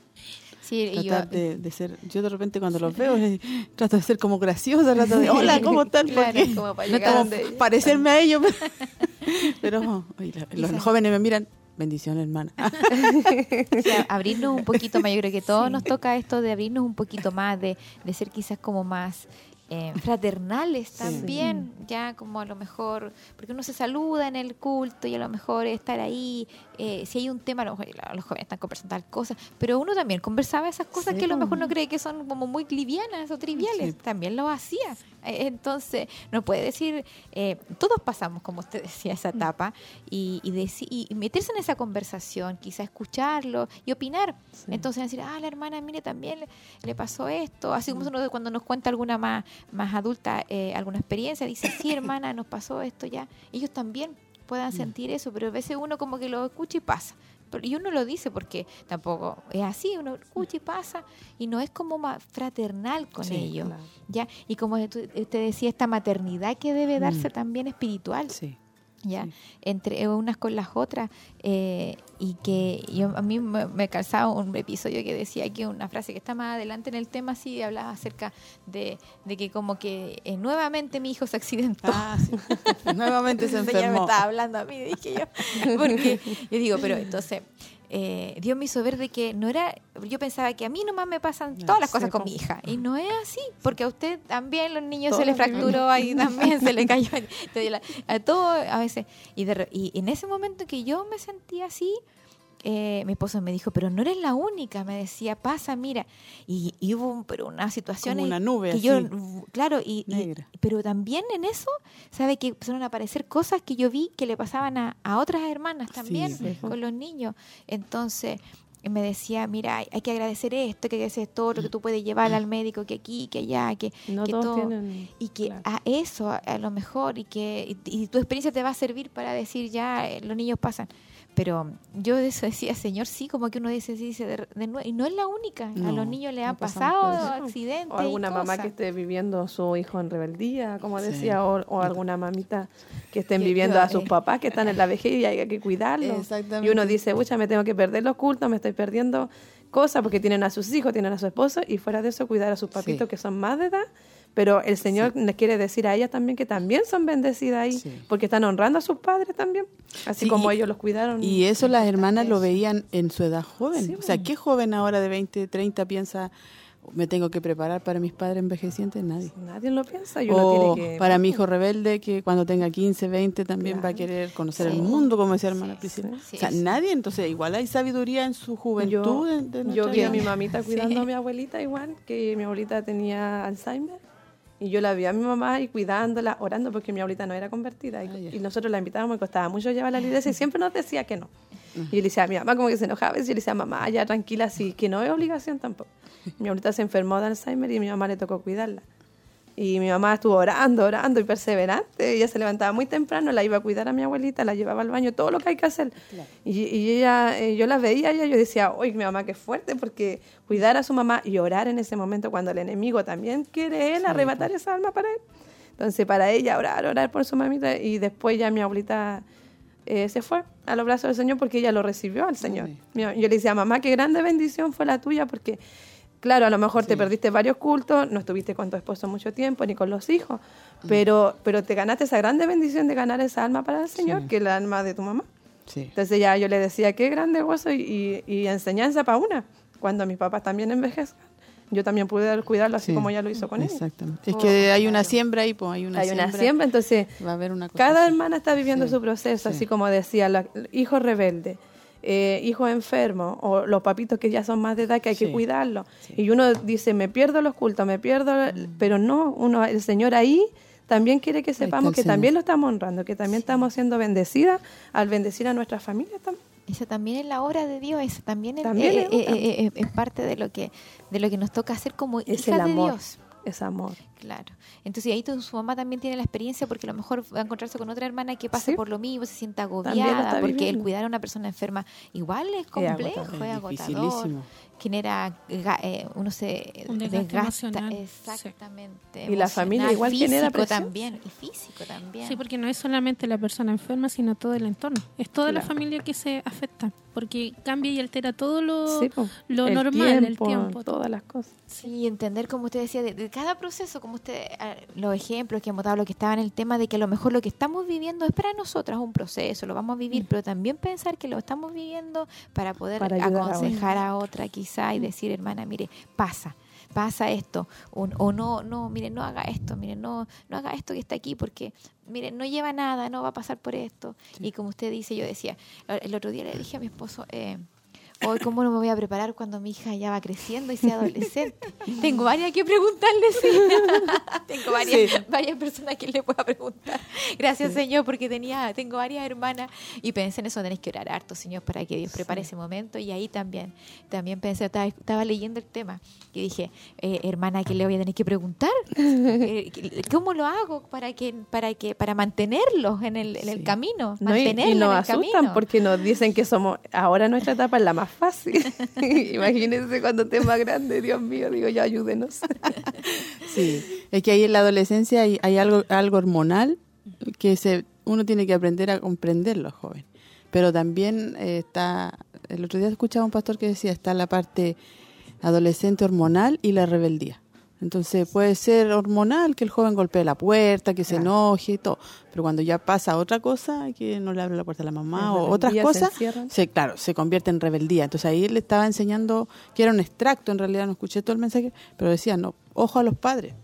tratar de, de, ser, yo de repente cuando los veo eh, trato de ser como graciosa, trato de, hola, ¿cómo están? no parecerme a ellos, pero los jóvenes me miran, bendición hermana. abrirnos un poquito más, yo creo que todos nos toca esto de abrirnos un poquito más, de, de ser quizás como más eh, fraternales también, ya como a lo mejor, porque uno se saluda en el culto y a lo mejor estar ahí eh, si hay un tema, a lo mejor la- los jóvenes están conversando tal cosa, pero uno también conversaba esas cosas Sí, que a lo mejor no cree que son como muy livianas o triviales, también lo hacía. Eh, Entonces, no puede decir, eh, todos pasamos, como usted decía, esa etapa, y, y, deci- y meterse en esa conversación, quizá escucharlo y opinar. Entonces decir, ah, la hermana, mire, también le, le pasó esto. Así como uno cuando nos cuenta alguna más, más adulta eh, alguna experiencia, dice, sí, hermana, nos pasó esto ya. Ellos también puedan sentir eso, pero a veces uno como que lo escucha y pasa. Y uno lo dice porque tampoco es así, uno escucha y pasa y no es como más fraternal con Sí, ellos. claro. ¿ya? Y como usted decía, esta maternidad que debe darse Mm. también espiritual. Sí. ¿ya? Entre unas con las otras. eh, y que yo a mí me, me calzaba un episodio que decía que una frase que está más adelante en el tema, sí, hablaba acerca de, de que como que eh, nuevamente mi hijo se accidentó. Ah, sí. Nuevamente se ya me enfermó. estaba hablando a mí, dije yo. Porque yo digo, pero entonces, eh, Dios me hizo ver de que no era. Yo pensaba que a mí nomás me pasan todas las sí, cosas con mi hija. Y no es así, porque a usted también los niños se le Todos vivimos. fracturó ahí también, se le cayó. A todo a veces. Y, de y en ese momento que yo me sentía así. Eh, mi esposo me dijo, pero no eres la única, me decía, pasa, mira. Y, y hubo un- pero una situación Como una nube que yo, así, claro, y, pero también en eso, sabe que empezaron a aparecer cosas que yo vi que le pasaban a, a otras hermanas también sí. con los niños. Entonces me decía, mira, hay, hay que agradecer esto, que agradecer todo lo que tú puedes llevar al médico, que aquí, que allá, que, No que todos todo. tienen- y que claro. a eso, a, a lo mejor, y que y, y tu experiencia te va a servir para decir, ya, eh, los niños pasan. Pero yo de eso decía, Señor, sí, como que uno dice, sí, dice de, de nuevo, y no es la única. a los niños le no han pasado accidentes. O y alguna mamá que esté viviendo su hijo en rebeldía, como Sí. decía, o, o alguna mamita que estén viviendo yo, a sus eh, papás que están en la vejez y hay que cuidarlos. Exactamente. Y uno dice, pucha, me tengo que perder los cultos, me estoy perdiendo cosas porque tienen a sus hijos, tienen a su esposo y fuera de eso cuidar a sus papitos Sí. que son más de edad. Pero el Señor les quiere decir a ellas también que también son bendecidas ahí, Sí. porque están honrando a sus padres también, así Sí, como y- ellos los cuidaron. Y eso las hermanas lo veían en su edad joven. Sí, o sea. ¿qué joven ahora de 20, 30 piensa, me tengo que preparar para mis padres envejecientes? Nadie. Nadie lo piensa y uno O tiene que... para mi hijo rebelde, que cuando tenga 15, 20 también va a querer conocer Sí. el mundo, como decía hermana Sí, Priscila. sí, o sea, sí. nadie, entonces igual hay sabiduría en su Yo, juventud. de- de yo vi a mi mamita cuidando Sí. a mi abuelita igual, que mi abuelita tenía Alzheimer. Y yo la vi a mi mamá y cuidándola, orando, porque mi abuelita no era convertida. Y, Ah, y nosotros la invitábamos y costaba mucho llevarla a la iglesia y siempre nos decía que no. Y yo le decía a mi mamá como que se enojaba y yo le decía, mamá, ya tranquila, sí, que no es obligación tampoco. Mi abuelita se enfermó de Alzheimer y mi mamá le tocó cuidarla. Y mi mamá estuvo orando, orando y perseverante. Ella se levantaba muy temprano, la iba a cuidar a mi abuelita, la llevaba al baño, todo lo que hay que hacer. Y, y ella, eh, yo la veía, a ella, yo decía, oye, mi mamá qué fuerte, porque cuidar a su mamá y orar en ese momento cuando el enemigo también quiere él arrebatar esa alma para él. Entonces, para ella, orar, orar por su mamita. Y después ya mi abuelita eh, se fue a los brazos del Señor porque ella lo recibió al Señor. Yo le decía, mamá, qué grande bendición fue la tuya porque Claro, a lo mejor te perdiste varios cultos, no estuviste con tu esposo mucho tiempo ni con los hijos, pero, pero te ganaste esa grande bendición de ganar esa alma para el Señor, que es la alma de tu mamá. Sí. Entonces ya yo le decía, qué grande gozo y, y- enseñanza para una, cuando mis papás también envejezcan. Yo también pude cuidarlo así Sí. como ella lo hizo con él. Exactamente. Es que hay una siembra ahí, pues hay una Hay siembra. una siembra, entonces Va a haber una cosa cada así. hermana está viviendo su proceso, sí. así como decía, la, hijo rebelde, eh, hijo enfermo, o los papitos que ya son más de edad que hay que Sí, cuidarlos. Y uno dice, me pierdo los cultos, me pierdo, pero no, uno, el Señor ahí también quiere que sepamos que Señor. también lo estamos honrando, que también estamos siendo bendecidas al bendecir a nuestra familia también. Esa también es la obra de Dios, esa también es, También eh, es eh, eh, es parte de lo que de lo que nos toca hacer como hijas el de Dios. es amor. Claro. Entonces ahí tu, su mamá también tiene la experiencia porque a lo mejor va a encontrarse con otra hermana que pasa Sí. por lo mismo, se sienta agobiada, porque el cuidar a una persona enferma igual es complejo, agotador. es Es agotador, dificilísimo. Genera, eh, uno se Un desgasta, emocional, exactamente. Y la familia igual físico genera presión. también, y físico también. Sí, porque no es solamente la persona enferma, sino todo el entorno. Es toda la familia que se afecta, porque cambia y altera todo lo, Sí, lo El normal, tiempo, el tiempo. todas las cosas. Sí, entender, como usted decía, de, de cada proceso, como usted, ah, los ejemplos que hemos dado, lo que estaba en el tema de que a lo mejor lo que estamos viviendo es para nosotras un proceso, lo vamos a vivir, pero también pensar que lo estamos viviendo para poder Para ayudar a aconsejar a, otra quizá y decir, hermana, mire, pasa. pasa esto, o, o no, no, miren, no haga esto, miren, no, no haga esto que está aquí, porque, miren, no lleva nada, no va a pasar por esto. Y como usted dice, yo decía, el otro día le dije a mi esposo, eh, Hoy, ¿cómo no me voy a preparar cuando mi hija ya va creciendo y sea adolescente? Tengo varias que preguntarle, sí. tengo varias, varias personas que le pueda preguntar. Gracias, Señor, porque tenía, tengo varias hermanas y pensé en eso, tenéis que orar harto, Señor, para que Dios prepare ese momento. Y ahí también, también pensé, estaba, estaba leyendo el tema y dije, eh, hermana, ¿qué le voy a tener que preguntar? Eh, ¿Cómo lo hago para que, para que, para mantenerlos en el, en el camino? No, y, Mantenerlos y nos en el asustan camino. porque nos dicen que somos, ahora nuestra etapa es la más fácil. Imagínense cuando esté más grande, Dios mío, digo yo, ayúdenos. Sí, es que ahí en la adolescencia hay, hay algo, algo hormonal que se, uno tiene que aprender a comprenderlo, joven. Pero también eh, está, el otro día escuchaba un pastor que decía, está la parte adolescente hormonal y la rebeldía. Entonces puede ser hormonal que el joven golpee la puerta, que se enoje y todo, pero cuando ya pasa otra cosa, que no le abre la puerta a la mamá o otras se cosas, se, claro, se convierte en rebeldía. Entonces ahí le estaba enseñando, que era un extracto, en realidad no escuché todo el mensaje, pero decía, no, ojo a los padres.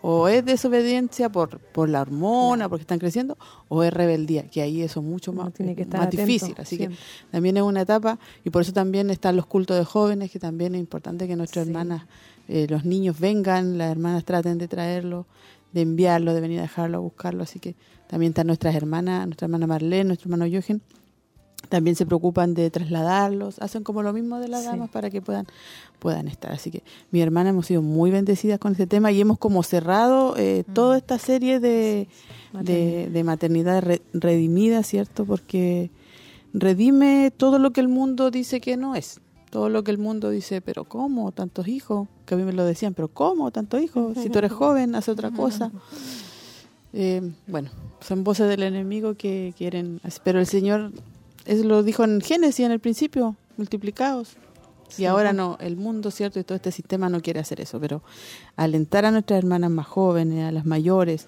O es desobediencia por, por la hormona, porque están creciendo, o es rebeldía, que ahí eso es mucho más, tiene que estar más atento, difícil. Así siempre. que también es una etapa, y por eso también están los cultos de jóvenes, que también es importante que nuestras hermanas, eh, los niños vengan, las hermanas traten de traerlo, de enviarlo, de venir a dejarlo, a buscarlo. Así que también están nuestras hermanas, nuestra hermana Marlene, nuestro hermano Jochen, también se preocupan de trasladarlos, hacen como lo mismo de las Sí. damas para que puedan puedan estar. Así que mi hermana hemos sido muy bendecidas con este tema y hemos como cerrado eh, toda esta serie de, de, de maternidad re- redimida, ¿cierto? Porque redime todo lo que el mundo dice que no es. Todo lo que el mundo dice, pero ¿cómo? Tantos hijos. Que a mí me lo decían, pero ¿cómo? Tantos hijos. Si tú eres joven, haz otra cosa. Eh, bueno, son voces del enemigo que quieren, pero el Señor eso lo dijo en Génesis en el principio, multiplicados. Y ahora no, el mundo, ¿cierto? Y todo este sistema no quiere hacer eso, pero alentar a nuestras hermanas más jóvenes, a las mayores,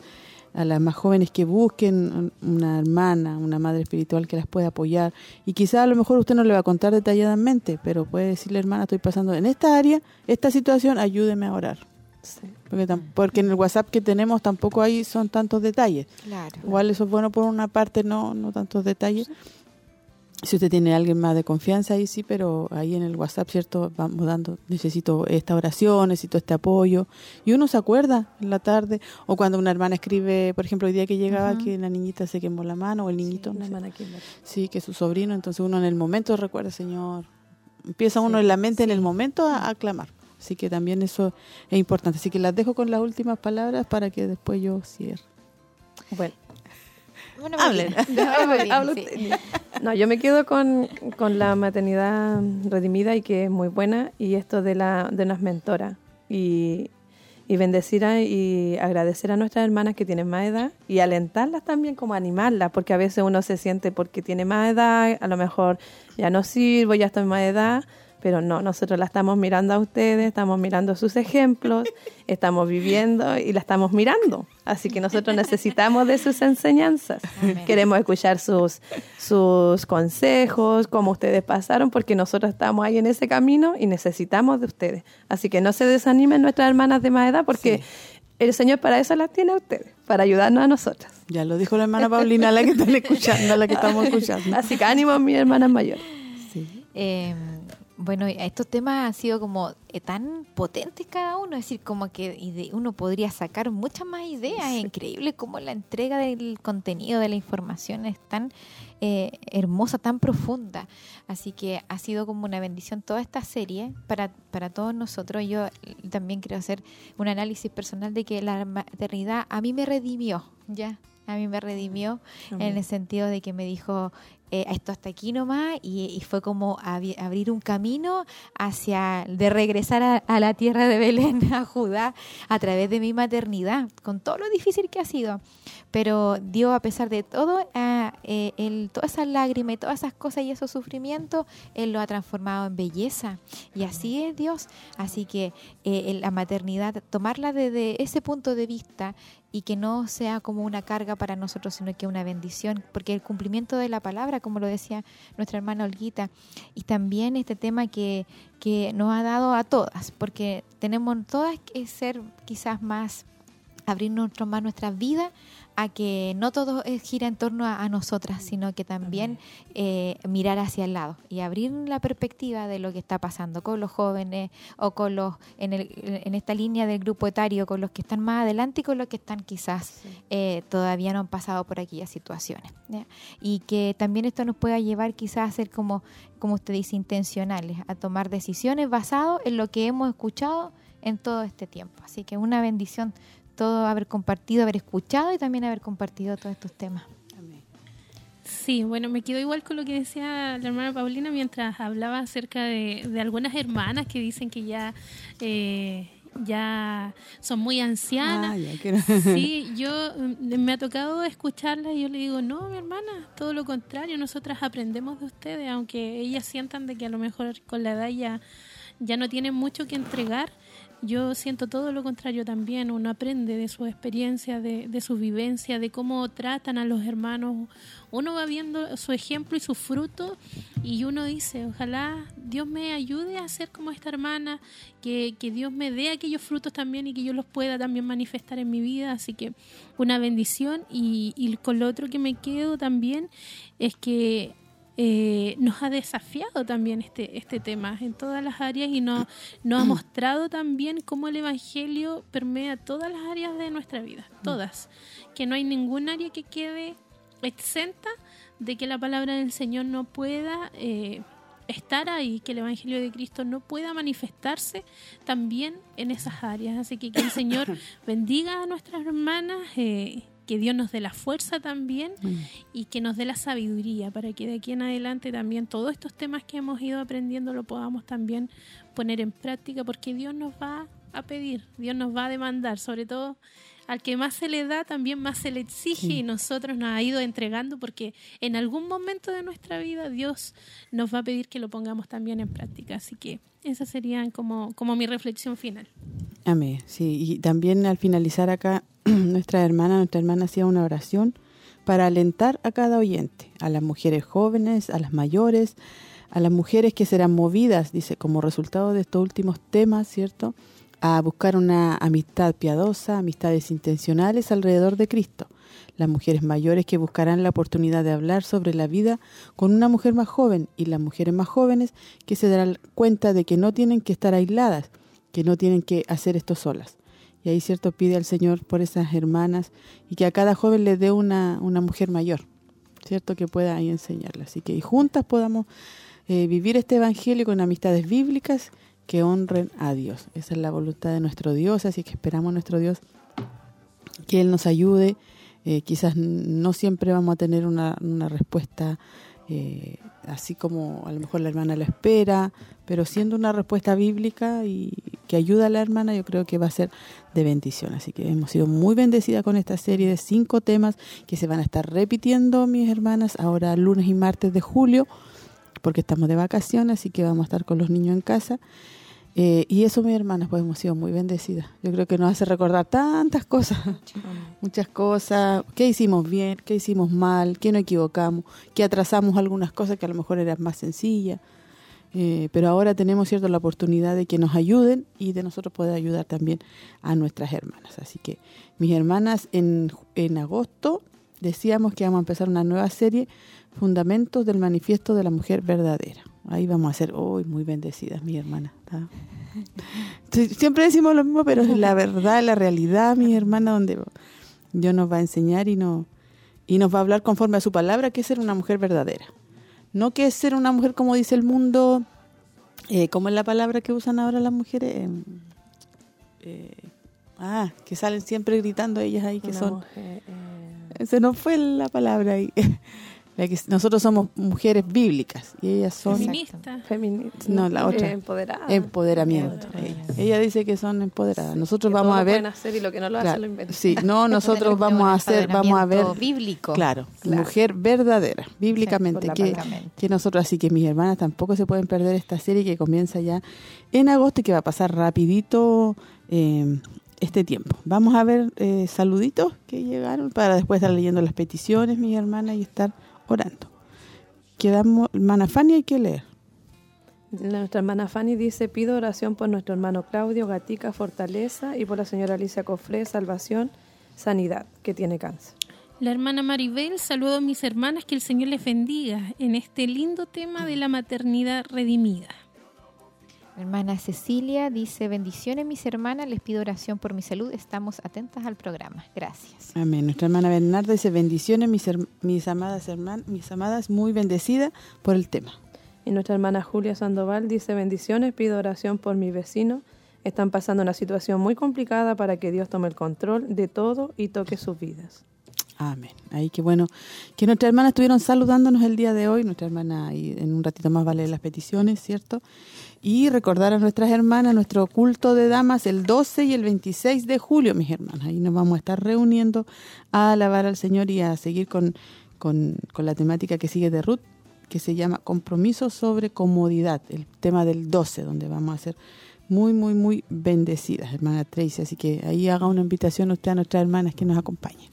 a las más jóvenes que busquen una hermana, una madre espiritual que las pueda apoyar. Y quizá a lo mejor usted no le va a contar detalladamente, pero puede decirle, hermana, estoy pasando en esta área, esta situación, ayúdeme a orar. Porque, porque en el WhatsApp que tenemos tampoco hay son tantos detalles. Claro. Igual eso es bueno por una parte, no, no tantos detalles. Si usted tiene a alguien más de confianza, ahí sí, pero ahí en el WhatsApp, ¿cierto? Vamos dando, necesito esta oración, necesito este apoyo. Y uno se acuerda en la tarde, o cuando una hermana escribe, por ejemplo, el día que llegaba Ujú. que la niñita se quemó la mano, o el niñito, no Una sé. hermana Kimberly. sí, que su sobrino, entonces uno en el momento recuerda, Señor, empieza uno en la mente en el momento a, a clamar. Así que también eso es importante. Así que las dejo con las últimas palabras para que después yo cierre. Bueno, Bueno, Hablen. Sí. No, yo me quedo con, con la maternidad redimida y que es muy buena y esto de, la, de unas mentoras. Y, y bendecir a- y agradecer a nuestras hermanas que tienen más edad y alentarlas también como animarlas porque a veces uno se siente porque tiene más edad, a lo mejor ya no sirvo, ya estoy más edad, pero no, nosotros la estamos mirando a ustedes, estamos mirando sus ejemplos, estamos viviendo y la estamos mirando. Así que nosotros necesitamos de sus enseñanzas. Queremos escuchar sus, sus consejos, cómo ustedes pasaron, porque nosotros estamos ahí en ese camino y necesitamos de ustedes. Así que no se desanimen nuestras hermanas de más edad, porque el Señor para eso las tiene a ustedes, para ayudarnos a nosotras. Ya lo dijo la hermana Paulina, la que están escuchando, la que estamos escuchando. Así que ánimo, mis hermanas mayores. Eh, bueno, estos temas han sido como eh, tan potentes cada uno, es decir, como que uno podría sacar muchas más ideas. Es increíble cómo la entrega del contenido, de la información es tan eh, hermosa, tan profunda. Así que ha sido como una bendición toda esta serie para, para todos nosotros. Yo eh, también quiero hacer un análisis personal de que la maternidad a mí me redimió, ¿ya? A mí me redimió en el sentido de que me dijo, eh, esto hasta aquí nomás, y, fue como abrir un camino hacia, de regresar a, la tierra de Belén, a Judá, a través de mi maternidad, con todo lo difícil que ha sido. Pero Dios, a pesar de todo, eh, él, todas esas lágrimas todas esas cosas y esos sufrimientos, Él lo ha transformado en belleza. Y así es Dios. Así que eh, la maternidad, tomarla desde ese punto de vista y que no sea como una carga para nosotros, sino que una bendición, porque el cumplimiento de la palabra, como lo decía nuestra hermana Olguita, y también este tema que, que nos ha dado a todas, porque tenemos todas que ser quizás más abrir nuestro, más nuestra vida a que no todo gira en torno a, nosotras, sino que también eh, mirar hacia el lado y abrir la perspectiva de lo que está pasando con los jóvenes o con los en, el, en esta línea del grupo etario, con los que están más adelante y con los que están quizás eh, todavía no han pasado por aquellas situaciones. Y que también esto nos pueda llevar quizás a ser como, como usted dice, intencionales, a tomar decisiones basadas en lo que hemos escuchado en todo este tiempo. Así que una bendición todo haber compartido, haber escuchado y también haber compartido todos estos temas. Sí, bueno, me quedo igual con lo que decía la hermana Paulina mientras hablaba acerca de, algunas hermanas que dicen que ya eh, ya son muy ancianas. Ah, sí, yo mm, me ha tocado escucharlas y yo le digo, no, mi hermana, todo lo contrario, nosotras aprendemos de ustedes, aunque ellas sientan de que a lo mejor con la edad ya, ya no tienen mucho que entregar, yo siento todo lo contrario también, uno aprende de su experiencia, de, de su vivencia, de cómo tratan a los hermanos, uno va viendo su ejemplo y su fruto y uno dice, ojalá Dios me ayude a ser como esta hermana, que, que Dios me dé aquellos frutos también y que yo los pueda también manifestar en mi vida, así que una bendición y, y con lo otro que me quedo también es que eh, nos ha desafiado también este, este tema en todas las áreas y nos, nos ha mostrado también cómo el Evangelio permea todas las áreas de nuestra vida, todas, que no hay ningún área que quede exenta de que la palabra del Señor no pueda eh, estar ahí, que el Evangelio de Cristo no pueda manifestarse también en esas áreas. Así que que el Señor bendiga a nuestras hermanas. Eh, que Dios nos dé la fuerza también mm. y que nos dé la sabiduría para que de aquí en adelante también todos estos temas que hemos ido aprendiendo lo podamos también poner en práctica porque Dios nos va a pedir, Dios nos va a demandar, sobre todo al que más se le da, también más se le exige y nosotros nos ha ido entregando porque en algún momento de nuestra vida Dios nos va a pedir que lo pongamos también en práctica. Así que esa sería como, como mi reflexión final. Amén. Sí, y también al finalizar acá nuestra hermana, nuestra hermana hacía una oración para alentar a cada oyente, a las mujeres jóvenes, a las mayores, a las mujeres que serán movidas, dice, como resultado de estos últimos temas, ¿cierto? A buscar una amistad piadosa, amistades intencionales alrededor de Cristo. Las mujeres mayores que buscarán la oportunidad de hablar sobre la vida con una mujer más joven y las mujeres más jóvenes que se darán cuenta de que no tienen que estar aisladas, que no tienen que hacer esto solas. Y ahí, ¿cierto? Pide al Señor por esas hermanas y que a cada joven le dé una, una mujer mayor, ¿cierto? Que pueda ahí enseñarla. Así que y juntas podamos eh, vivir este evangelio con amistades bíblicas que honren a Dios. Esa es la voluntad de nuestro Dios, así que esperamos a nuestro Dios que Él nos ayude. Eh, quizás no siempre vamos a tener una, una respuesta eh, así como a lo mejor la hermana la espera, pero siendo una respuesta bíblica y que ayuda a la hermana, yo creo que va a ser de bendición. Así que hemos sido muy bendecidas con esta serie de cinco temas que se van a estar repitiendo, mis hermanas, ahora lunes y martes de julio, porque estamos de vacaciones, así que vamos a estar con los niños en casa. Eh, y eso, mis hermanas, pues hemos sido muy bendecidas. Yo creo que nos hace recordar tantas cosas, muchas cosas, qué hicimos bien, qué hicimos mal, qué nos equivocamos, qué atrasamos algunas cosas que a lo mejor eran más sencillas. Eh, pero ahora tenemos cierto la oportunidad de que nos ayuden y de nosotros poder ayudar también a nuestras hermanas. Así que, mis hermanas, en, en agosto decíamos que vamos a empezar una nueva serie, Fundamentos del Manifiesto de la Mujer Verdadera. Ahí vamos a ser hoy muy bendecidas, mi hermana. Siempre decimos lo mismo, pero es la verdad, la realidad, mi hermana, donde Dios nos va a enseñar y, no, y nos va a hablar conforme a su palabra, que es ser una mujer verdadera. No que es ser una mujer como dice el mundo, eh, como es la palabra que usan ahora las mujeres. Em, eh, ah, que salen siempre gritando ellas ahí que son... Eh, se nos fue la palabra ahí. Nosotros somos mujeres bíblicas y ellas son feministas. No, la otra. Eh, empoderadas. Empoderamiento. Ella. dice que son empoderadas. Nosotros vamos a ver. Hacer y lo que no lo hace lo inventan. Sí, no, nosotros vamos a hacer, vamos a ver. bíblico. Claro, mujer verdadera, bíblicamente. que, que nosotros, así que mis hermanas tampoco se pueden perder esta serie que comienza ya en agosto y que va a pasar rapidito. Eh, este tiempo. Vamos a ver eh, saluditos que llegaron para después estar leyendo las peticiones, mis hermanas, y estar orando. quedamos, hermana Fanny hay que leer. Nuestra hermana Fanny dice, pido oración por nuestro hermano Claudio Gatica, fortaleza, y por la señora Alicia Cofré, salvación, sanidad, que tiene cáncer. La hermana Maribel, saludo a mis hermanas, que el Señor les bendiga en este lindo tema de la maternidad redimida. Hermana Cecilia dice, bendiciones mis hermanas, les pido oración por mi salud, estamos atentas al programa. Gracias. Amén. Nuestra hermana Bernarda dice, bendiciones mis, mis amadas hermanas, mis amadas, muy bendecida por el tema. Y nuestra hermana Julia Sandoval dice, bendiciones, pido oración por mi vecino. Están pasando una situación muy complicada para que Dios tome el control de todo y toque sus vidas. Amén. Ahí que bueno, que nuestras hermanas estuvieron saludándonos el día de hoy. Nuestra hermana ahí en un ratito más va a leer las peticiones, ¿cierto? Y recordar a nuestras hermanas nuestro culto de damas el 12 y el 26 de julio, mis hermanas. Ahí nos vamos a estar reuniendo a alabar al Señor y a seguir con, con, la temática que sigue de Ruth, que se llama Compromiso sobre Comodidad, el tema del 12, donde vamos a ser muy, muy, muy bendecidas, hermana Tracy. Así que ahí haga una invitación usted a nuestras hermanas que nos acompañen.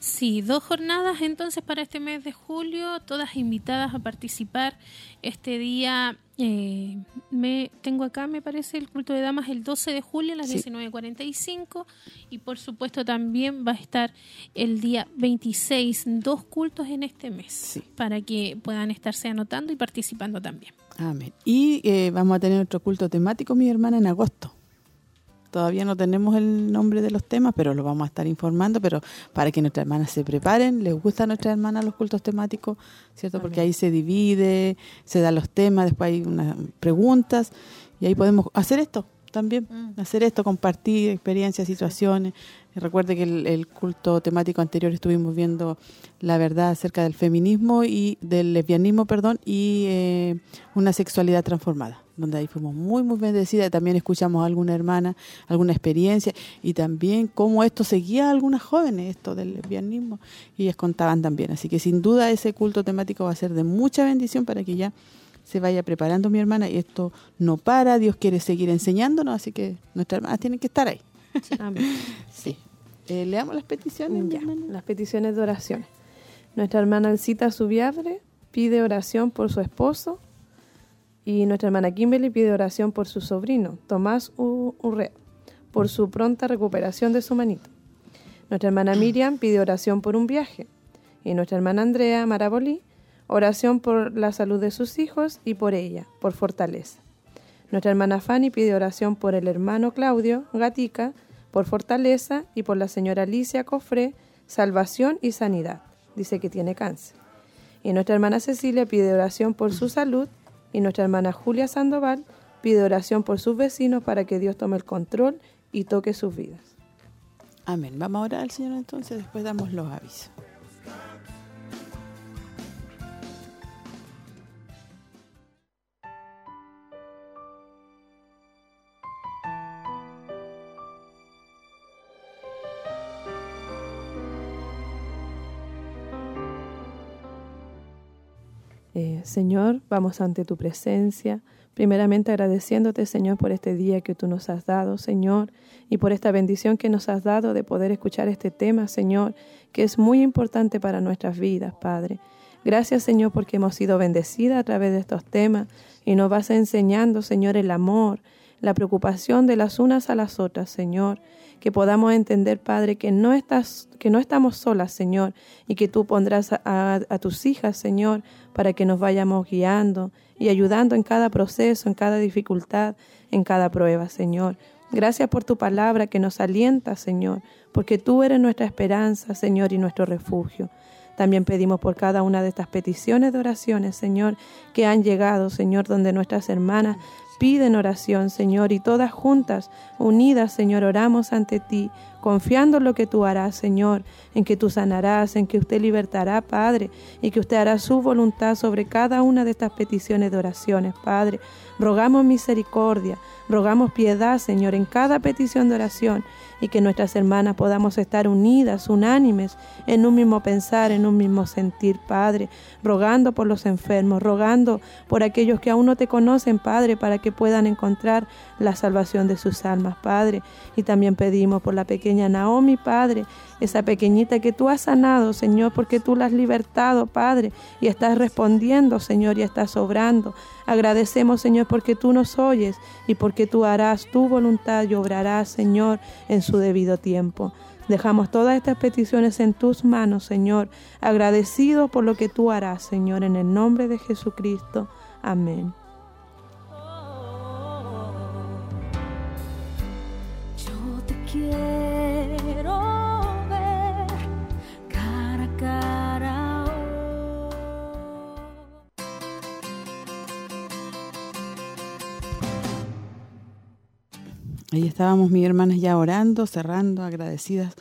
Sí, dos jornadas entonces para este mes de julio, todas invitadas a participar. Este día, eh, me tengo acá, me parece, el culto de damas el 12 de julio a las Sí. 19.45 y por supuesto también va a estar el día 26, dos cultos en este mes, para que puedan estarse anotando y participando también. Amén. Y eh, vamos a tener otro culto temático, mi hermana, en agosto. Todavía no tenemos el nombre de los temas, pero lo vamos a estar informando, pero para que nuestras hermanas se preparen, les gusta a nuestras hermanas los cultos temáticos, ¿cierto? Porque ahí se divide, se dan los temas, después hay unas preguntas y ahí podemos hacer esto también, hacer esto, compartir experiencias, situaciones. Recuerde que el, el culto temático anterior estuvimos viendo la verdad acerca del feminismo y del lesbianismo, perdón, y eh, una sexualidad transformada, donde ahí fuimos muy, muy bendecidas. También escuchamos a alguna hermana, alguna experiencia y también cómo esto seguía a algunas jóvenes, esto del lesbianismo, y ellas contaban también. Así que sin duda ese culto temático va a ser de mucha bendición para que ya se vaya preparando mi hermana y esto no para, Dios quiere seguir enseñándonos, así que nuestras hermanas tienen que estar ahí. Sí. Eh, leamos las peticiones. Ya, las peticiones de oraciones. Nuestra hermana Alcita Subiabre pide oración por su esposo y nuestra hermana Kimberly pide oración por su sobrino, Tomás Urrea, por su pronta recuperación de su manito. Nuestra hermana Miriam pide oración por un viaje y nuestra hermana Andrea Marabolí oración por la salud de sus hijos y por ella, por fortaleza. Nuestra hermana Fanny pide oración por el hermano Claudio Gatica, por fortaleza, y por la señora Alicia Cofré, salvación y sanidad. Dice que tiene cáncer. Y nuestra hermana Cecilia pide oración por su salud, y nuestra hermana Julia Sandoval pide oración por sus vecinos para que Dios tome el control y toque sus vidas. Amén. Vamos a orar al Señor entonces, después damos los avisos. Eh, Señor, vamos ante tu presencia, primeramente agradeciéndote, Señor, por este día que tú nos has dado, Señor, y por esta bendición que nos has dado de poder escuchar este tema, Señor, que es muy importante para nuestras vidas, Padre. Gracias, Señor, porque hemos sido bendecidas a través de estos temas y nos vas enseñando, Señor, el amor, la preocupación de las unas a las otras, Señor, que podamos entender, Padre, que no estás, que no estamos solas, Señor, y que tú pondrás a, a- a tus hijas, Señor, para que nos vayamos guiando y ayudando en cada proceso, en cada dificultad, en cada prueba, Señor. Gracias por tu palabra que nos alienta, Señor, porque tú eres nuestra esperanza, Señor, y nuestro refugio. También pedimos por cada una de estas peticiones de oraciones, Señor, que han llegado, Señor, donde nuestras hermanas piden oración, Señor, y todas juntas, unidas, Señor, oramos ante ti, confiando lo que tú harás, Señor, en que tú sanarás, en que usted libertará, Padre, y que usted hará su voluntad sobre cada una de estas peticiones de oraciones, Padre. Rogamos misericordia, rogamos piedad, Señor, en cada petición de oración y que nuestras hermanas podamos estar unidas, unánimes, en un mismo pensar, en un mismo sentir, Padre, rogando por los enfermos, rogando por aquellos que aún no te conocen, Padre, para que puedan encontrar la salvación de sus almas, Padre. Y también pedimos por la pequeña Naomi, Padre, esa pequeñita que tú has sanado, Señor, porque tú la has libertado, Padre, y estás respondiendo, Señor, y estás obrando. Agradecemos, Señor, porque tú nos oyes y porque tú harás tu voluntad y obrarás, Señor, en su debido tiempo. Dejamos todas estas peticiones en tus manos, Señor, agradecido por lo que tú harás, Señor, en el nombre de Jesucristo. Amén. Ahí estábamos mis hermanas ya orando, cerrando, agradecidas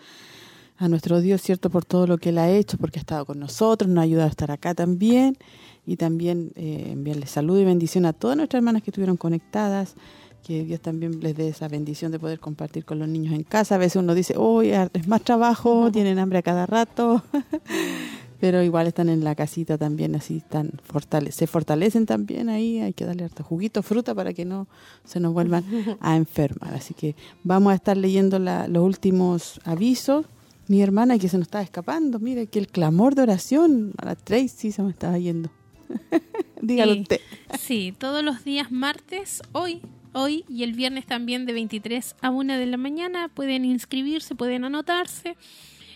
a nuestro Dios, ¿cierto? Por todo lo que Él ha hecho, porque ha estado con nosotros, nos ha ayudado a estar acá también. Y también eh, enviarle salud y bendición a todas nuestras hermanas que estuvieron conectadas. Que Dios también les dé esa bendición de poder compartir con los niños en casa. A veces uno dice, uy, es más trabajo, tienen hambre a cada rato. Pero igual están en la casita también, así están fortale se fortalecen también ahí. Hay que darle harto juguito, fruta para que no se nos vuelvan a enfermar. Así que vamos a estar leyendo la- los últimos avisos. Mi hermana que se nos estaba escapando, mire que el clamor de oración a las Tracy se me estaba yendo. Dígalo Sí. usted. Sí, todos los días martes, hoy, hoy y el viernes también de 23 a 1 de la mañana pueden inscribirse, pueden anotarse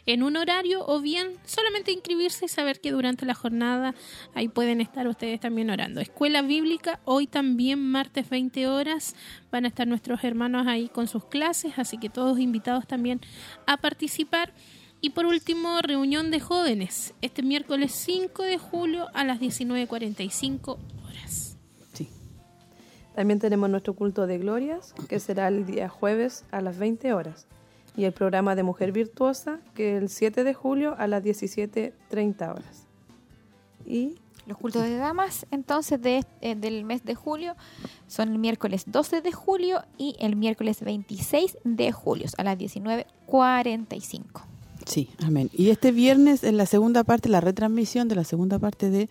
en un horario o bien solamente inscribirse y saber que durante la jornada ahí pueden estar ustedes también orando. Escuela Bíblica, hoy también martes 20 horas van a estar nuestros hermanos ahí con sus clases, así que todos invitados también a participar. Y por último, reunión de jóvenes, este miércoles 5 de julio a las 19.45 horas. También tenemos nuestro culto de glorias, que será el día jueves a las 20 horas. Y el programa de Mujer Virtuosa, que el 7 de julio a las 17.30 horas. Y Los cultos de damas, entonces, de, eh, del mes de julio son el miércoles 12 de julio y el miércoles 26 de julio a las 19.45. Sí, amén. Y este viernes en la segunda parte, la retransmisión de la segunda parte de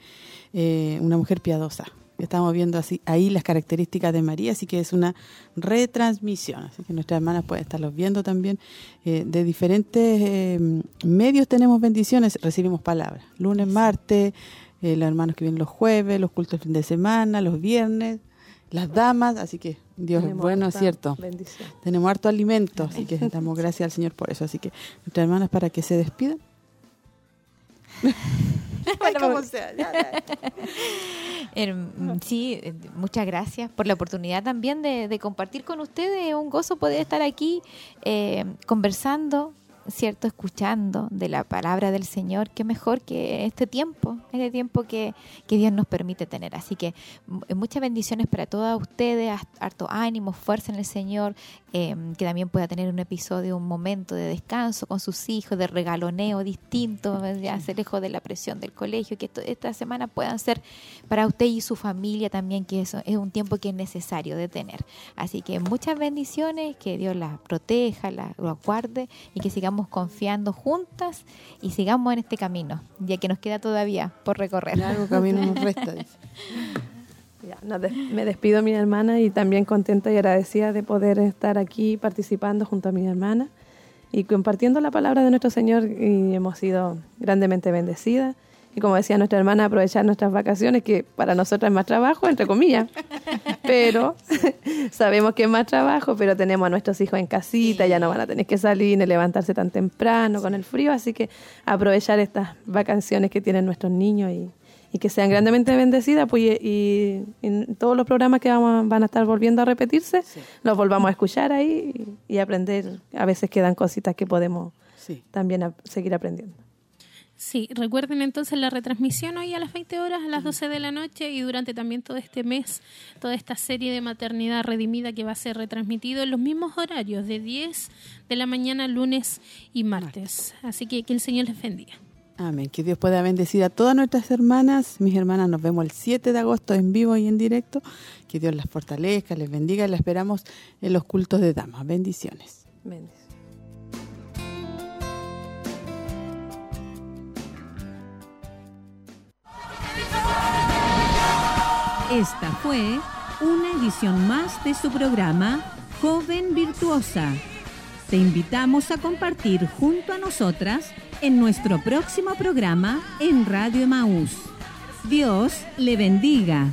eh, Una mujer piadosa. Estamos viendo así ahí las características de María, así que es una retransmisión. Así que nuestras hermanas pueden estarlos viendo también. Eh, de diferentes eh, medios tenemos bendiciones, recibimos palabras. Lunes, martes, eh, los hermanos que vienen los jueves, los cultos de fin de semana, los viernes, las damas, así que Dios es bueno, harta ¿cierto? bendición. Tenemos harto alimento, así que damos gracias al Señor por eso. Así que nuestras hermanas para que se despidan. Ay, como sea, ya, ya. Sí, muchas gracias por la oportunidad también de, de compartir con ustedes. Es un gozo poder estar aquí eh, conversando, ¿cierto? Escuchando de la palabra del Señor. Qué mejor que este tiempo, este tiempo que, que Dios nos permite tener. Así que muchas bendiciones para todas ustedes, hart- harto ánimo, fuerza en el Señor, eh, que también pueda tener un episodio, un momento de descanso con sus hijos, de regaloneo distinto, ya se lejos de la presión del colegio, que esto- esta semana puedan ser para usted y su familia también, que eso es un tiempo que es necesario de tener. Así que muchas bendiciones, que Dios las proteja, las lo guarde y que sigamos confiando juntas y sigamos en este camino, ya que nos queda todavía por recorrer. Largo camino nos resta, dice. Ya, me despido, mi hermana, y también contenta y agradecida de poder estar aquí participando junto a mi hermana y compartiendo la palabra de nuestro Señor. Y hemos sido grandemente bendecidas. Y como decía nuestra hermana, aprovechar nuestras vacaciones, que para nosotras es más trabajo, entre comillas. Pero sabemos que es más trabajo, pero tenemos a nuestros hijos en casita, ya no van a tener que salir ni levantarse tan temprano con el frío. Así que aprovechar estas vacaciones que tienen nuestros niños y, y que sean grandemente bendecidas, pues y, y en todos los programas que vamos, van a estar volviendo a repetirse, los volvamos a escuchar ahí y, y aprender. A veces quedan cositas que podemos Sí. también a- seguir aprendiendo. Sí, recuerden entonces la retransmisión hoy a las 20 horas, a las 12 de la noche y durante también todo este mes, toda esta serie de maternidad redimida que va a ser retransmitido en los mismos horarios, de 10 de la mañana, lunes y martes. Así que que el Señor les bendiga. Amén. Que Dios pueda bendecir a todas nuestras hermanas. Mis hermanas, nos vemos el 7 de agosto en vivo y en directo. Que Dios las fortalezca, les bendiga y las esperamos en los cultos de damas. Bendiciones. Bendiciones. Esta fue una edición más de su programa Joven Virtuosa. Te invitamos a compartir junto a nosotras en nuestro próximo programa en Radio Emaús. Dios le bendiga.